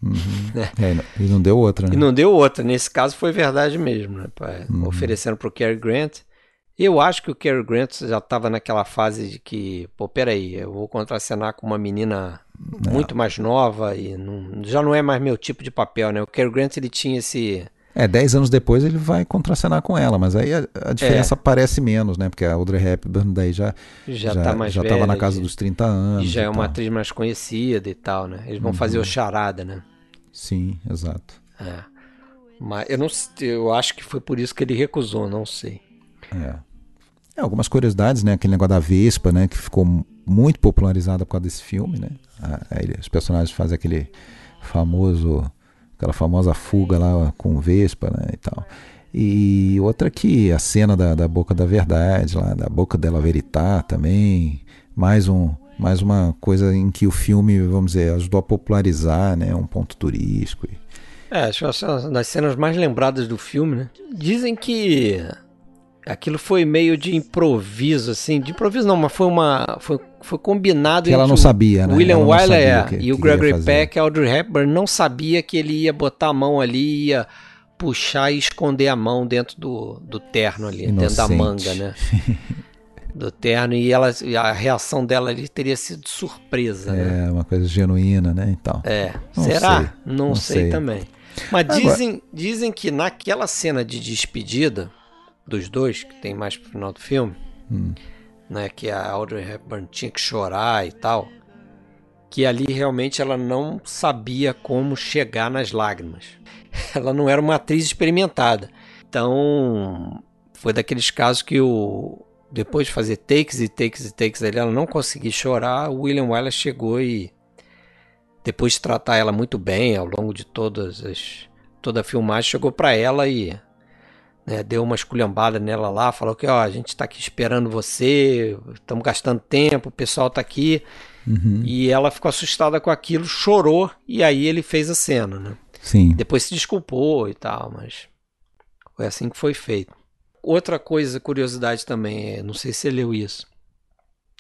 Uhum. Né? É, e não deu outra, né? E não deu outra. Nesse caso foi verdade mesmo, né? Uhum. Oferecendo para o Cary Grant. Eu acho que o Cary Grant já estava naquela fase de que, pô, peraí, eu vou contracenar com uma menina é. muito mais nova e não, já não é mais meu tipo de papel, né? O Cary Grant ele tinha esse é, dez anos depois ele vai contracenar com ela, mas aí a, a diferença é. parece menos, né? Porque a Audrey Hepburn daí já já, já, tá mais já velha, na casa de, dos 30 anos. E já é uma atriz mais conhecida e tal, né? Eles vão uhum. fazer o charada, né? Sim, exato. É. Mas eu não eu acho que foi por isso que ele recusou, não sei. É. é. algumas curiosidades, né? Aquele negócio da Vespa, né? Que ficou muito popularizada por causa desse filme, né? Aí os personagens fazem aquele famoso, aquela famosa fuga lá com Vespa, né? E tal. E outra que a cena da, da boca da verdade, lá, da boca dela veritá também, mais um mais uma coisa em que o filme, vamos dizer, ajudou a popularizar, né, um ponto turístico. É, acho que das cenas mais lembradas do filme, né? Dizem que aquilo foi meio de improviso, assim, de improviso não, mas foi uma, foi, foi combinado. Que ela não sabia, né? William Wyler é, que, e o Gregory Peck, Audrey Hepburn não sabia que ele ia botar a mão ali, ia puxar e esconder a mão dentro do, do terno ali, Inocente. dentro da manga, né? do terno e ela, a reação dela ali teria sido surpresa. É, né? uma coisa genuína, né? Então. É. Não Será? Sei. Não, não sei, sei, também. Mas Agora... dizem, dizem que naquela cena de despedida dos dois, que tem mais pro final do filme, hum. né? Que a Audrey Hepburn tinha que chorar e tal. Que ali realmente ela não sabia como chegar nas lágrimas ela não era uma atriz experimentada. Então, foi daqueles casos que o depois de fazer takes e takes e takes ali, ela não conseguia chorar, o William Wallace chegou e depois de tratar ela muito bem ao longo de todas as toda a filmagem, chegou para ela e né, deu uma esculhambada nela lá, falou que ó, a gente está aqui esperando você, estamos gastando tempo, o pessoal está aqui. Uhum. E ela ficou assustada com aquilo, chorou e aí ele fez a cena, né? Sim. Depois se desculpou e tal, mas foi assim que foi feito. Outra coisa, curiosidade também, é, não sei se você leu isso,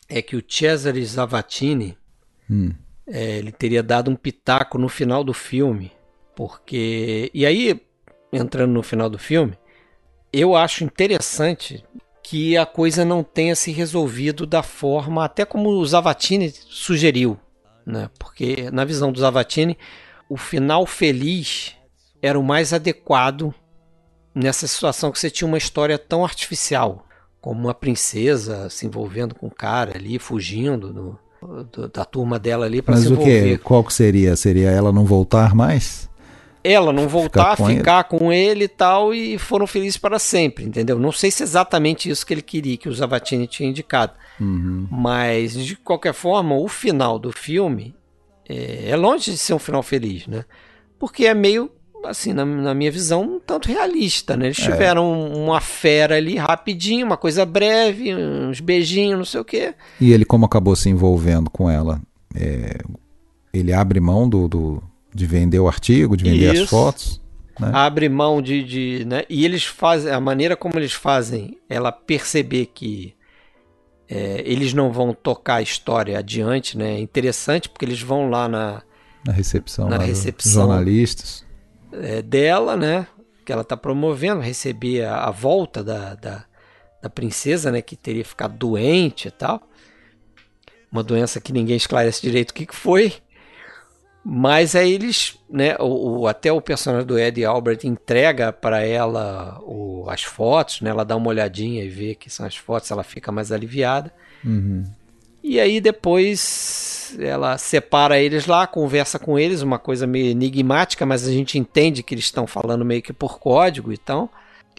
é que o Cesare Zavatini, hum. é, ele teria dado um pitaco no final do filme, porque... E aí, entrando no final do filme, eu acho interessante que a coisa não tenha se resolvido da forma, até como o Zavatini sugeriu, né? Porque na visão do Zavatini, o final feliz era o mais adequado nessa situação que você tinha uma história tão artificial, como uma princesa se envolvendo com um cara ali, fugindo do, do, da turma dela ali para se envolver. Mas o que? Qual que seria? Seria ela não voltar mais? Ela não voltar, ficar com, ficar ele. com ele e tal, e foram felizes para sempre, entendeu? Não sei se é exatamente isso que ele queria, que o Zavatini tinha indicado. Uhum. Mas, de qualquer forma, o final do filme é, é, longe de ser um final feliz, né? Porque é meio, assim, na, na minha visão, um tanto realista, né? Eles é. tiveram uma fera ali rapidinho, uma coisa breve, uns beijinhos, não sei o quê. E ele, como acabou se envolvendo com ela, é, ele abre mão do, do, de vender o artigo, de vender Isso. as fotos. Né? Abre mão de, de. né? E eles fazem. A maneira como eles fazem ela perceber que é, eles não vão tocar a história adiante, né? É interessante porque eles vão lá na, na recepção, na recepção jornalistas é, dela, né? Que ela está promovendo, receber a, a volta da, da, da, princesa, né? Que teria ficado doente e tal. Uma doença que ninguém esclarece direito o que, que foi. Mas aí eles, né, o, o, até o personagem do Ed Albert entrega para ela o, as fotos, né, ela dá uma olhadinha e vê que são as fotos, ela fica mais aliviada. Uhum. E aí depois ela separa eles lá, conversa com eles, uma coisa meio enigmática, mas a gente entende que eles estão falando meio que por código e então,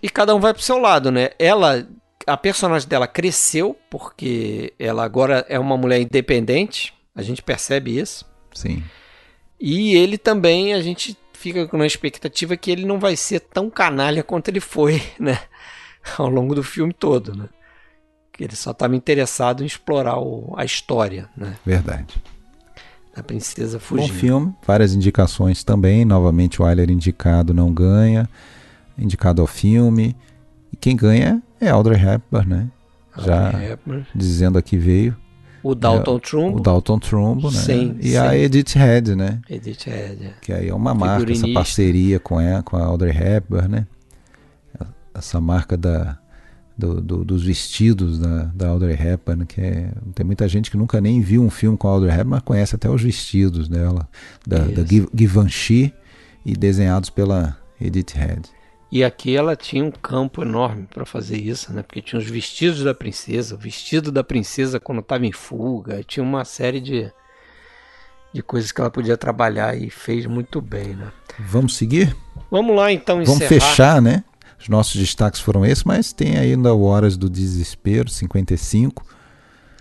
E cada um vai pro seu lado, né? Ela, a personagem dela cresceu porque ela agora é uma mulher independente, a gente percebe isso. Sim. E ele também, a gente fica com a expectativa que ele não vai ser tão canalha quanto ele foi, né? Ao longo do filme todo, né? Ele só estava interessado em explorar o, a história, né? Verdade. Da princesa fugindo. Bom filme, várias indicações também. Novamente o Wyler indicado não ganha. Indicado ao filme. E quem ganha é Audrey Hepburn, né? Audrey Já Hepburn. dizendo aqui veio. O Dalton é, Trumbo. O Dalton Trumbo, né? Sim, e sim. a Edith Head, né? Edith Head. É. Que aí é uma marca, essa parceria com, ela, com a Audrey Hepburn, né? Essa marca da, do, do, dos vestidos da, da Audrey Hepburn, que é, tem muita gente que nunca nem viu um filme com a Audrey Hepburn, mas conhece até os vestidos dela, da, da Givenchy, e desenhados pela Edith Head. E aqui ela tinha um campo enorme para fazer isso, né? Porque tinha os vestidos da princesa, o vestido da princesa quando estava em fuga, tinha uma série de, de coisas que ela podia trabalhar e fez muito bem, né? Vamos seguir? Vamos lá então Vamos fechar, né? Os nossos destaques foram esses, mas tem ainda o Horas do Desespero, 55.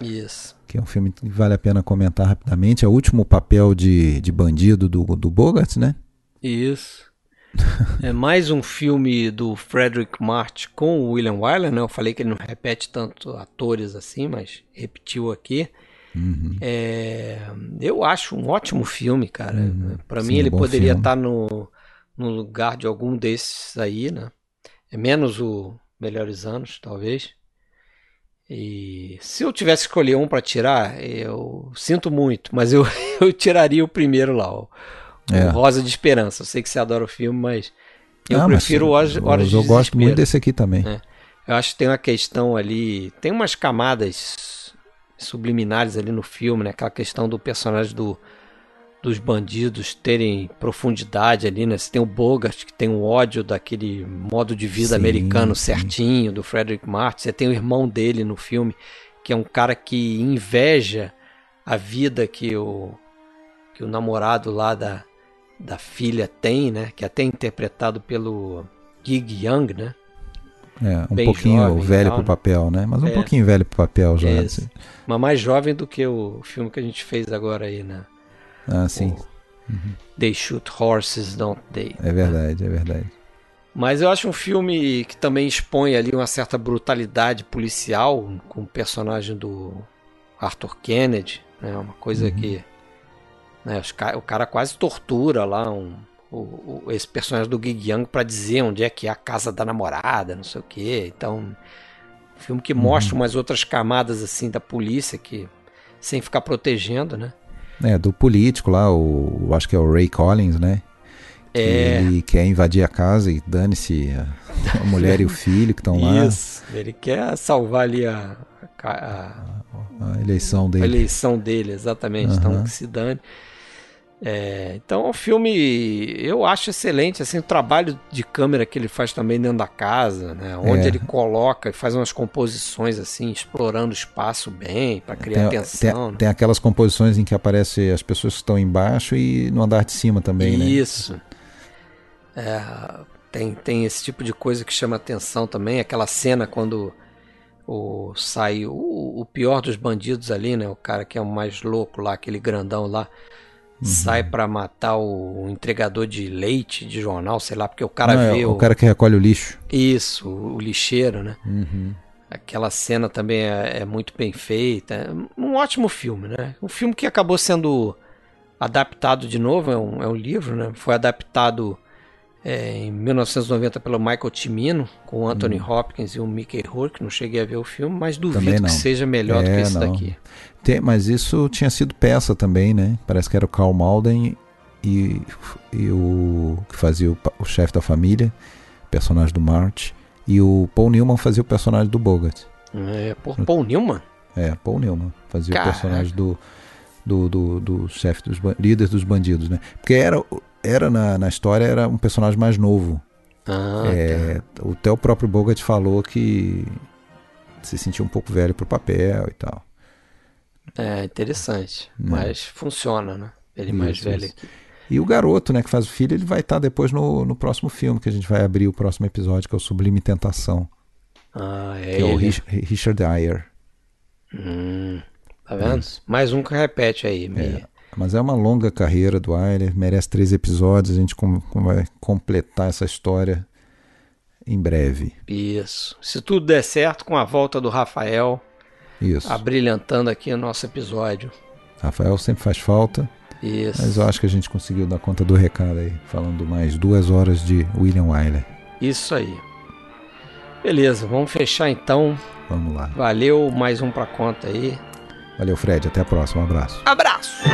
Isso. Que é um filme que vale a pena comentar rapidamente. É o último papel de, de bandido do, do Bogart, né? Isso. É mais um filme do Frederick March com o William Wyler, né? Eu falei que ele não repete tanto atores assim, mas repetiu aqui. Uhum. É, eu acho um ótimo filme, cara. Uhum. Para mim ele poderia estar tá no, no lugar de algum desses aí, né? É menos o Melhores Anos, talvez. E se eu tivesse que escolher um para tirar, eu sinto muito, mas eu, eu tiraria o primeiro lá, o, é. o Rosa de Esperança. Eu sei que você adora o filme, mas eu ah, prefiro mas, Horas, Horas de Eu gosto muito desse aqui também. É. Eu acho que tem uma questão ali, tem umas camadas subliminares ali no filme, né? Aquela questão do personagem do dos bandidos terem profundidade ali, né? Você tem o Bogart, que tem o ódio daquele modo de vida sim, americano sim. certinho, do Frederick Martin. Você tem o irmão dele no filme, que é um cara que inveja a vida que o, que o namorado lá da, da filha tem, né? Que é até interpretado pelo Gig Young, né? É, um Bem pouquinho velho tal, pro né? papel, né? Mas um é. pouquinho velho pro papel já. Assim. Mas mais jovem do que o filme que a gente fez agora aí, né? Ah, sim. Uhum. They shoot horses, don't they? É verdade, é verdade. Mas eu acho um filme que também expõe ali uma certa brutalidade policial com o personagem do Arthur Kennedy, né? Uma coisa uhum. que né, o cara quase tortura lá um, o, o, esse personagem do Gig Young para dizer onde é que é a casa da namorada, não sei o que. Então, um filme que mostra uhum. umas outras camadas assim da polícia que sem ficar protegendo, né? É, do político lá, o, acho que é o Ray Collins, né? Que é. Ele quer invadir a casa e dane-se a, a, mulher e o filho que estão lá. Isso, ele quer salvar ali a, a, a eleição dele. A eleição dele, exatamente. Uhum. Então que se dane. É, então o filme eu acho excelente assim o trabalho de câmera que ele faz também dentro da casa, né? Onde é. ele coloca e faz umas composições assim explorando o espaço bem para criar tem, tensão. Tem, né? tem, aquelas composições em que aparece as pessoas que estão embaixo e no andar de cima também, né? Isso. É, tem tem esse tipo de coisa que chama atenção também. Aquela cena quando o sai o, o pior dos bandidos ali, né? O cara que é o mais louco lá, aquele grandão lá Uhum. sai para matar o, entregador de leite de jornal, sei lá, porque o cara Não, vê é o, o, cara que recolhe o lixo. Isso, o, lixeiro, né? Uhum. Aquela cena também é, é, muito bem feita. É um ótimo filme, né? Um filme que acabou sendo adaptado de novo, é um, é um livro, né? Foi adaptado é, em 1990 pelo Michael Cimino, com o Anthony hum. Hopkins e o Mickey Rourke. Não cheguei a ver o filme, mas duvido que seja melhor é, do que é, esse não. daqui. Tem, mas isso tinha sido peça também, né? Parece que era o Carl Malden e, e o que fazia o, o chefe da família, personagem do March, e o Paul Newman fazia o personagem do Bogart. É, por Paul Newman? É, Paul Newman fazia Caraca. o personagem do do, do, do chefe dos líder dos bandidos, né? Porque era era na, na história era um personagem mais novo. Ah, é, tá. Até o próprio Bogart falou que se sentia um pouco velho pro papel e tal. É interessante, né? mas funciona, né? Ele isso, mais velho aqui. E o garoto, né, que faz o filho, ele vai estar tá depois no, no próximo filme, que a gente vai abrir o próximo episódio, que é o Sublime Tentação. Ah, é. Que é o Richard Dyer. Hum, tá vendo? É mais um que repete aí. É. Mas é uma longa carreira do Ayler, merece três episódios, a gente com, com vai completar essa história em breve. Isso. Se tudo der certo, com a volta do Rafael, Isso. abrilhantando aqui o nosso episódio. Rafael sempre faz falta. Isso. Mas eu acho que a gente conseguiu dar conta do recado aí, falando mais duas horas de William Wyler. Isso aí. Beleza, vamos fechar então. Vamos lá. Valeu, mais um pra conta aí. Valeu, Fred. Até a próxima. Um abraço. Abraço!